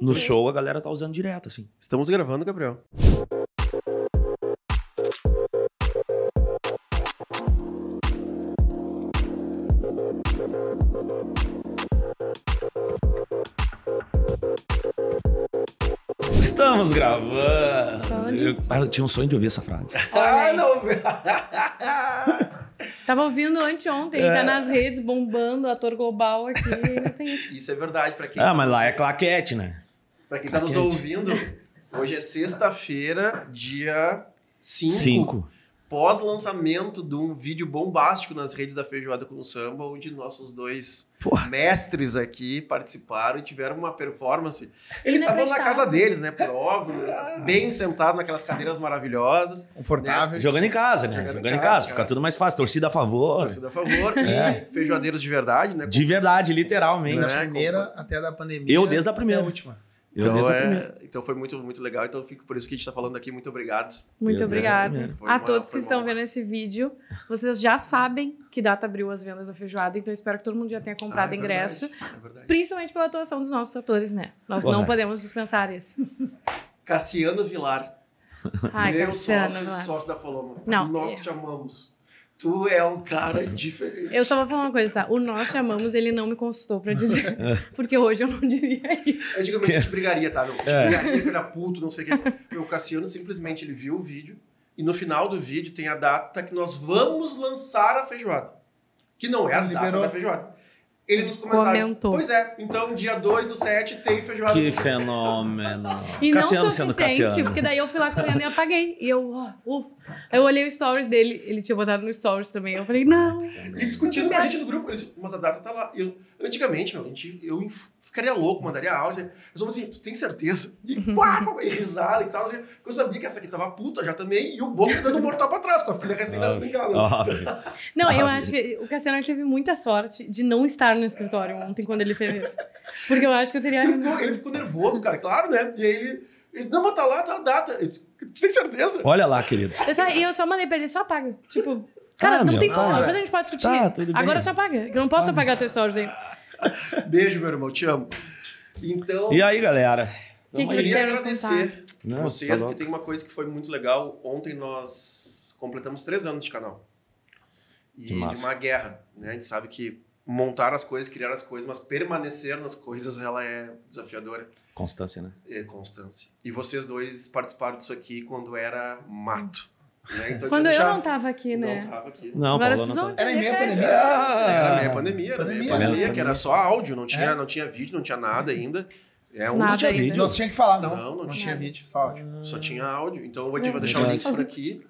No show a galera tá usando direto, assim. Estamos gravando, Gabriel. Estamos gravando. Eu, ah, eu tinha um sonho de ouvir essa frase. Ah, não! Tava ouvindo anteontem, É. tá nas redes bombando, ator global aqui. Não tem isso. Isso é verdade. Pra quem, Ah, mas lá é claquete, né? Pra quem tá nos ouvindo, hoje é sexta-feira, dia 5. Cinco. Pós-lançamento de um vídeo bombástico nas redes da Feijoada com Samba, onde nossos dois Porra. mestres aqui participaram e tiveram uma performance. Eles estavam na casa deles, né? Por óbvio, bem sentados naquelas cadeiras maravilhosas. Confortável. Jogando em casa, né? Jogando Jogando, em casa, casa, fica cara. tudo mais fácil. Torcida a favor. Torcida a favor. E feijoadeiros de verdade, né? De verdade, literalmente. Da Né? primeira até da pandemia. Eu desde a primeira. Até a última. Eu Então, é- então foi muito, muito legal. Então fico por isso que a gente está falando aqui. Muito obrigado. Muito obrigada. é A uma- todos que estão vendo esse vídeo, vocês já sabem que data abriu as vendas da feijoada, então espero que todo mundo já tenha comprado Ah, é ingresso. verdade, é verdade. Principalmente pela atuação dos nossos atores, né? Nós Porra. não podemos dispensar isso. Cassiano Vilar. Ai, meu Cassiano, sócio, lá. sócio da Paloma. Não, Nós é. te amamos. Tu é um cara diferente. Eu só vou falar uma coisa, tá? O nós chamamos, ele não me consultou pra dizer. Porque hoje eu não diria isso. Antigamente a gente brigaria, tá? Meu? A gente É. brigaria, que era puto, não sei o quê. O Cassiano simplesmente ele viu o vídeo e no final do vídeo tem a data que nós vamos lançar a feijoada. Que não é a data Liberou. da feijoada. Ele nos comentários. Comentou. Pois é, então dia 2 do 7 tem feijoada. Que fenômeno. E Cassiano não sendo suficiente, Cassiano. porque daí eu fui lá correndo e apaguei. E eu, ufa. Aí eu olhei o stories dele, ele tinha botado no stories também. Eu falei, não. E discutindo com a gente no grupo. Ele disse, mas a data tá lá. Eu, antigamente, meu, a gente, eu ficaria louco, mandaria áudio. Eu só assim, tu tem certeza? E, e risada e tal. assim, Eu sabia que essa aqui tava puta já também. E o Boca dando um mortal pra trás, com a filha recém-nascida em casa. Óbvio. Não, eu Ah, acho que o Cassiano teve muita sorte de não estar no escritório ontem quando ele fez isso. Porque eu acho que eu teria. Ele ficou, ele ficou nervoso, cara, claro, né? E aí ele, ele não, mas tá lá, tá a data. Eu disse, tu tem certeza? Olha lá, querido. Eu só, e eu só mandei pra ele, só apaga. Tipo, cara, Ah, não meu, tem discussão, depois a gente pode discutir. Tá, tudo bem. Agora só apaga. que Eu não posso apagar teu stories aí. Beijo, meu irmão, te amo. Então, E aí, galera? Que eu que queria agradecer Não, vocês, tá porque tem uma coisa que foi muito legal. Ontem nós completamos três anos de canal. E de uma guerra, né? A gente sabe que montar as coisas, criar as coisas, mas permanecer nas coisas, ela é desafiadora. Constância, né? É constância. E vocês dois participaram disso aqui quando era mato. Né? Então, Quando eu não tava aqui, né? Não tava aqui. Não, Agora Paula vocês não vão tá. Era em entender. pandemia. Era meio Ah, pandemia, era Pandemia, pandemia, né? que era só áudio, não tinha, É. não tinha vídeo, não tinha nada ainda. É um Nada dos tinha ainda. vídeo, Não tinha que falar, não. Não, não tinha tinha. vídeo, só áudio. só tinha áudio. Então eu vou É. vou deixar o link por aqui.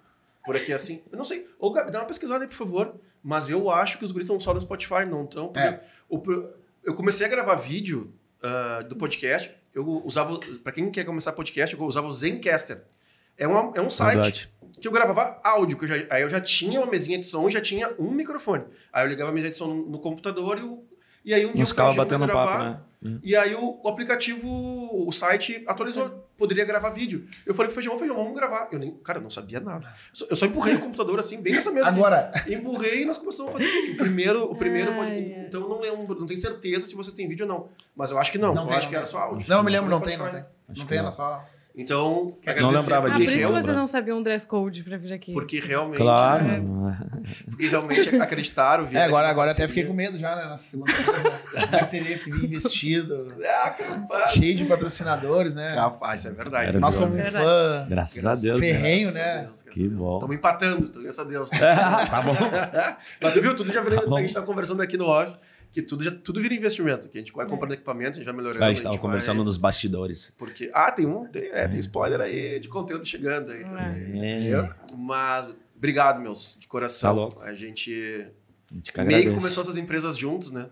Por aqui assim. Eu não sei. Ô, Gabi, dá uma pesquisada aí, por favor. Mas eu acho que os guris estão só no Spotify, não estão. É. eu comecei a gravar vídeo ah, do podcast. Eu usava, pra quem quer começar podcast, eu usava o Zencaster. É, uma, é um site Verdade. que eu gravava áudio, que eu já, aí eu já tinha uma mesinha de som e já tinha um microfone. Aí eu ligava a mesinha de som no, no computador e, o, e aí um dia Uns eu batendo gravar, papo, né? E aí o, o aplicativo, o site atualizou, poderia gravar vídeo. Eu falei pro Feijão, Feijão, vamos gravar. Eu nem, cara, eu não sabia nada. Eu só, eu só empurrei o computador assim, bem nessa mesa. aqui. Agora, Empurrei e nós começamos a fazer vídeo. O primeiro, o primeiro pode-. Então eu não lembro, não tenho certeza se vocês têm vídeo ou não. Mas eu acho que não. Não eu tem, acho não que era só áudio. não, eu me lembro, não tem, não tem. Não tem, era só. Então, Não lembrava Ah, porque por isso que vocês não sabiam o dress code pra vir aqui. Porque realmente. Claro. né, porque realmente acreditaram. É, agora, que agora até fiquei com medo já, né? Na semana. Eu teria que vir vestido, Ah, capaz. cheio de patrocinadores, né? Capaz, isso é verdade. Era Nós somos um fã. Graças a Deus. né? Ferrenho, né? Deus, Que bom. Estamos empatando, graças a Deus. tá bom. Mas tu viu, tudo já virou, Tá a gente tá conversando aqui no off, que tudo, já, tudo vira investimento, que a gente vai comprando equipamento, a gente vai melhorando. A gente tava vai- conversando nos bastidores. Porque, ah, tem um, tem, é, tem spoiler aí de conteúdo chegando aí também. É. Mas, obrigado, meus, de coração. Tá louco. A gente A gente meio que agradece. começou essas empresas juntos, né?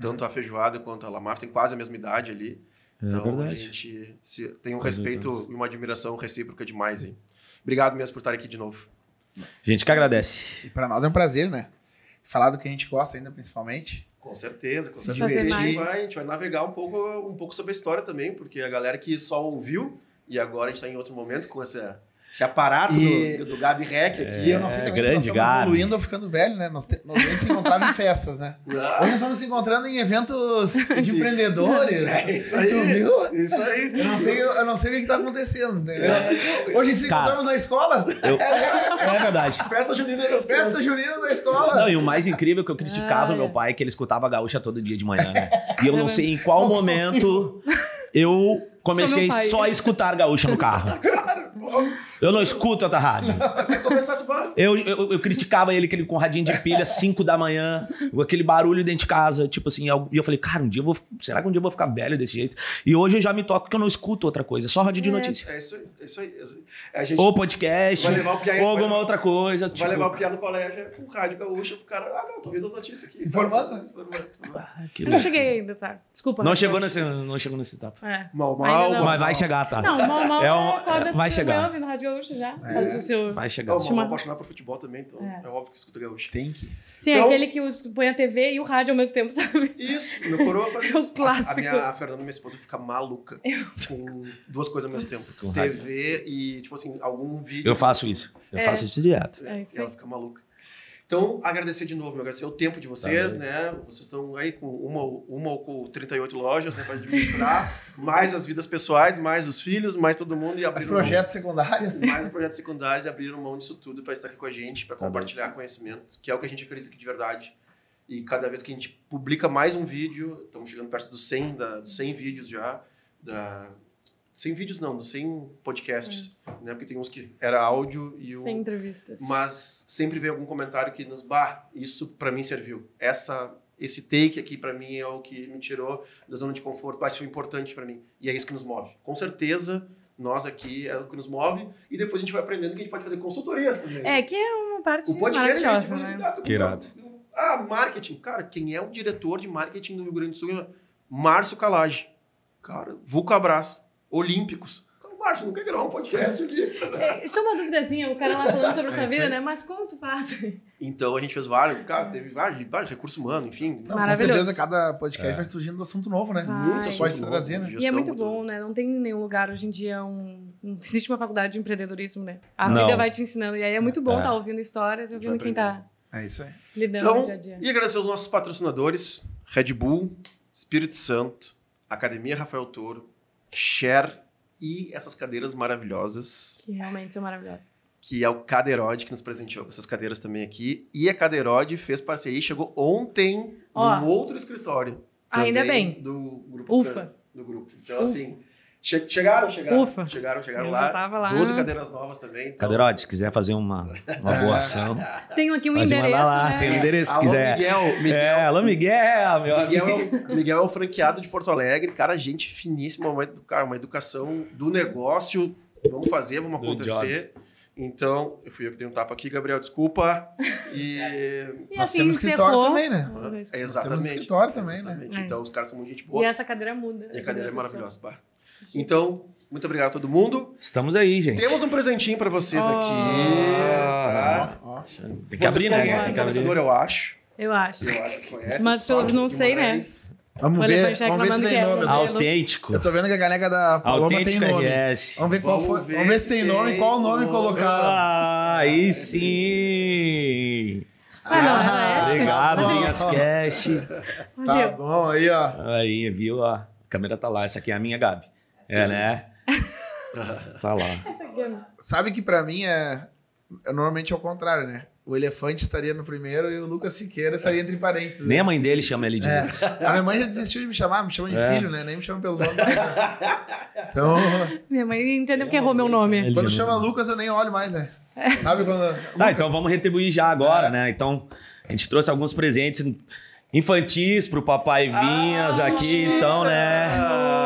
Tanto a Feijoada quanto a Lamar tem quase a mesma idade ali. É Então a verdade. gente se- tem um respeito e uma admiração recíproca demais aí. Obrigado mesmo por estar aqui de novo. A gente que agradece. E pra nós é um prazer, né? Falar do que a gente gosta ainda, principalmente. Com certeza, com certeza. A gente, vai, a gente vai navegar um pouco, um pouco sobre a história também, porque a galera que só ouviu, e agora a gente está em outro momento com essa, Esse aparato E- do, do Gabi Rec aqui. E eu não sei É, também se grande nós estamos Gabi. evoluindo ou ficando velho, né? Nós, te, nós a gente se encontrava em festas, né? Ah, Hoje nós estamos se encontrando em eventos de Sim. empreendedores. É isso aí. Tu viu? Isso aí. Eu não sei, eu não sei o que está acontecendo, entendeu? Hoje se Cara. encontramos na escola. É verdade. Festa junina das Festa junina da escola. Não, e o mais incrível é que eu criticava Ah, meu é. pai, que ele escutava a gaúcha todo dia de manhã, né? E eu não sei em qual momento eu comecei só a escutar gaúcha no carro. Eu não escuto outra rádio. Eu, eu, eu criticava ele, aquele com radinho de pilha, 5 da manhã, aquele barulho dentro de casa, tipo assim, e eu falei, cara, um dia eu vou. Será que um dia eu vou ficar velho desse jeito? E hoje eu já me toco que eu não escuto outra coisa, só rádio de notícia. É isso aí. É isso aí. é isso aí. A gente Ou podcast, Vai levar o Pia- ou alguma vai- outra coisa. vai tipo, levar o piá no colégio é com rádio gaúcha, o cara, ah, não, tô ouvindo as notícias aqui. Informando. Informando. ah, que Eu não cheguei ainda, tá? Desculpa. Não Rafa. chegou nesse, não chegou nesse etapa. É. Mal, mal. não. Mas vai chegar, tá? Não, mal, mal É é um- acorda vai chegar. Rádio Gaúcha já. Faz o seu... Vai chegar. Mal, Chimarrão. apaixonado por futebol também, então é, É. óbvio que escuta gaúcha. Tem que. Sim, Então- aquele que põe a TV e o rádio ao mesmo tempo, sabe? Isso, meu coroa faz É o isso. clássico. A, a minha a Fernanda, minha esposa, fica maluca com duas coisas ao mesmo tempo. Com TV e, tipo assim, algum vídeo. Eu faço isso. Eu É. faço isso direto. É isso E ela fica maluca. Então, agradecer de novo, meu, agradecer o tempo de vocês, né? Vocês estão aí com uma, uma ou com 38 lojas, né, para administrar, mais as vidas pessoais, mais os filhos, mais todo mundo e Os abrir projetos secundários. mais os projetos secundários e abriram mão disso tudo para estar aqui com a gente, para compartilhar conhecimento, que é o que a gente acredita que de verdade. E cada vez que a gente publica mais um vídeo, estamos chegando perto dos 100, da, dos 100 vídeos já, da 100 vídeos não, 100 podcasts, né? Porque tem uns que era áudio e o Sem entrevistas. mas sempre vem algum comentário que nos bah, isso para mim serviu. Essa esse take aqui para mim é o que me tirou da zona de conforto, mas foi importante para mim. E é isso que nos move. Com certeza, nós aqui é o que nos move e depois a gente vai aprendendo que a gente pode fazer consultorias também. É, que é uma parte o podcast é maravilhosa, isso, né? ah, Que irado. Ah, marketing. Cara, quem é o diretor de marketing do Rio Grande do Sul? Márcio Calage. Cara, Vulcabras, Olímpicos. Cara, Márcio, não quer gravar um podcast aqui? É, só uma duvidazinha, o cara lá falando sobre a sua É isso vida, né? Mas como tu faz? Então a gente fez vários, cara, teve vários, vários recursos humanos, enfim. Não, com Maravilhoso. certeza, cada podcast vai surgindo um assunto novo, né? Vai. Muito assunto se novo, trazer, né? E é muito bom, né? Não tem em nenhum lugar hoje em dia um. Não existe uma faculdade de empreendedorismo, né? A Não. vida vai te ensinando. E aí é muito bom É. estar ouvindo histórias e ouvindo quem tá É isso aí. lidando no Então, dia a dia. e agradecer aos nossos patrocinadores, Red Bull, Espírito Santo, Academia Rafael Toro, Share e essas cadeiras maravilhosas, Que realmente são maravilhosos. que é o Cadeirode que nos presenteou com essas cadeiras também aqui. E a Cadeirode fez parceria, chegou ontem Ó. num outro escritório. Ainda bem. Do grupo. Ufa. Do grupo. Então, Ufa. assim, che- chegaram, chegaram. Ufa. Chegaram, chegaram Eu lá. já tava lá. 12 cadeiras novas também. Então, Cadeirode, se quiser fazer uma, uma boa ação, Tenho aqui um pode endereço. mandar lá. né? Tem um endereço se quiser. Miguel. Miguel. É, alô, Miguel, meu Miguel é, amigo. o, Miguel é o franqueado de Porto Alegre, cara, gente finíssima, uma, cara, uma educação do negócio. Vamos fazer, vamos Do acontecer. Então, eu fui eu que dei um tapa aqui, Gabriel, desculpa. E. E Nós assim temos escritório encerrou. também, né? é exatamente. Temos escritório também, né? exatamente. É. Então, os caras são muito gente E boa. essa cadeira muda. E a cadeira é Muda a maravilhosa. bah. Então, muito obrigado a todo mundo. Estamos aí, gente. Temos um presentinho pra vocês Oh. aqui. Tá? Ó, Tem que abrir, né? conhecem Tem abrir. fornecedor, eu acho. Eu acho. Eu acho que conhece. Mas eu não sei, né? Vamos ver, vamos ver se tem que é nome. modelo. Autêntico. Eu tô vendo que a caneca da Paloma tem Autêntico nome. RS. Vamos ver, qual Vamos foi, ver vamos ver se tem tem nome e qual nome nome. colocaram. Ah, aí sim. Ah, essa? Obrigado, Tá. Linhas Cash. Tá Viu? bom, aí, ó. Aí, viu? ó, A câmera tá lá. Essa aqui é a minha, Gabi. É, né? Tá lá. É- Sabe que pra mim é, é normalmente ao contrário, né? O elefante estaria no primeiro e o Lucas Siqueira estaria entre parênteses. Nem a mãe dele chama ele de É. Lucas. A minha mãe já desistiu de me chamar, me chama de É. filho, né? Nem me chama pelo nome. Então, Minha mãe entendeu que errou meu nome. Ele quando chama. Lucas, eu nem olho mais, né? Sabe quando. Tá, então vamos retribuir já agora, né? Então, a gente trouxe alguns presentes infantis pro Papai Vinhas aqui, então, né?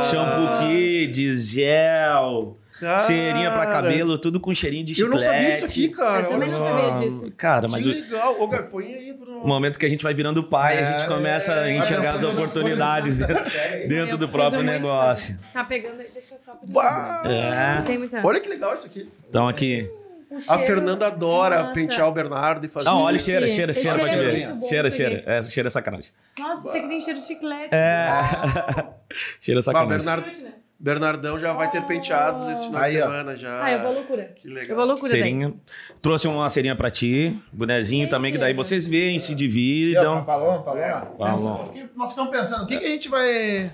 Shampoo Kids, gel, Cara, cerinha pra cabelo, tudo com cheirinho de Eu chiclete. não sabia disso aqui, cara. Eu também não sabia disso. Cara, mas que o, legal. Ô, Gabi, põe aí, Bruno. o momento que a gente vai virando pai, a gente É, começa a vai enxergar as oportunidades dentro, dentro Eu do próprio negócio. fazer. Tá pegando aí, deixa eu só pegar. É. Tem muita. Olha que legal isso aqui. Então aqui. O A Fernanda adora Nossa. pentear o Bernardo e fazer. Não, olha, Sim, cheira, cheira, cheira, pode é ver. Cheira, cheira. É, cheira é sacanagem. Nossa, isso aqui tem cheiro de chiclete. É. cheira é Bah, sacanagem. Bernardo, né? Bernardão já vai ter penteados esse final de Aí, ó. semana já. Ah, eu vou loucura. Que Eu legal. vou à loucura daí. Cerinha. Trouxe uma cerinha pra ti, bonezinho também, que daí vocês veem, se E, ó, dividam. Paloma, Paloma. Paloma. Eu fiquei- Nós ficamos pensando, o que, que a gente vai...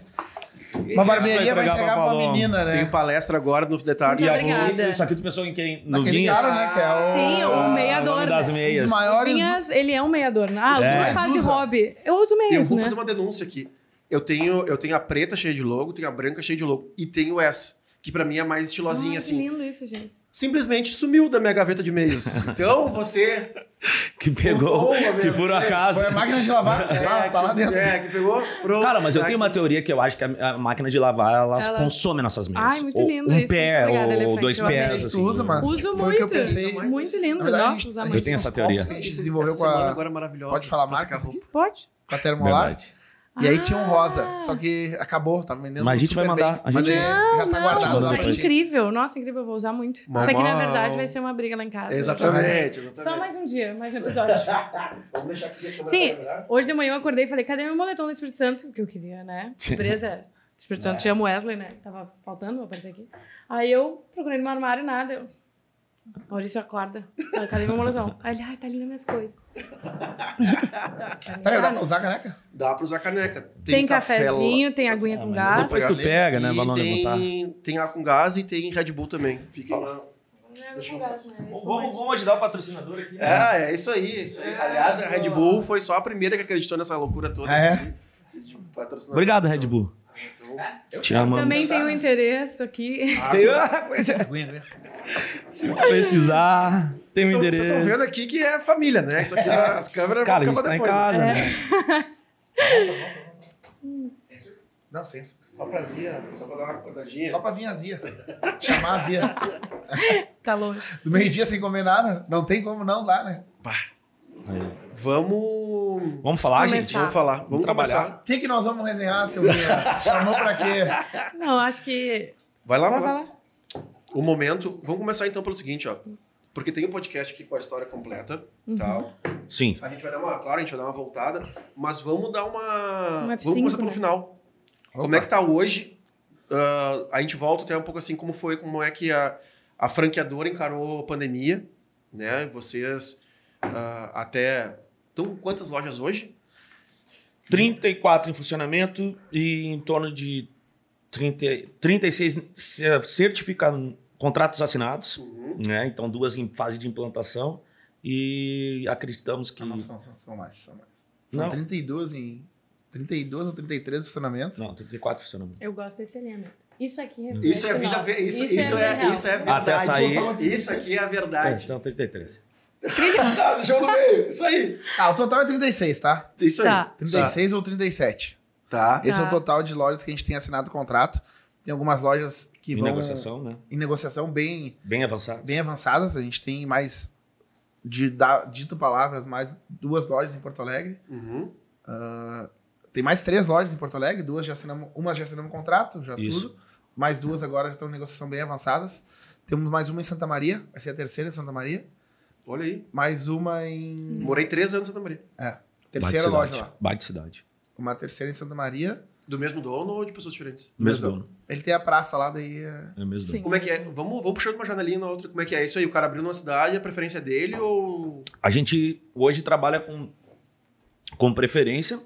Uma barbearia vai entregar entregar pra pra, menina, né? Tem palestra agora no de tarde. E Muito aí, obrigada. isso aqui tu pensou em quem? No Aquele Vinhas? cara, né, que é o... Sim, o meiador. nome das? Um meias. dos maiores... Vinhas, ele é um meiador. né? Ah, o É. Faz de hobby. Eu uso meias, Eu vou né? fazer uma denúncia aqui. Eu tenho, eu tenho a preta cheia de logo, tenho a branca cheia de logo. E tenho essa, que pra mim é mais estilosinha, Ai, assim. Que lindo isso, gente. Simplesmente sumiu da minha gaveta de meias. Então, você... Que pegou, Boa, que por acaso. Foi a máquina de lavar. É, tá, tá lá dentro. É, que pegou... Pronto, Cara, mas eu tenho uma teoria que eu acho que a, máquina de lavar, ela, Ela- consome nossas meias. Ai, muito Ou lindo Um isso. pé, Obrigada, ou Elefante, dois eu pés. assim. Usa, mas- Uso foi o muito. que eu pensei. Muito lindo. Verdade, Nossa, gente- usar a muito. Eu tenho essa teoria. a gente Esse- desenvolveu essa com a, agora é maravilhosa. Pode falar roupa. Pode? com a termolar. Verdade. E aí tinha um rosa, só que acabou, tá vendendo Mas a gente vai mandar, bem. a gente- é- já tá Não, guardado lá é incrível. Nossa, incrível. Eu vou usar muito. Mal, Isso aqui, na verdade, vai ser uma briga lá em casa. Exatamente, exatamente. Só mais um dia, mais um episódio. Vamos deixar aqui a câmera Sim, hoje de manhã eu acordei e falei, cadê meu moletom do Espírito Santo? Que eu queria, né? Surpresa. Espírito Santo tinha Wesley, né? Tava faltando, vou aparecer aqui. Aí eu procurei no meu armário nada. Eu... Maurício acorda. Ah, Cadê meu moletom? Aí ele, ai, tá ali nas minhas coisas. Tá, dá pra usar caneca? Dá pra usar caneca. Tem, café lá- cafezinho, tem aguinha com gás. Depois tu pega, né? Balão de botar. tem, tem ar com gás e tem Red Bull também. Fiquem lá. Não é água com gás, né? É Vamos, vamos ajudar o patrocinador aqui. né? É, é isso aí, é isso aí. Aliás, a Red Bull foi só a primeira que acreditou nessa loucura toda. Ah, é? De patrocinador. Obrigado, Red Bull. Te amamos. Também um endereço aqui. Ah, pois é. Aguinha. Se precisar, tem um Vocês endereço. estão vendo aqui que é família, né? Isso aqui as câmeras Cara, a gente tá em depois, casa, né? né? Não, sem só pra azia. Só pra dar uma acordadinha. Só pra vir azia. Chamar azia. Tá longe. Do meio-dia sem comer nada, não tem como não lá, né? Aí. Vamos. Vamos falar, Começar. gente? Vamos falar. Vamos trabalhar. trabalhar. O que, que nós vamos resenhar, Silvinha? Chamou pra quê? Não, acho que. Vai lá, Vai vai lá. falar. O momento. Vamos começar então pelo seguinte, ó. Porque tem um podcast aqui com a história completa, Uhum. tal. Sim. A gente vai dar uma, claro, a gente vai dar uma voltada, mas vamos dar uma, Um vamos F5, começar pelo né? final. Como é que tá hoje? Ah, a gente volta até um pouco assim como foi, como é que a, a franqueadora encarou a pandemia, né? Vocês ah, até então quantas lojas hoje? 34 em funcionamento e em torno de 30, 36 cer- certificados, contratos assinados, né? Então duas em fase de implantação e acreditamos que Ah, não, são, são- são mais, são mais. São Não. 32 em... 32 ou 33 funcionamentos. não, 34 funcionamento. Eu gosto desse alinhamento. Isso aqui reflete Isso é vida, isso, isso, vida é, isso é verdade. Até sair- Isso aqui é a É, verdade. então 33. Ah, deixa eu no meio. Isso aí. Ah, o total é 36, tá? Isso aí. Tá. 36 ou 37. Tá. Esse é o Tá. total de lojas que a gente tem assinado contrato. Tem algumas lojas que em vão negociação, né? em negociação bem, Bem avançado. bem avançadas. A gente tem mais, de, da- dito palavras, mais duas lojas em Porto Alegre. Uhum. Ah, tem mais três lojas em Porto Alegre, duas já assinamos, uma já assinamos contrato, já Isso. tudo. Mais duas agora já estão em negociação bem avançadas. Temos mais uma em Santa Maria, vai ser a terceira em Santa Maria. Olha aí. Mais uma em. Morei três anos em Santa Maria. É, terceira loja cidade. lá. Baita cidade. Uma terceira em Santa Maria. Do mesmo dono ou de pessoas diferentes? Mesmo dono. Ele tem a praça lá, daí. é- É mesmo Sim. dono. Como é que é? Vamos, vamos puxando uma janelinha na outra. Como é que é isso aí? O cara abriu numa cidade, a preferência é dele ou. A gente hoje trabalha com, com preferência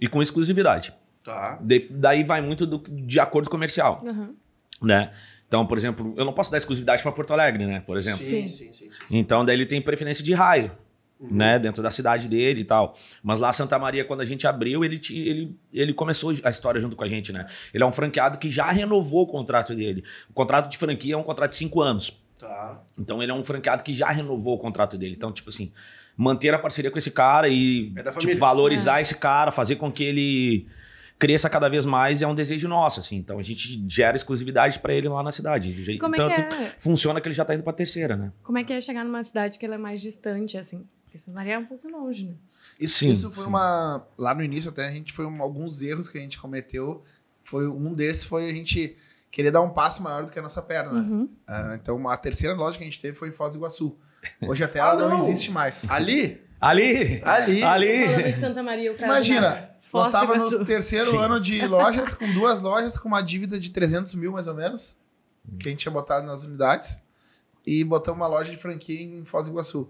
e com exclusividade. Tá. De- daí vai muito do- de acordo comercial, Uhum. né? Então, por exemplo, eu não posso dar exclusividade para Porto Alegre, né? Por exemplo. Sim, Sim. sim, sim. sim. Então, daí ele tem preferência de raio, né? Dentro da cidade dele e tal. Mas lá Santa Maria, quando a gente abriu, ele, ele, ele começou a história junto com a gente, né? Ele é um franqueado que já renovou o contrato dele. O contrato de franquia é um contrato de cinco anos. Tá. Então, ele é um franqueado que já renovou o contrato dele. Então, tipo assim, manter a parceria com esse cara e É tipo, valorizar esse cara, fazer com que ele cresça cada vez mais é um desejo nosso, assim. Então, a gente gera exclusividade para ele lá na cidade. Como é Tanto que é? funciona que ele já tá indo pra terceira, né? Como é que é chegar numa cidade que ela é mais distante, assim? Porque Santa Maria é um pouco longe, né? Isso, Sim, isso foi sim. uma. Lá no início, até a gente foi um- alguns erros que a gente cometeu. Foi um desses foi a gente querer dar um passo maior do que a nossa perna. né? Uhum. Ah, então, a terceira loja que a gente teve foi em Foz do Iguaçu. Hoje até Ah, ela não, não. existe mais. Ali? Ali! Ali. Ali! De Santa Maria, o cara. Imagina, Foz Nós estávamos no terceiro Sim. ano de lojas, com duas lojas, com uma dívida de 300 mil, mais ou menos, que a gente tinha botado nas unidades. E botamos uma loja de franquia em Foz do Iguaçu.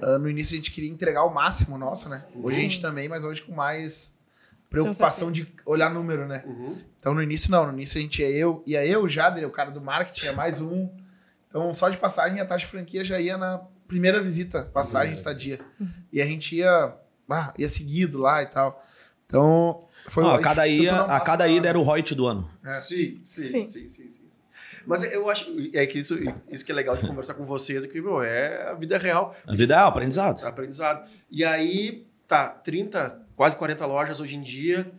Ah, no início a gente queria entregar o máximo nosso, né? Hoje a gente também, mas hoje com mais preocupação de olhar número, né? Uhum. Então no início não, no início a gente ia eu, ia eu, o Jader, o cara do marketing, ia mais um. Então só de passagem a taxa de franquia já ia na primeira visita, passagem, estadia. E a gente ia, ah, ia seguido lá e tal. Então foi Não, a a cada, um a cada ida era o Reut do ano. É. Sim, sim, Sim. sim, sim, sim, sim. Mas eu acho é que isso, isso que é legal de conversar com vocês, é que, meu, é a vida real, A vida é o aprendizado. é aprendizado. E aí, tá, 30, quase 40 lojas hoje em dia,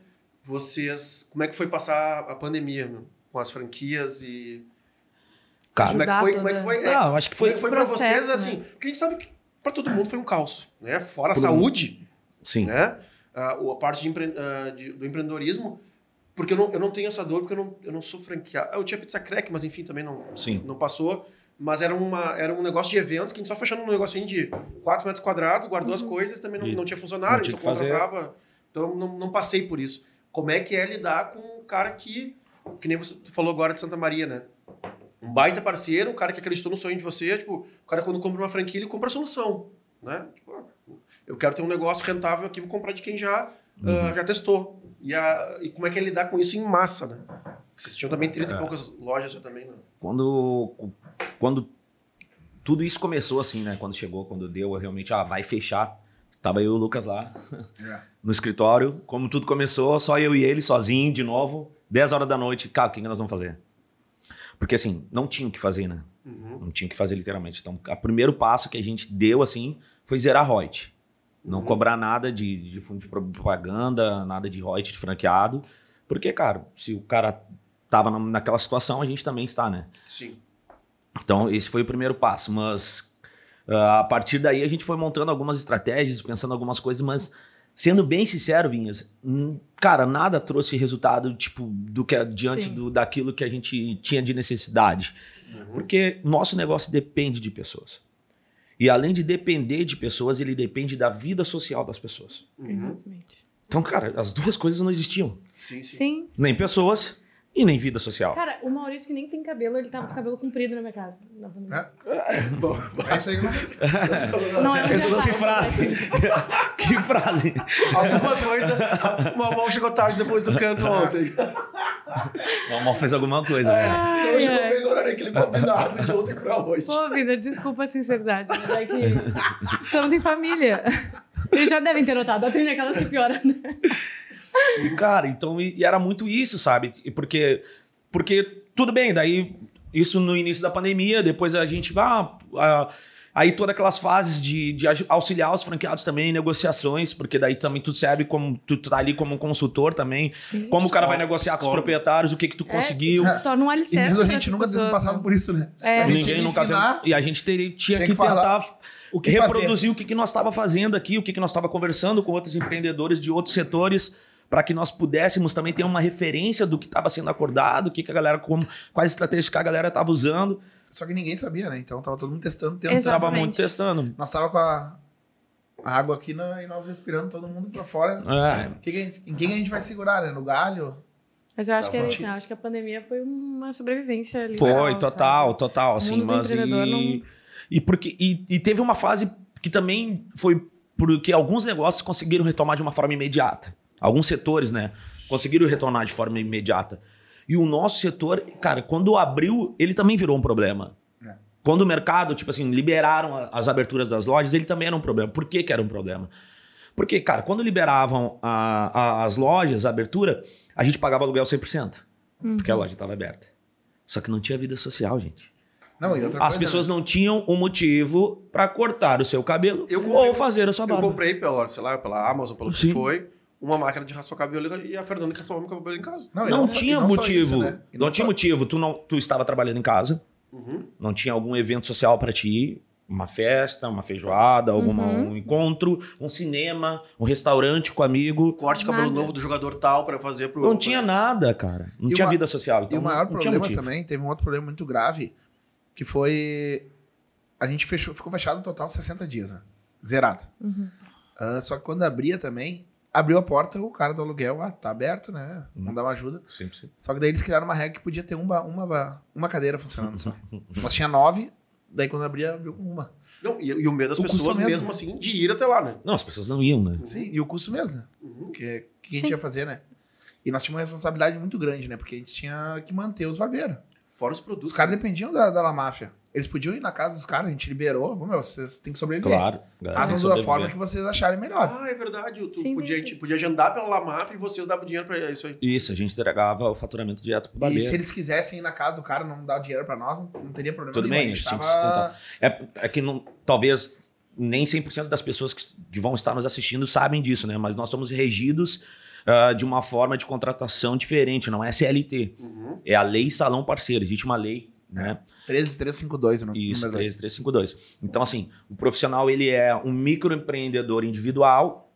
vocês, como é que foi passar a pandemia, meu? Com as franquias e... Cara, Como é que Ajudar foi, como é que foi, é, não, eu acho que como foi. é que foi pra processo, vocês, né? assim, porque a gente sabe que pra todo mundo foi um caos, né? Fora a saúde, Sim. né? Ah, o- a parte de empre- ah, de- do empreendedorismo, porque eu não, eu não tenho essa dor, porque eu não, eu não sou franqueado. Ah, Eu tinha pizza crack, mas enfim, também não, Sim. não passou. Mas era, uma, era um negócio de eventos que a gente só fechando um negocinho de 4 metros quadrados, guardou as coisas, também não, E não tinha funcionário, não a gente tinha só que fazer. contratava. Então não, não passei por isso. Como é que é lidar com um cara que, que nem você falou agora de Santa Maria, né? Um baita parceiro, um cara que acreditou no sonho de você, tipo, o cara quando compra uma franquia, ele compra a solução, né? Tipo, ah, eu quero ter um negócio rentável aqui, vou comprar de quem já, ah, já testou. E, a, e como é que é lidar com isso em massa, né? Vocês tinham também 30 e É. poucas lojas já também, né? Quando, quando tudo isso começou assim, né? Quando chegou, quando deu, realmente, ah, vai fechar. Tava eu e o Lucas lá É. no escritório. Como tudo começou, só eu e ele, sozinho, de novo. 10 horas da noite. Cara, o que que nós vamos fazer? Porque assim, não tinha o que fazer, né? Uhum. Não tinha o que fazer, literalmente. Então, o primeiro passo que a gente deu, assim, foi zerar Reut. Não Uhum. cobrar nada de, de fundo de propaganda, nada de Reut de franqueado. Porque, cara, se o cara tava na- naquela situação, a gente também está, né? Sim. Então, esse foi o primeiro passo. Mas ah, a partir daí a gente foi montando algumas estratégias, pensando algumas coisas, mas sendo bem sincero, Vinhas, cara, nada trouxe resultado tipo do que diante Sim. do, daquilo que a gente tinha de necessidade. Porque nosso negócio depende de pessoas. E além de depender de pessoas, ele depende da vida social das pessoas. Uhum. Exatamente. Então, cara, as duas coisas não existiam. Sim, sim. Sim. Nem pessoas e nem vida social. Cara, o Maurício que nem tem cabelo, ele tava com o cabelo comprido na minha casa. na pandemia. Bom, É isso aí que nós... Não, é Essa não que frase. que frase. algumas coisas. O chegou tarde depois do canto ontem. O fez alguma coisa. né? Ai, Não chegou bem no horário aquele combinado de ontem pra hoje. Pô, vida, desculpa a sinceridade, mas é que estamos em família. Eles já devem ter notado, a trilha é aquela que piora, né? E, cara, então, e, e era muito isso, sabe? E Porque, porque, tudo bem, daí, isso no início da pandemia, depois a gente, ah, ah, aí todas aquelas fases de, de auxiliar os franqueados também em negociações, porque daí também tu serve como, tu tá ali como um consultor também, como o cara vai Escola, negociar com os escola. proprietários, o que que tu conseguiu. É, se torna um E alicerce mesmo a gente nunca teve pessoas, passado né? por isso, né? É. A gente Ninguém tinha que nunca teve- ensinar E a gente teria, tinha, tinha que, que tentar o que reproduzir o que, que nós estava fazendo aqui, o que, que nós estava conversando com outros empreendedores de outros setores, para que nós pudéssemos também ter uma referência do que estava sendo acordado, o que, que a galera, como, quais estratégias que a galera estava usando. Só que ninguém sabia, né? Então tava todo mundo testando, tentando. Exatamente. muito testando. Nós tava com a, a água aqui na- e nós respirando todo mundo pra fora. É, Que que gente- em quem a gente vai segurar, né? No galho? Mas eu acho Tá que isso, né? Acho que a pandemia foi uma sobrevivência ali. foi, total, total, assim, mas empreendedor e, não- e porque e, e teve uma fase que também foi porque alguns negócios conseguiram retomar de uma forma imediata. Alguns setores, né, conseguiram retornar de forma imediata. E o nosso setor, cara, quando abriu, ele também virou um problema. É. Quando o mercado, tipo assim, liberaram as aberturas das lojas, ele também era um problema. Por que, que era um problema? Porque, cara, quando liberavam a- a- as lojas, a abertura, a gente pagava aluguel 100%. Porque a loja estava aberta. Só que não tinha vida social, gente. Não, e outra As coisa, pessoas né? não tinham um motivo para cortar o seu cabelo Eu comprei- ou fazer a sua Eu barba. comprei pela, sei lá, pela Amazon, pelo que Sim. foi, uma máquina de raspar cabelo e a Fernanda que raspava meu cabelo em casa. Não, Não, e tinha não motivo. isso, né? Não, não tinha só- motivo. Tu, não, tu estava trabalhando em casa, Uhum. não tinha algum evento social para ti ir. Uma festa, uma feijoada, alguma, Uhum. um encontro, um cinema, um restaurante com amigo. Corte de cabelo Nada. novo do jogador tal pra fazer pro. Não tinha nada, cara. Não E tinha uma- vida social. Então e o maior não tinha problema também, teve um outro problema muito grave, que foi. A gente fechou, ficou fechado no total 60 dias, né? Zerado. Uhum. Ah, só que quando abria também, abriu a porta, o cara do aluguel, ah, tá aberto, né? Uhum. Não dá uma ajuda. Sempre, sempre. Só que daí eles criaram uma regra que podia ter uma, uma, uma cadeira funcionando só. Nós tinha nove, daí quando abria, abriu com uma. Não, e, e o medo das O pessoas mesmo. mesmo assim de ir até lá, né? Não, as pessoas não iam, né? Sim, e o custo mesmo, né? Uhum. Porque o que a gente Sim. ia fazer, né? E nós tínhamos uma responsabilidade muito grande, né? Porque a gente tinha que manter os barbeiros. Fora os produtos. Os caras dependiam da, da La Máfia. Eles podiam ir na casa dos caras, a gente liberou. Vamos, meu, vocês têm que sobreviver. Claro. galera, Façam da forma que vocês acharem melhor. Ah, é verdade. Tu Sim, podia, gente podia agendar pela Lamaf e vocês davam dinheiro pra isso aí. Isso, a gente entregava o faturamento direto pro E barbeiro. se eles quisessem ir na casa do cara não dar o dinheiro pra nós, não, teria problema Tudo nenhum. bem, a a gente tinha que tava... É, é que não, talvez nem 100% das pessoas que, que vão estar nos assistindo sabem disso, né? Mas nós somos regidos ah, de uma forma de contratação diferente, não é CLT. Uhum. É a lei salão parceiro. Existe uma lei, né? 13352 no Isso, número aí. 13352. Então, assim, o profissional ele é um microempreendedor individual.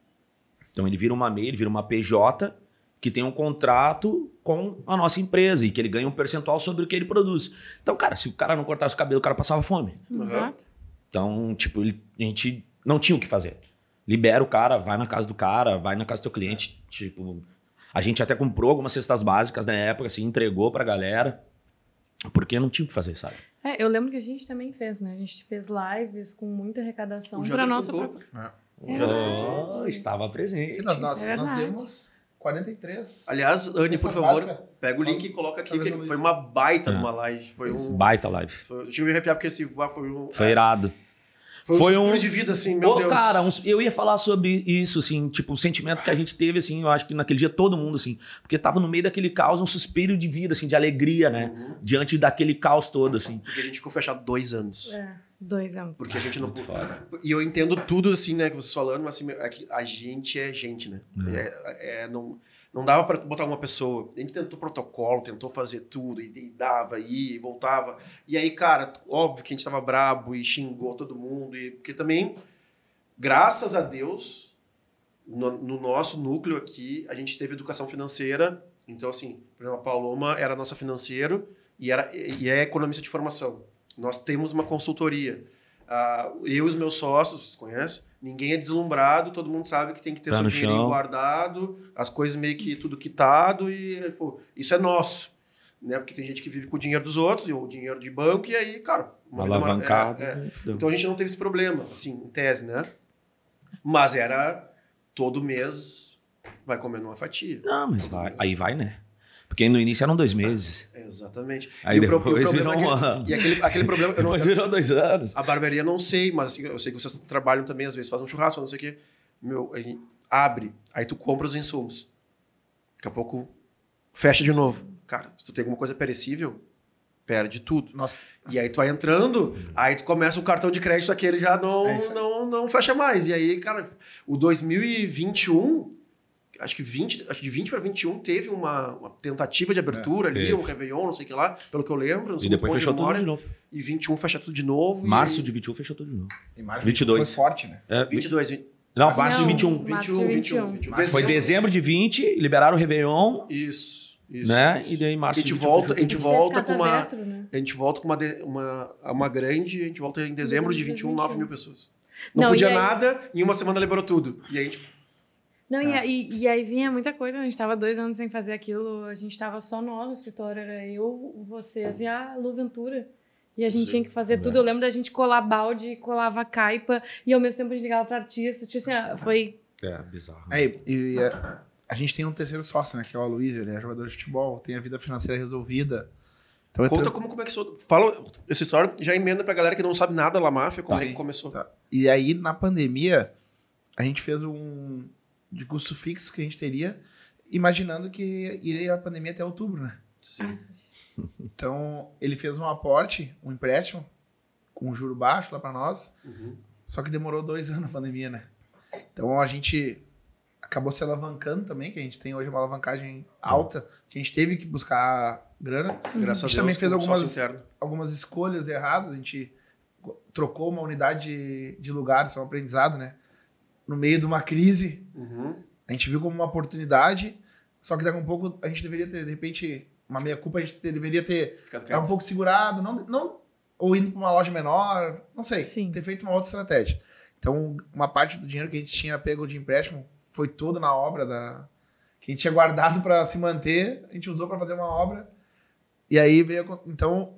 Então, ele vira uma MEI, ele vira uma PJ, que tem um contrato com a nossa empresa e que ele ganha um percentual sobre o que ele produz. Então, cara, se o cara não cortasse o cabelo, o cara passava fome. Exato. Então, tipo, ele- a gente não tinha o que fazer. Libera o cara, vai na casa do cara, vai na casa do teu cliente. Tipo, a gente até comprou algumas cestas básicas na época, assim, entregou pra galera. Porque não tinha o que fazer, sabe? É, eu lembro que a gente também fez, né? A gente fez lives com muita arrecadação Jader nossa própria. Oh, verdade. estava presente. Sim, nós, nós, É nós demos 43. Aliás, Anny, por favor, básica. pega o link e coloca aqui, que eu foi uma baita É. uma live. Foi um. Baita live. Foi, eu tive que me arrepiar porque esse ah, foi um. Foi irado. Foi, Foi um um- suspiro de vida, assim, meu Ô, Deus. cara, uns- eu ia falar sobre isso, assim, tipo, o sentimento que a gente teve, assim, eu acho que naquele dia todo mundo, assim, porque tava no meio daquele caos, um suspiro de vida, assim, de alegria, né? Uhum. Diante daquele caos todo, assim. Porque a gente ficou fechado dois anos. É, dois anos. Porque a gente não. E eu entendo tudo, assim, né, que vocês falando, mas assim, é que a gente é gente, né? É, é, não, não dava pra botar uma pessoa. A gente tentou protocolo, tentou fazer tudo, e, e dava, ia e voltava. E aí, cara, óbvio que a gente tava brabo e xingou todo mundo, e, porque também, graças a Deus, no, no nosso núcleo aqui, a gente teve educação financeira. Então, assim, por exemplo, a Paloma era nossa financeiro e, era, e é economista de formação. Nós temos uma consultoria. Ah, eu e os meus sócios, vocês conhecem? Ninguém é deslumbrado, todo mundo sabe que tem que ter Pé seu no dinheirinho chão. guardado, as coisas meio que tudo quitado e, pô, isso é nosso. Né? Porque tem gente que vive com o dinheiro dos outros, e o dinheiro de banco, e aí, cara... Alavancado. é, é. fudeu. Então a gente não teve esse problema, assim, em tese, né? Mas era todo mês vai comendo uma fatia. Não, mas vai, aí vai, né? Porque no início eram dois meses. Exatamente. Aí E o pro- depois e virou é que- um ano. E aquele, aquele problema. Eu não, Depois virou dois anos. a barbearia não sei, mas assim, eu sei que vocês trabalham também, às vezes fazem um churrasco, não sei o quê. Meu, aí abre, aí tu compra os insumos. Daqui a pouco fecha de novo. Cara, se tu tem alguma coisa perecível, perde tudo. Nossa, E aí tu vai entrando, aí tu começa o cartão de crédito aquele já não, É não, não fecha mais. E aí, cara, o 2021, acho que 20, acho que de 20 para 21 teve uma, uma tentativa de abertura ali, teve. um Réveillon, não sei o que lá, pelo que eu lembro. não sei E depois fechou tudo memória. de novo. E 21 fecha tudo de novo. e Março aí- de 21 fechou tudo de novo. em março 22. foi forte, né? É, vi- 22, 20, Não, março de Não. 21. Março 21, de 21, 21. 21. Foi dezembro de 20, liberaram o Réveillon, Isso, isso. né? isso. E daí março A gente de 21 volta, a gente tudo. volta com uma. dentro, né? A gente volta com uma, de- uma, uma grande, a gente volta em dezembro de 21, 9 mil pessoas. Não, Não, podia e aí- nada, em uma semana liberou tudo. E aí a gente. Não, É. e, aí- e aí vinha muita coisa, a gente tava dois anos sem fazer aquilo, a gente tava só nós no escritório, era eu, vocês e a Lu Ventura. E a gente Sim, tinha que fazer tudo. Eu lembro da gente colar balde, colava caipa, e ao mesmo tempo a gente ligava pra artista. Tipo assim, ah, foi. É, bizarro. É, e, e, é, a gente tem um terceiro sócio, né? Que é o Aloysio, ele é jogador de futebol, tem a vida financeira resolvida. Então é Conta como, como é que isso. Fala essa história, já emenda pra galera que não sabe nada da máfia, como Tá. é que começou. Tá. E aí, na pandemia, a gente fez um de custo fixo que a gente teria, imaginando que iria a pandemia até outubro, né? Sim. Então, ele fez um aporte, um empréstimo, com um juro baixo lá para nós, Uhum. só que demorou dois anos a pandemia, né? Então, a gente acabou se alavancando também, que a gente tem hoje uma alavancagem alta, que a gente teve que buscar grana. Graças A a gente Deus. também fez algumas- algumas escolhas erradas, a gente co- trocou uma unidade de, de lugar, isso é um aprendizado, né? No meio de uma crise, Uhum. a gente viu como uma oportunidade, só que daqui a um pouco a gente deveria ter, de repente, uma meia-culpa, a gente ter- deveria ter ficado um pouco segurado, não, não ou indo para uma loja menor, não sei, Sim. ter feito uma outra estratégia. Então, uma parte do dinheiro que a gente tinha pego de empréstimo foi todo na obra da que a gente tinha guardado para se manter, a gente usou para fazer uma obra. E aí veio então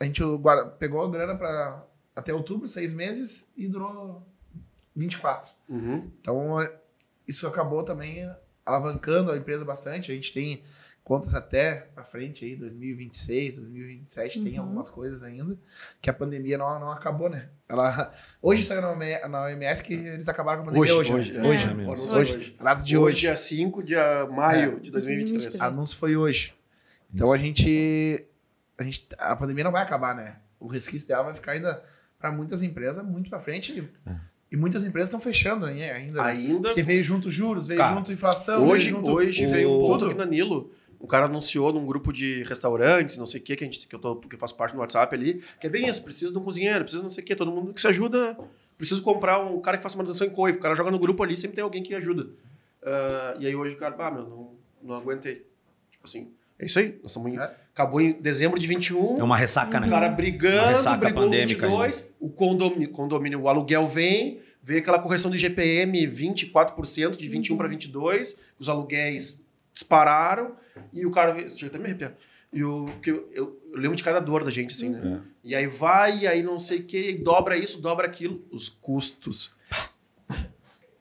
a gente guarda- pegou a grana para até outubro, seis meses e durou 24. Uhum. Então, isso acabou também alavancando a empresa bastante. A gente tem contas até à frente aí, 2026, 2027, tem Uhum. algumas coisas ainda, que a pandemia não, não acabou, né? Ela, hoje saiu na OMS, na OMS que eles acabaram com a pandemia hoje. Hoje, né? hoje, Hoje, É. é mesmo. Hoje. Hoje, data de Hoje, hoje. dia 5 de maio É. de 2023. O anúncio foi hoje. Então a gente, a gente. A pandemia não vai acabar, né? O resquício dela vai ficar ainda para muitas empresas muito para frente. E, e muitas empresas estão fechando né, ainda. Ainda Porque veio junto juros, veio Cara, junto inflação. hoje, veio junto hoje o- veio um ponto aqui na Nilo. Um cara anunciou num grupo de restaurantes, não sei o que, que, a gente, que, eu tô, que eu faço parte do WhatsApp ali, que é bem isso, precisa de um cozinheiro, precisa não sei o que, todo mundo que se ajuda. Preciso comprar um cara que faça manutenção em coifa. O cara joga no grupo ali, sempre tem alguém que ajuda. Ah, e aí hoje o cara, ah, meu, não, não aguentei. Tipo assim, é isso aí. Nós estamos É. Acabou em dezembro de 21. É uma ressaca, né? O cara Uma brigando, ressaca brigou pandêmica 22, o condomínio, condomínio, o aluguel vem, vê aquela correção do IGPM 24%, de 21 para 22, os aluguéis dispararam, e o cara... Deixa eu até me arrepiar. E o, que eu, eu- eu lembro de cada dor da gente, assim, né? E aí vai, e aí não sei o que, dobra isso, dobra aquilo, os custos.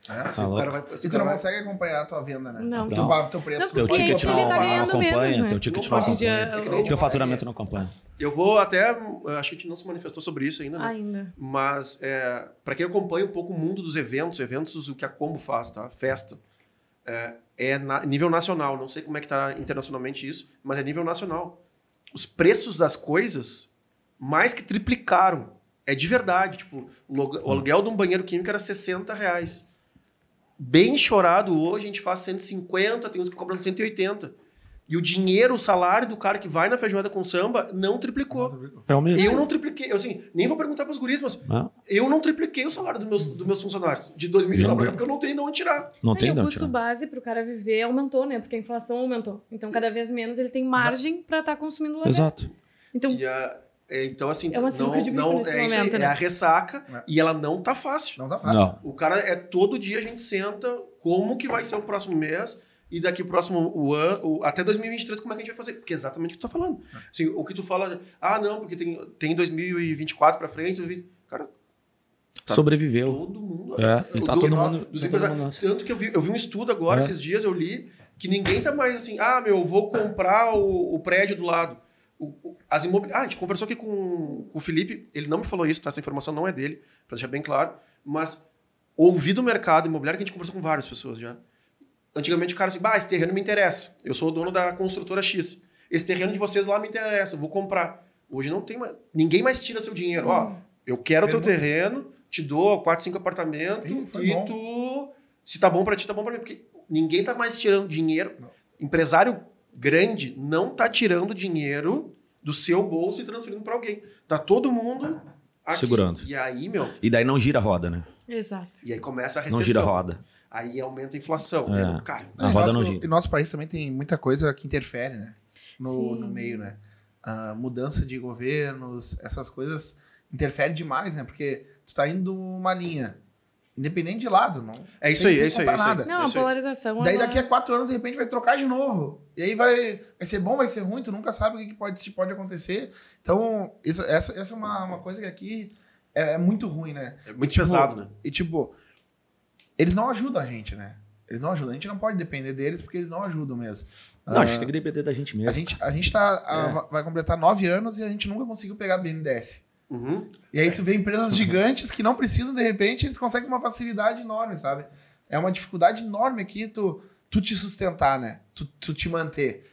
É. Assim, Tá o cara vai... esse E tu cara não vai- consegue acompanhar a tua venda, né? Não. Teu, ba- teu preço. Não, Teu ticket não, tá não ganhando acompanha, menos, né? teu ticket Não não acompanha. o- Teu faturamento não acompanha. Eu vou até... Acho que a gente não se manifestou sobre isso ainda, né? ainda. Mas, é, para quem acompanha um pouco o mundo dos eventos, eventos, o que a Combo faz, tá? Festa. É, é na- nível nacional. Não sei como é que tá internacionalmente isso, mas é nível nacional. Os preços das coisas mais que triplicaram. É de verdade. Tipo, o o aluguel de um banheiro químico era 60 reais. Bem chorado hoje, a gente faz 150, tem uns que cobram 180. E o dinheiro, o salário do cara que vai na feijoada com samba não triplicou. É o mesmo. Eu não tripliquei, eu, assim, nem vou perguntar pros guris, mas Ah, eu não tripliquei o salário dos meus, dos meus funcionários de 2019 pra cá, porque eu não tenho de onde tirar. não tem o não, custo tirar. base pro cara viver aumentou, né? Porque a inflação aumentou. Então, cada vez menos ele tem margem pra estar consumindo lá Exato. Então, E a- então, assim, É não, não, é, aí, momento, é né? a ressaca É. e ela não tá fácil. Não tá fácil. Não. O cara é todo dia a gente senta como que vai ser o próximo mês e daqui o próximo o ano, o- até 2023 como é que a gente vai fazer? Porque é exatamente o que tu tá falando. Assim, o que tu fala, ah, não, porque tem, tem 2024 pra frente, 2020. cara, Tá. Sobreviveu. todo mundo. É, e tá do- todo mundo. dos tá todo empresários. mundo. Tanto que eu vi, eu vi um estudo agora, É. esses dias eu li, que ninguém tá mais assim, ah, meu, vou comprar o, o prédio do lado. As imobili... Ah, a gente conversou aqui com, com o Felipe, ele não me falou isso, tá? Essa informação não é dele, pra deixar bem claro, mas ouvi do mercado imobiliário que a gente conversou com várias pessoas já. Antigamente o cara assim, bah, esse terreno me interessa. Eu sou o dono da construtora X. Esse terreno de vocês lá me interessa, vou comprar. Hoje não tem mais. Ninguém mais tira seu dinheiro. Ó, eu quero o teu terreno, te dou quatro, cinco apartamentos Ih, e bom. tu. Se tá bom pra ti, tá bom pra mim. Porque ninguém tá mais tirando dinheiro. Não. Empresário grande não tá tirando dinheiro do seu bolso e transferindo pra alguém. Tá todo mundo aqui. Segurando. E aí, meu, E daí não gira a roda, né? exato. e aí começa a recessão. Não gira a roda. Aí aumenta a inflação. É. né? Cara, A roda nosso, não gira. E nosso país também tem muita coisa que interfere, né? No, no meio, né? A mudança de governos, essas coisas interferem demais, né? Porque tu tá indo uma linha, independente de lado, não. É isso aí, é isso aí, é isso aí. Não, a isso aí. polarização. Daí ela- daqui a quatro anos, de repente, vai trocar de novo. E aí vai, vai ser bom, vai ser ruim, tu nunca sabe o que pode, se pode acontecer. Então, isso, essa, essa é uma, uma coisa que aqui é, é muito ruim, né? É muito Tipo, pesado, né? E tipo, eles não ajudam a gente, né? Eles não ajudam. A gente não pode depender deles porque eles não ajudam mesmo. Não, a Ah, gente tem que depender da gente mesmo. a gente, a gente tá, a- É. va- vai completar nove anos e a gente nunca conseguiu pegar BNDES. Uhum. E aí tu vê empresas gigantes que não precisam, de repente, eles conseguem uma facilidade enorme, sabe? É uma dificuldade enorme aqui tu, tu te sustentar, né? Tu, tu te manter.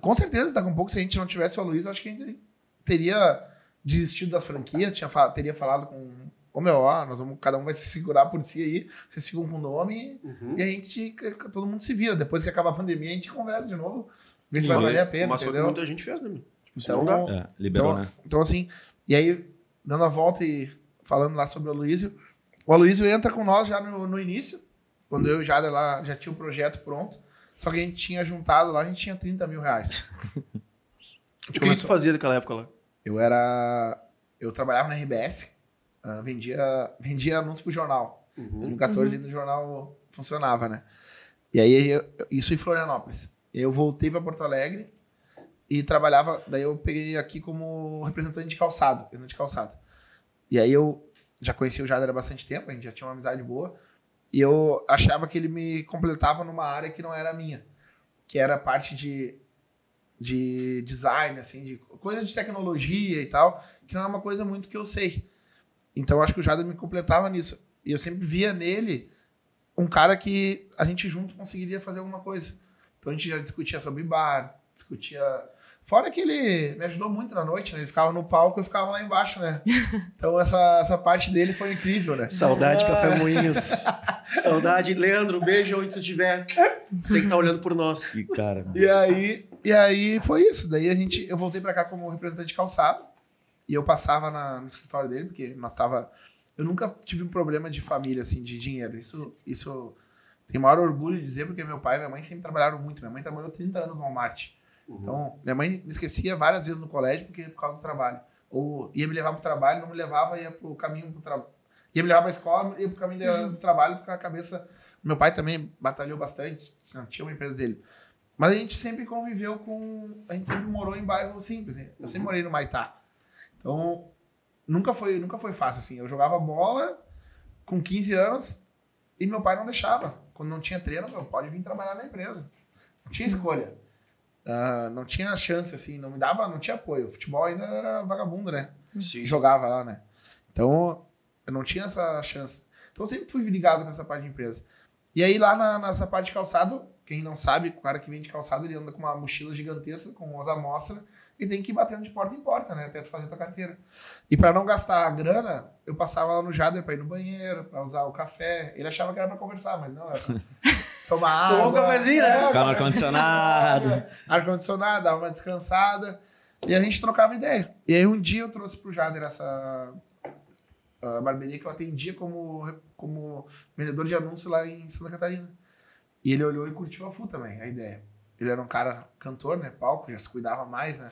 Com certeza, daqui a um pouco, se a gente não tivesse o Aloysio, acho que a gente teria desistido das franquias, tinha, teria falado com. Ô meu, ó, nós vamos, cada um vai se segurar por si aí, vocês ficam com o nome Uhum. e a gente, todo mundo se vira. Depois que acabar a pandemia, a gente conversa de novo, vê se Sim, vai valer a pena, Mas foi o que entendeu? muita gente fez, né? Tipo, Então. É, liberou, então, né? então, assim, e aí, dando a volta e falando lá sobre o Aloysio, o Aloysio entra com nós já no, no início, quando eu e o Jader lá já tinha o projeto pronto, só que a gente tinha juntado lá, a gente tinha 30 mil reais. O que, tu começou- fazia naquela época lá? Eu era... Eu trabalhava na RBS, ah, vendia, vendia anúncio pro jornal. Uhum. 2014 no jornal funcionava, né? E aí, eu- isso em Florianópolis. Eu voltei para Porto Alegre e trabalhava. Daí eu peguei aqui como representante de calçado, vendedor de calçado. E aí eu já conheci o Jader há bastante tempo, a gente já tinha uma amizade boa. E eu achava que ele me completava numa área que não era minha, que era parte de, de design, assim, de coisa de tecnologia e tal, que não é uma coisa muito que eu sei. Então eu acho que o Jader me completava nisso. E eu sempre via nele um cara que a gente junto conseguiria fazer alguma coisa. Então a gente já discutia sobre bar, discutia. Fora que ele me ajudou muito na noite, né? Ele ficava no palco e eu ficava lá embaixo, né? Então essa, essa parte dele foi incrível, né? Saudade, Café Moinhos. Saudade. Leandro, um beijo onde você estiver. Você que tá olhando por nós. Que cara. E aí, e aí foi isso. Daí a gente, eu voltei pra cá como representante de calçado e eu passava na- no escritório dele porque nós tava, eu nunca tive um problema de família assim, de dinheiro. Isso, isso o maior orgulho de dizer porque meu pai e minha mãe sempre trabalharam muito. Minha mãe trabalhou 30 anos no Walmart. Então, minha mãe me esquecia várias vezes no colégio porque por causa do trabalho. Ou ia me levar pro trabalho, não me levava, ia pro caminho pro trabalho. Ia me levar pra escola, ia pro caminho da- do trabalho, porque a cabeça. Meu pai também batalhou bastante, tinha uma empresa dele. Mas a gente sempre conviveu com. A gente sempre morou em bairro simples. né? Eu sempre morei no Maitá. Então, nunca foi, nunca foi fácil assim. Eu jogava bola com 15 anos e meu pai não deixava. Quando não tinha treino, meu, pode vir trabalhar na empresa. Não tinha escolha. Ah, não tinha chance, assim, não me dava, não tinha apoio. O futebol ainda era vagabundo, né? Sim. Jogava lá, né? Então, eu não tinha essa chance. Então, eu sempre fui ligado com essa parte de empresa. E aí, lá na, nessa parte de calçado, quem não sabe, o cara que vende calçado, ele anda com uma mochila gigantesca, com as amostras, e tem que ir batendo de porta em porta, né? Até tu fazer tua carteira. E para não gastar a grana, eu passava lá no Jader pra ir no banheiro, pra usar o café. Ele achava que era pra conversar, mas não, era tomar água. Tomar um cafezinho, né? É, ar-condicionado. ar-condicionado, dava uma descansada. E a gente trocava ideia. E aí um dia eu trouxe pro Jader essa ah, barbearia que eu atendia como, como vendedor de anúncio lá em Santa Catarina. E ele olhou e curtiu a FU também, a ideia. Ele era um cara cantor, né? Palco, já se cuidava mais, né?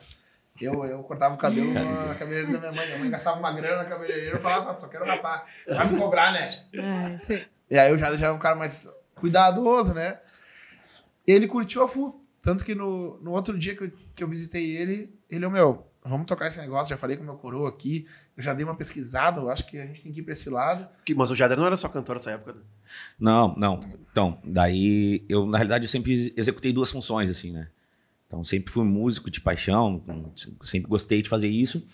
Eu, eu cortava o cabelo na cabeleireira da minha mãe. Minha mãe gastava uma grana na cabeleireira. Eu falava, "Ah, só quero rapar. Vai me cobrar, né? É. E aí o Jader já era um cara mais cuidadoso, né? Ele curtiu a FU. Tanto que no, no outro dia que eu, que eu visitei ele, ele, ô meu, vamos tocar esse negócio. Já falei com o meu coroa aqui. Eu já dei uma pesquisada. Eu acho que a gente tem que ir pra esse lado. Que- Mas o Jader não era só cantor nessa época. né? Não, não. Então, daí eu, na realidade, eu sempre executei duas funções, assim, né? Então, sempre fui músico de paixão, sempre gostei de fazer isso.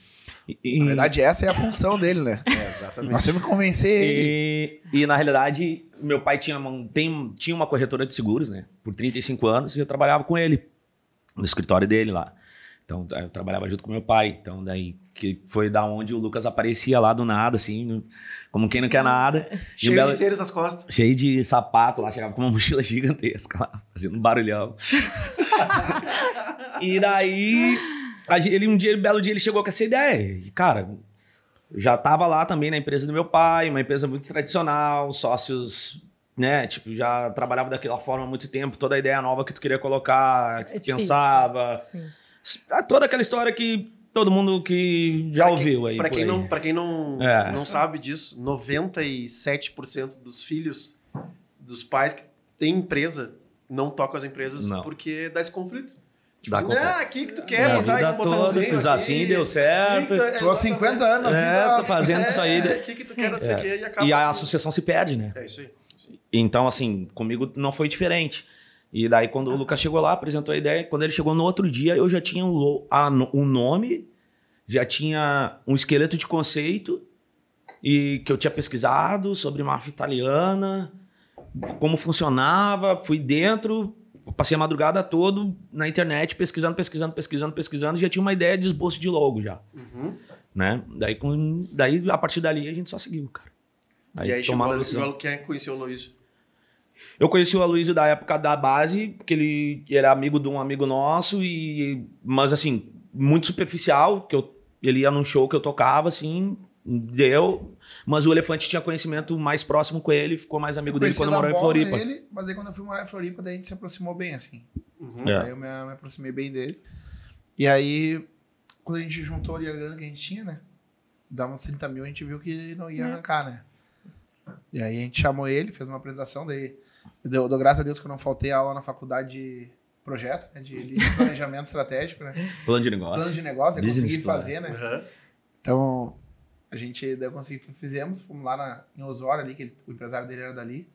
E, Na verdade, essa é a função dele, né? É, exatamente. Nós temos que convencer ele. e, e, na realidade, meu pai tinha uma, tem, tinha uma corretora de seguros, né? Por 35 anos, e eu trabalhava com ele, no escritório dele lá. Então, eu trabalhava junto com meu pai. Então, daí, que foi da onde o Lucas aparecia lá do nada, assim, como quem não quer nada. Cheio belo- de tênis nas costas. cheio de sapato lá, chegava com uma mochila gigantesca lá, fazendo um barulhão. e daí, ele um dia, um belo dia, ele chegou com essa ideia. E, cara, já tava lá também na empresa do meu pai, uma empresa muito tradicional, sócios, né, tipo, já trabalhava daquela forma há muito tempo, toda a ideia nova que tu queria colocar, que É tu difícil. pensava. Sim. Ah, Toda aquela história que todo mundo que já Pra quem- ouviu aí. Pra por quem, aí. não, pra quem não, É. não sabe disso, 97% dos filhos dos pais que têm empresa não tocam as empresas Não. porque dá esse conflito. Tipo assim, ah, aqui que tu É, quer a botar vida esse toda, botãozinho fiz aqui, assim, deu aqui certo. tu- Tô há exatamente. 50 anos É, vida. tô fazendo isso aí. É, né? aqui que tu quer, não sei o quê, e acaba. E a associação se perde, né? É isso aí. Então, assim, comigo não foi diferente. E daí, quando o Lucas chegou lá, apresentou a ideia, quando ele chegou no outro dia, eu já tinha o, lo- a o nome, já tinha um esqueleto de conceito, e que eu tinha pesquisado sobre máfia italiana, como funcionava, fui dentro, passei a madrugada toda na internet, pesquisando, pesquisando, pesquisando, pesquisando, já tinha uma ideia de esboço de logo já, Uhum. né? Daí, com, daí, a partir dali, a gente só seguiu, cara. e aí chegou a decisão. Quem conheceu o Aloysio? Eu conheci o Aloysio da época da base, porque ele era amigo de um amigo nosso, e mas assim, muito superficial, que eu, ele ia num show que eu tocava, assim, deu. Mas o Elefante tinha conhecimento mais próximo com ele, ficou mais amigo dele quando morou em Floripa. Dele, mas aí quando eu fui morar em Floripa, daí a gente se aproximou bem, assim. Uhum. É. Aí eu me, me aproximei bem dele. E aí, quando a gente juntou ali a grana que a gente tinha, né? Dava uns 30 mil, a gente viu que não ia É. arrancar, né? E aí a gente chamou ele, fez uma apresentação, daí Eu dou, dou graças a Deus que eu não faltei a aula na faculdade de projeto, né, de, de planejamento estratégico, né? Plano de negócio. Plano de negócio, eu Business consegui plan. fazer, né? Aham. Então, a gente daí eu consegui, fizemos, fomos lá na, em Osório ali, que ele- o empresário dele era dali,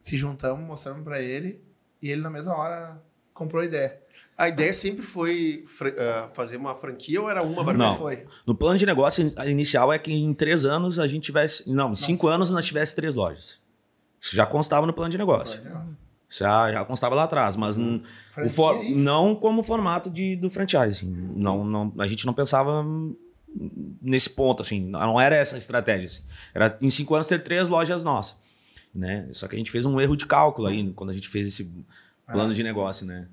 se juntamos, mostramos pra ele, e ele na mesma hora comprou a ideia. A ideia sempre foi ah, fazer uma franquia ou era uma barbearia? Não. Foi. No plano de negócio in- inicial é que em três anos a gente tivesse. Não, em cinco anos nós tivesse três lojas. Isso já constava no plano de negócio. Isso já, já constava lá atrás, mas Franquia for- não como formato de, do franchise. Não, não, a gente não pensava hum, nesse ponto, assim. Não era essa a estratégia. assim. Era em cinco anos ter três lojas nossas. Né? Só que a gente fez um erro de cálculo aí quando a gente fez esse plano de negócio, né?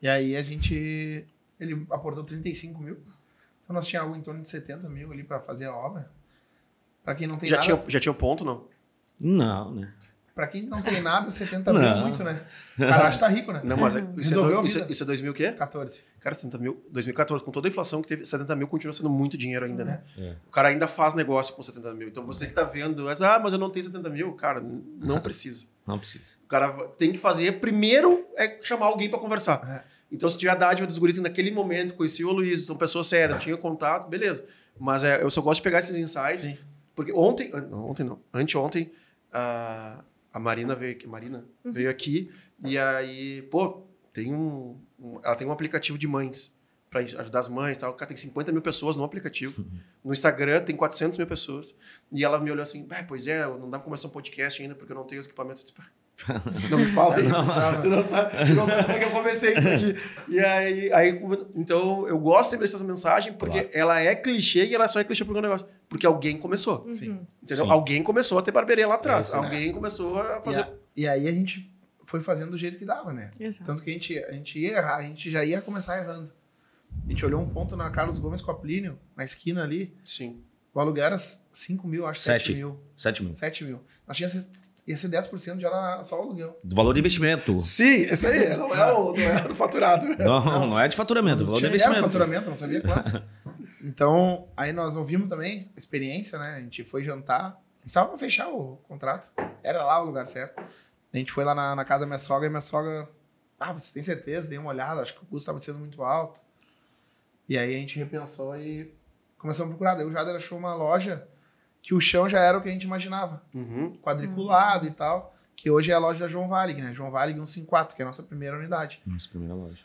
E aí a gente. Ele aportou 35 mil. Então nós tínhamos algo em torno de 70 mil ali pra fazer a obra. Pra quem não tem Já nada. tinha, já tinha o ponto, não? Não, né? Pra quem não tem nada, 70 mil é muito, né? O cara acha que tá rico, né? Não, mas é- isso, é, Resolveu do- a isso, é- vida. isso é 2000 o quê? 14. Cara, 70 mil, 2014, com toda a inflação que teve, 70 mil continua sendo muito dinheiro ainda, né? É. O cara ainda faz negócio com 70 mil. Então você que tá vendo, ah, mas eu não tenho 70 mil, cara, não precisa. Não precisa. O cara tem que fazer, primeiro, é chamar alguém pra conversar. É. Então, se tiver a dádiva dos guris que naquele momento conhecia o Luiz, são pessoas sérias, tinha contato, beleza. Mas é, eu só gosto de pegar esses insights, Sim. porque ontem, não, ontem não, anteontem, a, a Marina veio aqui, Marina veio aqui, e aí, pô, tem um, um- ela tem um aplicativo de mães, pra isso, ajudar as mães e tal. Cara, tem 50 mil pessoas no aplicativo. No Instagram tem 400 mil pessoas. E ela me olhou assim, "Ah, pois é, não dá pra começar um podcast ainda porque eu não tenho os equipamentos. Eu disse, "Pá, não me fala isso. Não. Tu não sabe, tu não sabe como é que eu comecei isso aqui. E aí, aí, então, eu gosto sempre dessas mensagens porque Claro. ela é clichê e ela só é clichê por um negócio. Porque alguém começou. Sim. Entendeu? Sim. Alguém começou a ter barbearia lá atrás. É isso, né? alguém começou a E, fazer. a- e aí a gente foi fazendo do jeito que dava, né? Exato. Tanto que a gente, a gente ia errar, a gente já ia começar errando. A gente olhou um ponto na Carlos Gomes com a Plínio, na esquina ali. Sim. O aluguel era 5 mil, acho 7 Sete. mil. Sete mil. 7 mil. Nós tínhamos ia ser 10% já era só o aluguel. Do valor de investimento. Sim, isso aí. Não é o, não é o faturado. Não, não é de faturamento, é valor de zero investimento. faturamento, não sabia, claro. Então, aí nós ouvimos também a experiência, né? A gente foi jantar. A gente tava pra fechar o contrato. Era lá o lugar certo. A gente foi lá na, na casa da minha sogra e minha sogra. Ah, você tem certeza? Dei uma olhada, acho que o custo estava sendo muito alto. E aí a gente repensou e começamos a procurar. Daí o Jader achou uma loja que o chão já era o que a gente imaginava. Uhum. Quadriculado e tal. Que hoje é a loja da João Valig, né? João Valig 154, que é a nossa primeira unidade. Nossa, primeira loja.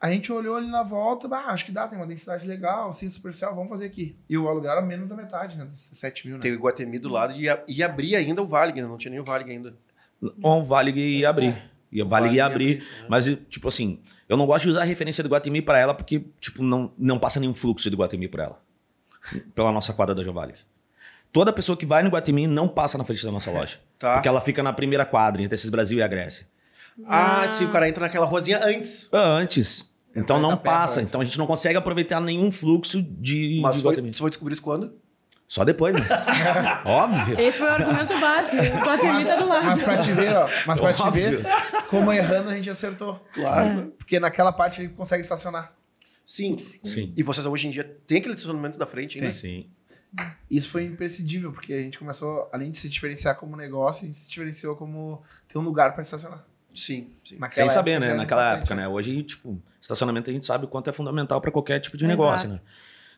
A gente olhou ali na volta, bah, acho que dá, tem uma densidade legal, assim, superficial, vamos fazer aqui. E o aluguel era menos da metade, né? Dos 7 mil, né? Tem o Iguatemi do lado e, a- e abrir ainda o Vale, né? Não tinha nem o Vale ainda. O Vale ia abrir. Ia, vale Vale ia ia abrir. Mas, tipo assim, eu não gosto de usar a referência do Guatemi pra ela porque, tipo, não, não passa nenhum fluxo do Guatemi pra ela. Pela nossa quadra da Jovale. Toda pessoa que vai no Guatemi não passa na frente da nossa loja. Tá. Porque ela fica na primeira quadra, entre esses Brasil e a Grécia. Ah, sim, o cara entra naquela ruazinha antes. Ah, Antes. Então não tá perto passa. antes. Então a gente não consegue aproveitar nenhum fluxo de, Mas de foi, você foi descobrir isso quando? Só depois, né? Óbvio. Esse foi o argumento básico. O Guatemi tá do lado. Mas pra te ver, ó, mas pra te Óbvio. ver como errando a gente acertou. Claro. Porque naquela parte ele consegue estacionar. Sim. Sim. E vocês hoje em dia têm aquele estacionamento da frente ainda? Sim. Isso foi imprescindível, porque a gente começou, além de se diferenciar como negócio, a gente se diferenciou como ter um lugar pra estacionar. Sim. sim. Naquela Sem saber, época né? Naquela importante, época, né? Hoje, tipo, estacionamento a gente sabe o quanto é fundamental pra qualquer tipo de Exato. negócio, né?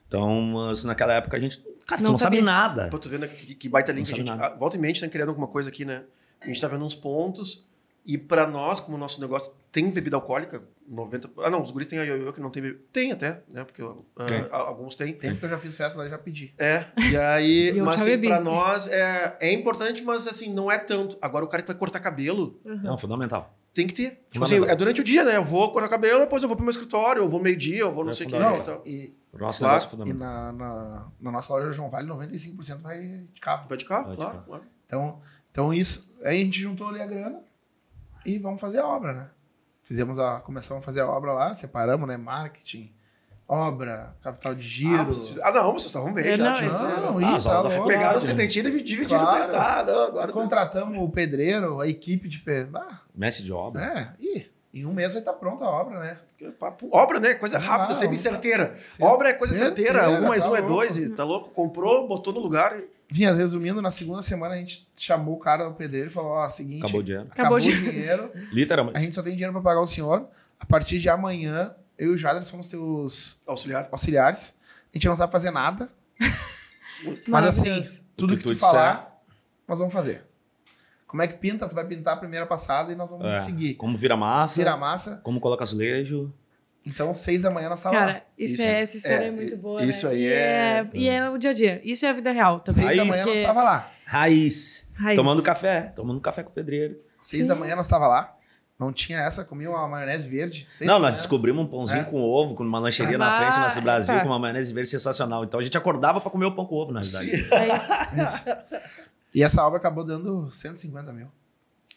Então, mas naquela época a gente. Cara, tu Não não sabe sabia. nada. Pô, tô vendo que, que baita link. Não A gente, volta e mente tá querendo alguma coisa aqui, né? A gente tá vendo uns pontos. E pra nós, como o nosso negócio tem bebida alcoólica, 90... Ah, não, os guris têm a ioiô que não tem bebida. Tem até, né? Porque Tem. a- alguns têm. Tempo que eu já fiz festa lá e já pedi. É, e aí, E mas assim, bebi. pra nós é, é importante, mas assim, não é tanto. Agora o cara que vai cortar cabelo Não, fundamental. tem que ter. Tipo assim, é durante o dia, né? Eu vou cortar cabelo, depois eu vou pro meu escritório, eu vou meio-dia, eu vou não É sei o que. fundamental. e tal. E, O nosso Claro. negócio é e fundamental. na, na, na nossa loja João Vale, 95% vai de carro. Vai de carro, Vai de claro. carro. claro. Então, então isso. Aí a gente juntou ali a grana e vamos fazer a obra, né? Fizemos a. Começamos a fazer a obra lá, separamos, né? Marketing, obra, capital de giro. Ah, vocês ah, não, vocês estavam bem Eu já. não, tinha- Não, Ah, isso, aulas tá. Pegaram o sedentinho e dividiram. Claro. Tá, não, agora Contratamos o pedreiro, a equipe de pedreiro. Ah, Mestre de obra. é, e Em um mês vai estar pronta a obra, né? Papo- Obra, né? Coisa Vamos rápida, lá, sempre certeira. Cer- Obra é coisa certeira. certeira, Um mais tá um é dois, e tá louco? Comprou, botou no lugar. e- Vinha, resumindo, na segunda semana a gente chamou o cara, o pedreiro, e falou: ó, seguinte, Acabou o dinheiro. acabou, Acabou o dinheiro, Literalmente. a gente só tem dinheiro pra pagar o senhor. A partir de amanhã, eu e o Jader somos teus Auxiliar. auxiliares. A gente não sabe fazer nada, mas assim, tudo O que que tu tu falar, nós vamos fazer. Como é que pinta? Tu vai pintar a primeira passada e nós vamos É, seguir. Como vira massa, Vira massa. como coloca azulejo. Então, seis da manhã nós tava lá. Cara, isso, Isso- é, essa história é, é, muito boa. isso né? aí e é- E é o dia a dia. Isso é a vida real também. Seis da manhã nós Porque- tava lá. Raiz. Raiz. Tomando café. Tomando café com o pedreiro. Seis Sim. da manhã nós tava lá. Não tinha essa, comia uma maionese verde. Não, nós descobrimos um pãozinho É. com ovo, com uma lancheria na Ah, frente, nosso Brasil, tá. com uma maionese verde sensacional. Então a gente acordava pra comer o pão com ovo, na verdade. É isso. Isso. E essa obra acabou dando 150 mil.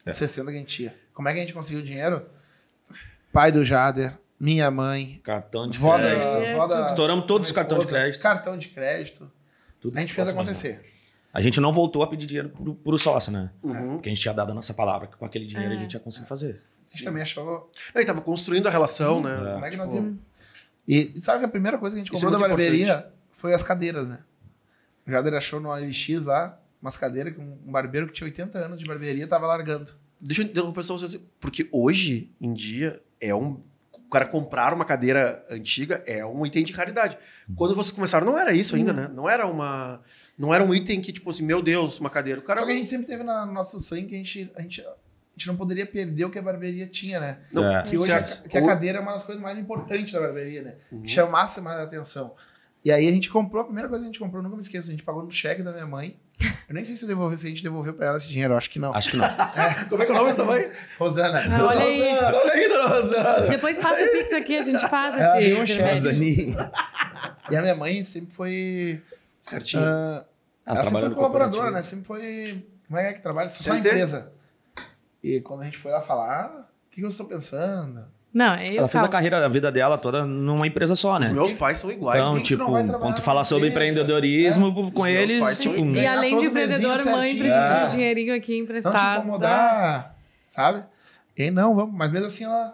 É. 60 que a gente tinha. Como é que a gente conseguiu o dinheiro? Pai do Jader, minha mãe, Cartão de vó da, crédito. É, vó da- Estouramos todos os cartões de crédito. Cartão de crédito. Tudo A gente fez possa acontecer. A gente não voltou a pedir dinheiro pro, pro sócio, né? Uhum. Porque a gente tinha dado a nossa palavra, que com aquele dinheiro É. a gente ia conseguir fazer. A gente também achou. Não, e tava construindo a relação, né? Como é que nós Tipo, íamos? E e sabe que a primeira coisa que a gente é comprou da muito barbearia foi as cadeiras, né? O Jader achou no OLX lá umas cadeiras que um um barbeiro que tinha 80 anos de barbearia tava largando. Deixa eu interromper só vocês. Porque hoje em dia é um. O cara comprar uma cadeira antiga é um item de raridade. Quando vocês começaram, não era isso ainda, né? Não era uma. Não era um item que, tipo assim, meu Deus, uma cadeira. O cara. Só que a gente sempre teve na- no nosso sangue que a gente, a gente, a gente não poderia perder o que a barbearia tinha, né? Não, É. Que hoje a, que a cadeira é uma das coisas mais importantes da barbearia, né? Uhum. Que chamasse mais a atenção. E aí a gente comprou, a primeira coisa que a gente comprou, nunca me esqueço, a gente pagou no cheque da minha mãe. Eu nem sei se eu devolvi, se a gente devolveu pra ela esse dinheiro, eu acho que não. Acho que não. Como é que é o nome da mãe? Rosana. Ah, olha aí. Rosana, olha aí, dona Rosana. Depois passa o Pix aqui, a gente faz Ela esse. um intermédio. E a minha mãe sempre foi. Certinho. ah, Ela ela sempre trabalha foi colaboradora, né? Sempre foi. Como é que trabalha? Só na CLT? empresa. E quando a gente foi lá falar, "Ah, o que eu estou pensando? Não, é Ela fez a carreira, a vida dela toda numa empresa só, né? Os meus pais são iguais. Então, tipo, não quando tu na fala sobre empreendedorismo, com Os meus eles, tipo, E além de empreendedor, mãe certinho. precisa de É. um dinheirinho aqui Não emprestado. te incomodar, sabe? E não, vamos. Mas mesmo assim, ela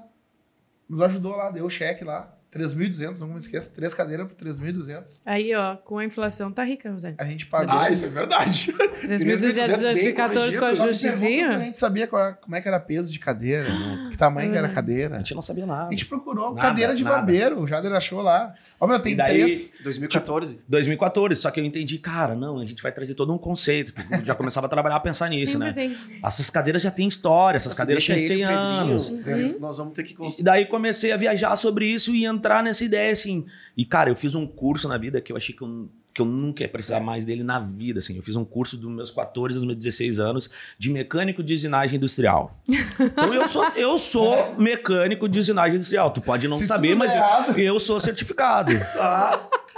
nos ajudou lá, deu o cheque lá. 3.200, não me esqueça. Três cadeiras por 3.200. Aí, ó, com a inflação tá rica, Zé. A gente pagou. Ah, isso é verdade. 3.200 bem 2014 com corrigido. a a gente sabia qual- como é que era peso de cadeira, que tamanho que era a a cadeira. gente não sabia A nada. gente procurou Nada, cadeira de nada. barbeiro, o Jader achou lá. Ó, meu, tem E daí- três. 2014. 2014, só que eu entendi, cara, não, a gente vai trazer todo um conceito. que eu já começava a trabalhar a pensar nisso, Sempre né? tem. Essas cadeiras já têm história, essas cadeiras Deixa têm ele, 100 o Pedrinho, anos. eles- Nós vamos ter que E construir. daí comecei a viajar sobre isso e entrar nessa ideia, assim. E, cara, eu fiz um curso na vida que eu achei que eu, que eu nunca ia precisar mais dele na vida, assim. Eu fiz um curso dos meus 14 aos meus 16 anos de mecânico de usinagem industrial. Então, eu sou, eu sou mecânico de usinagem industrial. Tu pode não Se saber, mas der eu, eu sou certificado.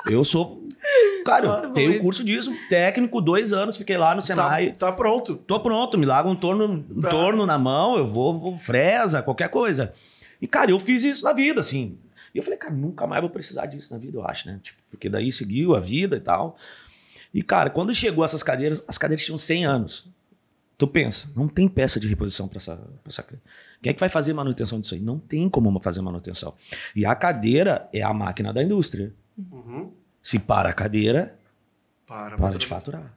Eu sou... Cara, eu bom, tenho isso. curso disso, técnico, dois anos, fiquei lá no Senai. Tá, tá pronto. Tô pronto, me larga um torno, um Tá. torno na mão, eu vou, vou fresa, qualquer coisa. E, cara, eu fiz isso na vida, assim. E eu falei, cara, nunca mais vou precisar disso na vida, eu acho, né? Tipo, porque daí seguiu a vida e tal. E, cara, quando chegou essas cadeiras, as cadeiras tinham 100 anos. Tu pensa, não tem peça de reposição para essa, pra essa. Quem é que vai fazer manutenção disso aí? Não tem como fazer manutenção. E a cadeira é a máquina da indústria. Uhum. Se para a cadeira, Para, para de faturar.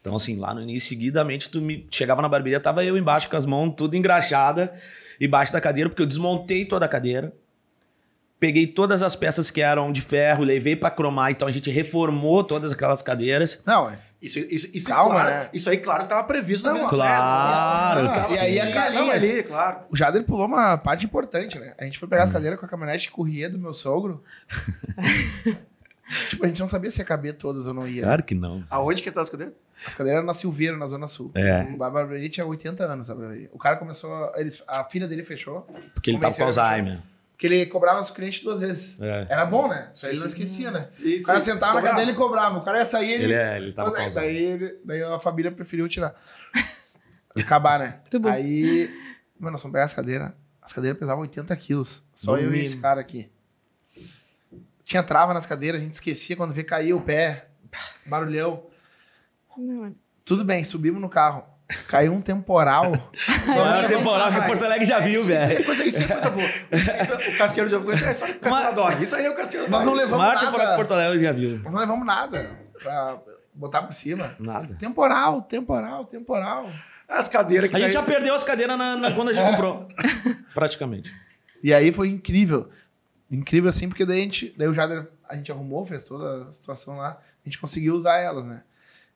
Então, assim, lá no início, seguidamente, tu me chegava na barbearia, tava eu embaixo com as mãos tudo engraxada, embaixo da cadeira, porque eu desmontei toda a cadeira. Peguei todas as peças que eram de ferro, levei para cromar, então a gente reformou todas aquelas cadeiras. Não, mas. Isso, isso, isso, Calma, claro, né? isso aí, claro, que tava previsto Não, na mesa. claro né? que. E aí a não ali, claro. O Jader pulou uma parte importante, né? A gente foi pegar as cadeiras com a caminhonete Courrier do meu sogro. tipo, a gente não sabia se ia caber todas ou não ia. Claro que não. Aonde que tá as cadeiras? As cadeiras eram na Silveira, na Zona Sul. É, A barbearia tinha 80 anos, barbearia. O cara começou. Eles, a filha dele fechou. porque ele tava com Convenceram Alzheimer. Porque ele cobrava os clientes duas vezes. É. Era bom, né? Sim, ele não sim. esquecia, né? Sim, O cara sim. sentava na Cobrava. cadeira e cobrava. O cara ia sair, ele. Ele, é, ele tava com daí, Alzheimer. ele- daí a família preferiu tirar. Acabar, né? Muito bom. Aí, mano, nós fomos pegar as cadeiras. As cadeiras pesavam 80 quilos. Só eu e esse cara aqui. Tinha trava nas cadeiras, a gente esquecia quando vê cair o pé. Barulhão. Não, é. Tudo bem, subimos no carro. Caiu um temporal. Maior temporal que Porto Alegre já viu, Isso, isso velho. é coisa, isso é coisa boa. Isso- isso- o Cassiano já conhece. É só o Cassiano adora. Isso aí é o Cassiano. Nós não levamos maior temporal que nada. Porto Alegre já viu. Nós não levamos nada pra botar por cima. Nada. Temporal, temporal, temporal. As cadeiras que A gente daí- já perdeu as cadeiras na, na- quando a gente comprou. Praticamente. E aí foi incrível. Incrível assim, porque daí a gente, daí o Jader, a gente arrumou, fez toda a situação lá, a gente conseguiu usar elas, né?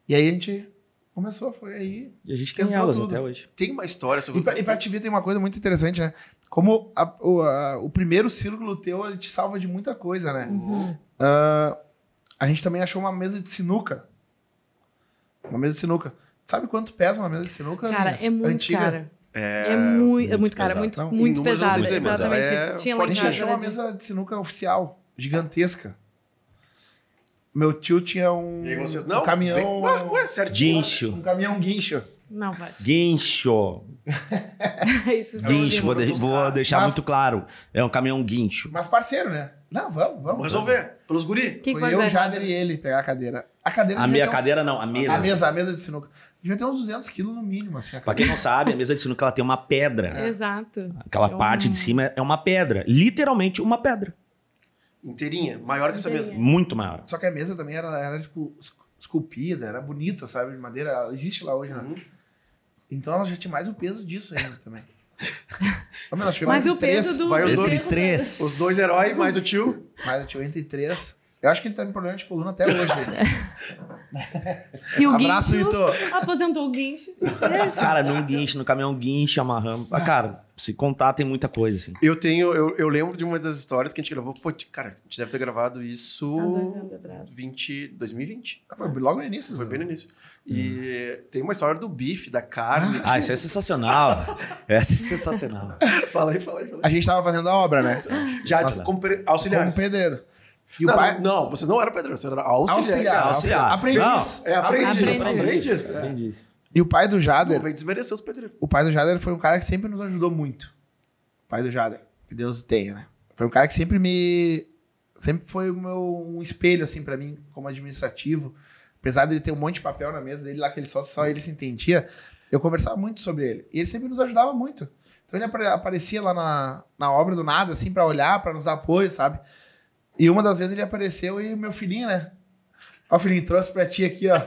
E aí a gente começou, foi aí. E a gente tem elas tudo. até hoje. Tem uma história sobre. E pra, e pra te ver tem uma coisa muito interessante, né? Como a- o, a- o primeiro círculo teu, ele te salva de muita coisa, né? Ah, a gente também achou uma mesa de sinuca. Uma mesa de sinuca. Sabe quanto pesa uma mesa de sinuca? Cara, é muito Antiga. cara. É, É, muito, é muito muito cara, pesado. muito, muito pesada. Exatamente é isso. Tinha lá A gente achou uma mesa de sinuca oficial, gigantesca. Meu tio tinha um, E aí vocês um não? caminhão. Bem- Ué, ué, certinho. Guincho. Um caminhão guincho. Não, vai. Guincho. Isso Guincho, vou, de- vou deixar Mas- muito claro. É um caminhão guincho. Mas parceiro, né? Não, vamos, vamos. Resolver. Pelos guri. Quem que Foi pode eu? Jader e ele pegar a cadeira. A cadeira A minha ter uns- cadeira não, a mesa. A mesa, a mesa de sinuca. Devia ter uns 200 quilos no mínimo, assim. a Pra quem não sabe, a mesa de sinuca ela tem uma pedra. Exato. Aquela É um- parte de cima é uma pedra. Literalmente uma pedra. Inteirinha. Maior que essa mesa. Muito maior. Só que a mesa também era, era tipo, es- esculpida, era bonita, sabe? De madeira. Ela existe lá hoje, né? Uhum. Então ela já tinha mais o peso disso ainda também. Mas o entre três, peso do. vai os do dois. Três. Os dois heróis mais o tio. Mas eu tinha entre três. Eu acho que ele tá com problema de coluna até hoje. E o Abraço, guincho Vitor. aposentou o guincho. É. Cara, num guincho, no caminhão guincho, amarramos. Ah, cara, se contar tem muita coisa, assim. Eu tenho, eu, eu lembro de uma das histórias que a gente gravou. Pô, cara, a gente deve ter gravado isso Há dois anos atrás. 20, 2020. Foi logo no início. Foi bem no início. E tem uma história do bife, da carne. Ah, isso é sensacional. Essa é sensacional. fala aí, fala aí. Fala aí. A gente tava fazendo a obra, né? Já Nossa. como pre- Como pedreiro. E o não, pai. não, você não era pedreiro, você era auxiliar. Auxiliar. Auxiliar. Aprendiz. É aprendiz. Aprendiz. Aprendiz. É. Entendi. E o pai do Não, Jader. vem desmerecer os pedreiros. O pai do Jader foi um cara que sempre nos ajudou muito. O pai do Jader. Que Deus o tenha, né? Foi um cara que sempre me. Sempre foi o meu um espelho, assim, pra mim, como administrativo. Apesar dele ter um monte de papel na mesa dele lá, que ele só, só ele se entendia, eu conversava muito sobre ele. E ele sempre nos ajudava muito. Então ele apare- aparecia lá na, na obra do nada, assim, pra olhar, pra nos dar apoio, sabe? E uma das vezes ele apareceu e meu filhinho, né? Ó, o filhinho, trouxe pra ti aqui, ó.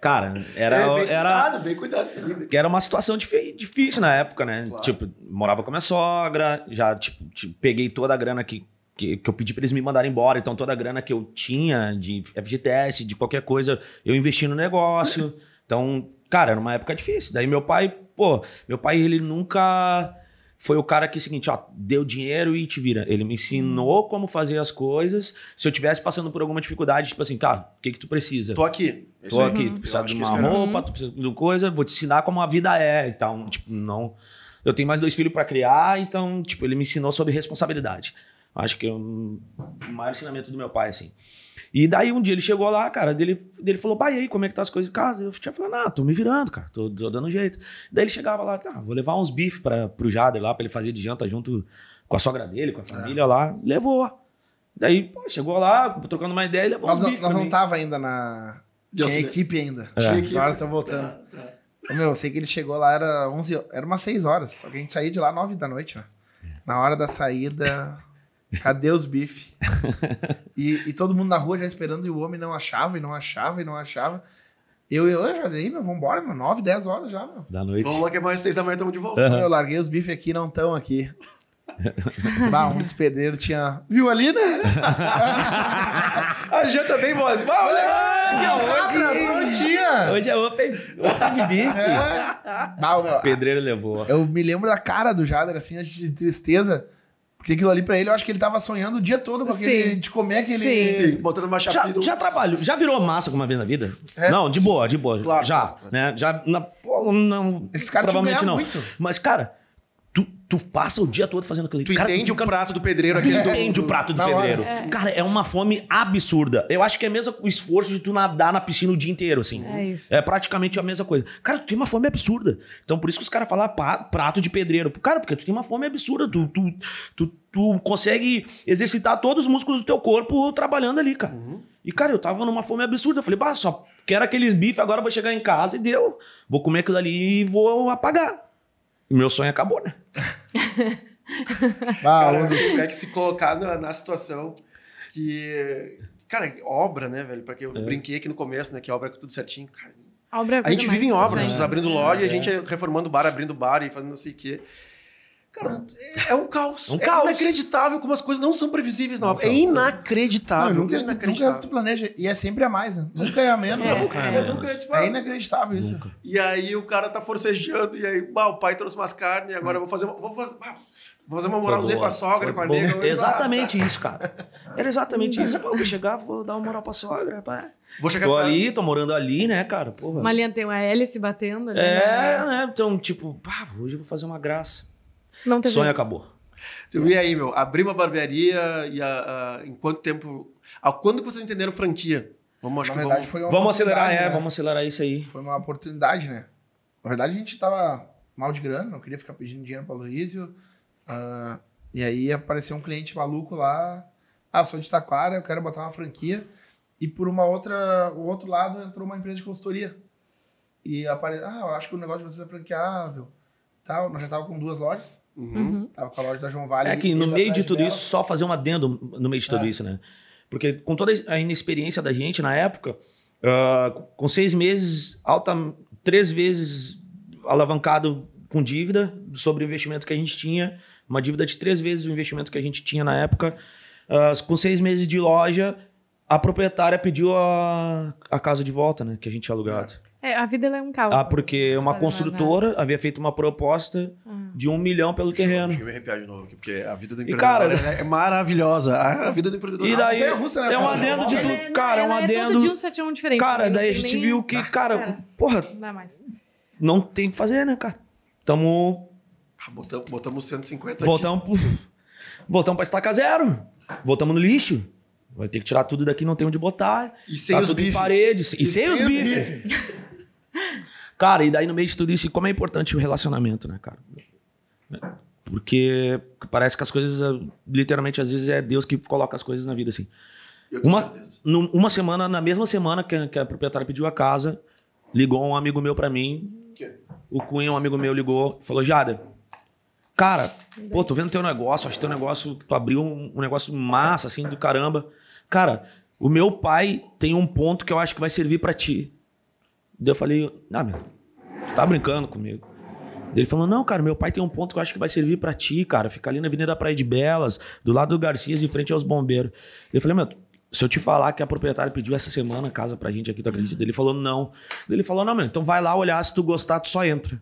Cara, era, é, bem era, cuidado, bem cuidado, era uma situação difí- difícil na época, né? Tipo, morava com a minha sogra, já, tipo, tipo, peguei toda a grana que, que, que eu pedi pra eles me mandarem embora. Então, toda a grana que eu tinha de FGTS, de qualquer coisa, eu investi no negócio. Então, cara, era uma época difícil. Daí meu pai, pô, meu pai, ele nunca foi o cara que, seguinte, ó, deu dinheiro e te vira. Ele me ensinou como fazer as coisas. Se eu tivesse passando por alguma dificuldade, tipo assim, cara, o que que tu precisa? Tô aqui. É isso Tô aí. aqui, tu Eu precisa acho de que uma roupa, tu precisa de uma coisa, vou te ensinar como a vida é. Então, tipo, não. Eu tenho mais dois filhos pra criar, então, tipo, ele me ensinou sobre responsabilidade. Acho que é um- o maior ensinamento do meu pai, assim. E daí um dia ele chegou lá, cara, dele, dele falou, pai, e aí, como é que tá as coisas em casa? Eu tinha falado, ah, tô me virando, cara, tô, tô dando um jeito. Daí ele chegava lá, tá, vou levar uns bifes pra, pro Jader lá, pra ele fazer de janta junto com a sogra dele, com a família lá. Levou. Daí, pô, chegou lá, trocando uma ideia, e levou Nós uns bifes nós pra não mim. tava ainda na. De Tinha equipe ainda. Tinha É. equipe. Agora tô voltando. Ô, Meu, eu sei que ele chegou lá, era 11, ho- era umas 6 horas. Só que a gente saía de lá 9 da noite, né? Na hora da saída, cadê os bife? e, e todo mundo na rua já esperando e o homem não achava, e não achava, e não achava. Eu, eu já dei, meu, vambora, meu, 9, 10 horas já, meu. Da noite. Vamos lá que é mais seis da manhã, estamos de volta. Aham. Eu larguei os bifes aqui, não estão aqui. bah, um despedeiro tinha. Viu ali, né? A janta bem boa. assim, ah, olha! Hoje prontinha! Hoje é open, open de bife. É. Bah, meu, O pedreiro levou. Eu me lembro da cara do Jader, assim, de tristeza. Porque aquilo ali pra ele, eu acho que ele tava sonhando o dia todo com aquele. Sim. de comer aquele. Sim. Sim, botando uma Já, chapinha. já trabalhou, já virou massa alguma vez na vida? É. Não, de boa, de boa. Claro, já, claro, né? Já, na, pô, não, Esses caras tinham provavelmente que não. muito. Mas, cara, tu, tu passa o dia todo fazendo aquilo. Tu cara, entende o fica- prato do pedreiro aquele do... Entende o prato do Na pedreiro. É. Cara, é uma fome absurda. Eu acho que é mesmo o esforço de tu nadar na piscina o dia inteiro, assim. É isso. É praticamente a mesma coisa. Cara, tu tem uma fome absurda. Então, por isso que os caras falam "Pá, prato de pedreiro. Cara, porque tu tem uma fome absurda. Tu, tu, tu, tu consegue exercitar todos os músculos do teu corpo trabalhando ali, cara. E, cara, eu tava numa fome absurda. Eu falei, bah, só quero aqueles bifes, agora eu vou chegar em casa e deu. Vou comer aquilo ali e vou apagar. Meu sonho acabou, né? Ah, Cara, é que se colocar na, na situação que. Cara, obra, né, velho? Porque eu É. brinquei aqui no começo, né? Que obra é tudo certinho. Cara, A, obra é a gente vive em obra, interessante. vocês abrindo loja e a gente reformando bar, abrindo bar e fazendo não sei o quê. Cara, é um caos. É um caos. inacreditável como as coisas não são previsíveis na Não obra. É são. Não, inacreditável. nunca, nunca é o que inacreditável. tu planeja. E é sempre a mais, né? Nunca é a menos. É, Nunca é é. menos. nunca, tipo, É ah, inacreditável isso. E aí o cara tá forcejando, e aí, bah, o pai trouxe umas carnes, agora eu vou fazer uma, vou fazer, bah, vou fazer uma moralzinha com a sogra, com a nega. Exatamente isso, cara. Era exatamente isso. Pô, eu vou chegar, vou dar uma moral pra sogra, pá. Vou chegar Tô pra- ali, tô morando ali, né, cara? Porra. Uma linha tem uma hélice batendo ali. É, né? né? Então, tipo, pá, hoje eu vou fazer uma graça. Não teve. Sonho acabou. E aí, meu, abrir uma barbearia e a, a- em quanto tempo. A, quando que vocês entenderam franquia? Vamos, acho Na que verdade, vamos. foi uma Vamos acelerar, é, né? vamos acelerar isso aí. Foi uma oportunidade, né? Na verdade, a gente tava mal de grana, não queria ficar pedindo dinheiro pra Luísio. Ah, e aí apareceu um cliente maluco lá. Ah, sou de Taquara, eu quero botar uma franquia. E por uma outra, o outro lado entrou uma empresa de consultoria. E apareceu, ah, eu acho que o negócio de vocês é franqueável. Tal. Nós já tava com duas lojas. Uhum. Uhum. Tava com a loja da João Vale. É que no meio de tudo Bela. isso, só fazer um adendo no meio de tudo É. isso, né? Porque com toda a inexperiência da gente na época, ah, com seis meses, alta, três vezes alavancado com dívida sobre o investimento que a gente tinha, uma dívida de três vezes o investimento que a gente tinha na época, ah, com seis meses de loja, a proprietária pediu a, a casa de volta, né? Que a gente tinha alugado. É, a vida ela é um caos. Ah, porque uma Faz construtora havia feito uma proposta Ah. de um milhão pelo terreno. Deixa eu me arrepiar de novo aqui, porque a vida do E, empreendedor cara, é maravilhosa. A vida do empreendedor E daí montanha russa, né, é um adendo de tudo. é- Cara, é um adendo. todo dia um 71 diferente. Cara, né? Daí a tem gente nem- viu que, cara, Cara. porra, Não dá mais. não tem o que fazer, né, cara? Tamo. Ah, botamos, botamos 150 aqui. Voltamos pro. Voltamos pra estaca zero. Voltamos no lixo. Vai ter que tirar tudo daqui, não tem onde botar. E sem tá os bife. paredes. E, sem os bifes. Cara, e daí no meio de tudo isso, como é importante o relacionamento, né, cara? Porque parece que as coisas, eh, literalmente, às vezes é Deus que coloca as coisas na vida, assim. Eu tenho Uma, num- uma semana, na mesma semana que, a- que a proprietária pediu a casa, ligou um amigo meu pra mim. Que? O Cunha, um amigo meu, ligou e falou: Jada, cara, pô, tô vendo teu negócio, acho teu negócio, tu abriu um, um negócio massa, assim, do caramba. Cara, o meu pai tem um ponto que eu acho que vai servir pra ti. Daí eu falei: Ah, meu, tu tá brincando comigo. Ele falou: Não, cara, meu pai tem um ponto que eu acho que vai servir pra ti, cara. Fica ali na Avenida Praia de Belas, do lado do Garcias, de frente aos bombeiros. Eu falei: Meu, se eu te falar que a proprietária pediu essa semana a casa pra gente aqui, tu acredita? Ele falou: Não. Ele falou: Não, meu, então vai lá olhar, se tu gostar, tu só entra.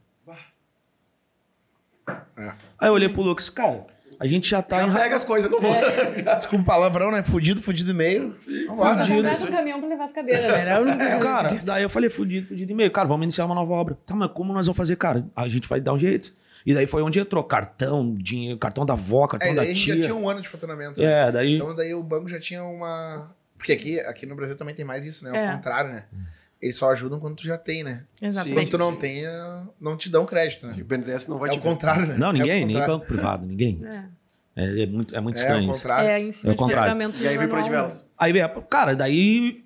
É. Aí eu olhei pro Lucas: Cara, a gente já tá Já em. pega as coisas, não vou. Desculpa o palavrão, né? Fudido, fudido e meio. Só Fudido, um aí. caminhão pra levar as cadeiras, né? Era eu Cara, daí eu falei, fudido, fudido e meio. Cara, vamos iniciar uma nova obra. Tá, mas como nós vamos fazer, cara? A gente vai dar um jeito. E daí foi onde entrou cartão, dinheiro, cartão da avó, cartão É, da daí a gente já tia. tinha um ano de faturamento. né? É, daí. Então daí o banco já tinha uma. Porque aqui, aqui no Brasil também tem mais isso, né? Ao É. contrário, né? Eles só ajudam quando tu já tem, né? Quando Exatamente. tu não tem, eh, não te dão crédito, né? O BNDES não vai É te o ver. contrário, né? Não, É o ninguém, nem contrário. banco privado, ninguém. É. É, é muito, é muito É, estranho o isso. contrário. É, em cima É o de contrário. E aí veio pra anual. Edivelas. Aí, veio, cara, daí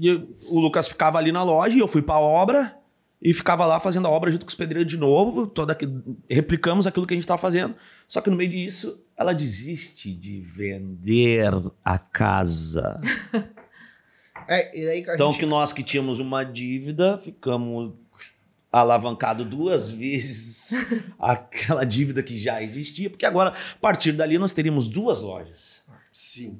eu- o Lucas ficava ali na loja e eu fui pra obra e ficava lá fazendo a obra junto com os pedreiros de novo, toda replicamos aquilo que a gente tava fazendo. Só que no meio disso, ela desiste de vender a casa. É, e aí a Então, gente... que nós que tínhamos uma dívida, ficamos alavancados duas vezes aquela dívida que já existia, porque agora, a partir dali, nós teríamos duas lojas. Sim.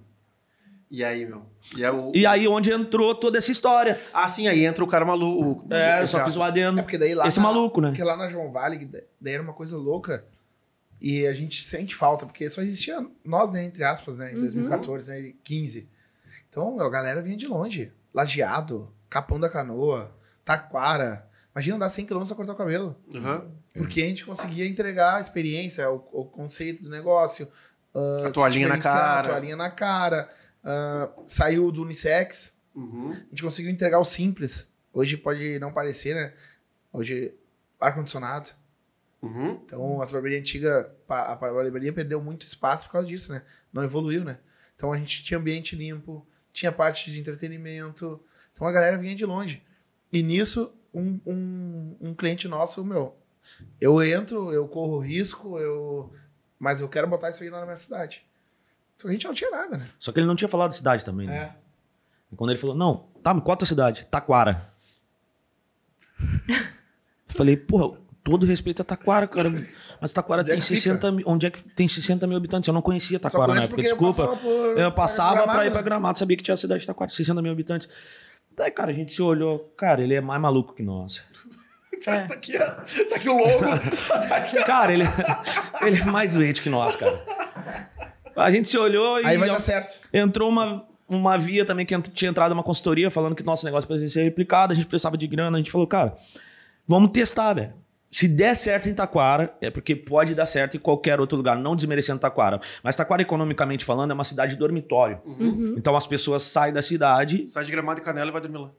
E aí, meu? E aí, o... E aí, onde entrou toda essa história. Ah, sim, aí entra o cara maluco. É, eu só fiz o adendo. É porque daí lá Esse na- maluco, né? Porque lá na João Vale, daí era uma coisa louca. E a gente sente falta, porque só existia nós, né, entre aspas, né, em Uhum. 2014, né, e 15. Então, a galera vinha de longe. Lajeado, Capão da Canoa, Taquara. Imagina andar 100 km pra cortar o cabelo. Aham. Porque a gente conseguia entregar a experiência, o, o conceito do negócio. ah, A toalhinha na cara. A toalhinha na cara. ah, saiu do unissex. Uhum. A gente conseguiu entregar o simples. Hoje pode não parecer, né? Hoje, ar-condicionado. Uhum. Então, as barbearias antigas, pa- a barbearia perdeu muito espaço por causa disso, né? Não evoluiu, né? Então, a gente tinha ambiente limpo, tinha parte de entretenimento. Então a galera vinha de longe. E nisso, um, um, um cliente nosso, meu, eu entro, eu corro risco, eu mas eu quero botar isso aí lá na minha cidade. Só que a gente não tinha nada, né? Só que ele não tinha falado de cidade também, né? É. E quando ele falou, não, tá, qual a tua cidade? Taquara. Eu falei, porra, todo respeito a Taquara, cara. Mas Taquara Onde é tem fica? 60 mil. Onde é que tem 60 mil habitantes? Eu não conhecia Taquara na época, eu desculpa. passava por- eu passava pra pra, Gramado, ir pra né? Gramado, sabia que tinha a cidade de Taquara, 60 mil habitantes. Daí, cara, a gente se olhou, cara, ele é mais maluco que nós. É. Tá aqui, tá aqui o logo. tá aqui. Cara, ele, ele é mais doente que nós, cara. A gente se olhou e Aí vai dar certo. entrou uma, uma via também que tinha entrado uma consultoria falando que nosso negócio precisava ser replicado, a gente precisava de grana, a gente falou, cara, vamos testar, velho. Se der certo em Taquara, é porque pode dar certo em qualquer outro lugar, não desmerecendo Taquara. Mas Taquara, economicamente falando, é uma cidade dormitório. Então as pessoas saem da cidade Sai de gramado e canela e vai dormir lá.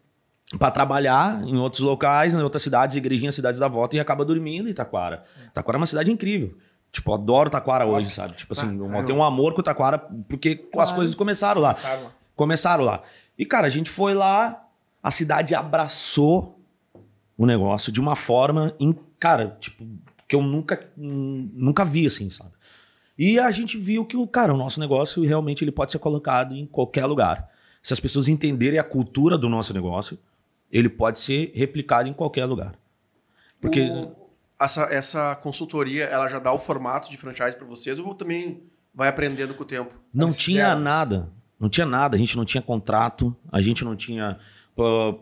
para trabalhar em outros locais, em outras cidades, igrejinhas, cidades da volta, e acaba dormindo em Taquara. Taquara é uma cidade incrível. Tipo, eu adoro Taquara hoje, sabe? Tipo assim, eu tenho um amor com Taquara, porque as coisas começaram lá. Sabe? Começaram lá. E, cara, a gente foi lá, a cidade abraçou o negócio de uma forma, em, cara, tipo, que eu nunca, nunca vi, assim, sabe? E a gente viu que, o cara, o nosso negócio realmente ele pode ser colocado em qualquer lugar. Se as pessoas entenderem a cultura do nosso negócio, ele pode ser replicado em qualquer lugar. Porque O- essa, essa consultoria, ela já dá o formato de franchise pra vocês ou também vai aprendendo com o tempo? Não tinha nada. Não tinha nada. A gente não tinha contrato. A gente não tinha. pô,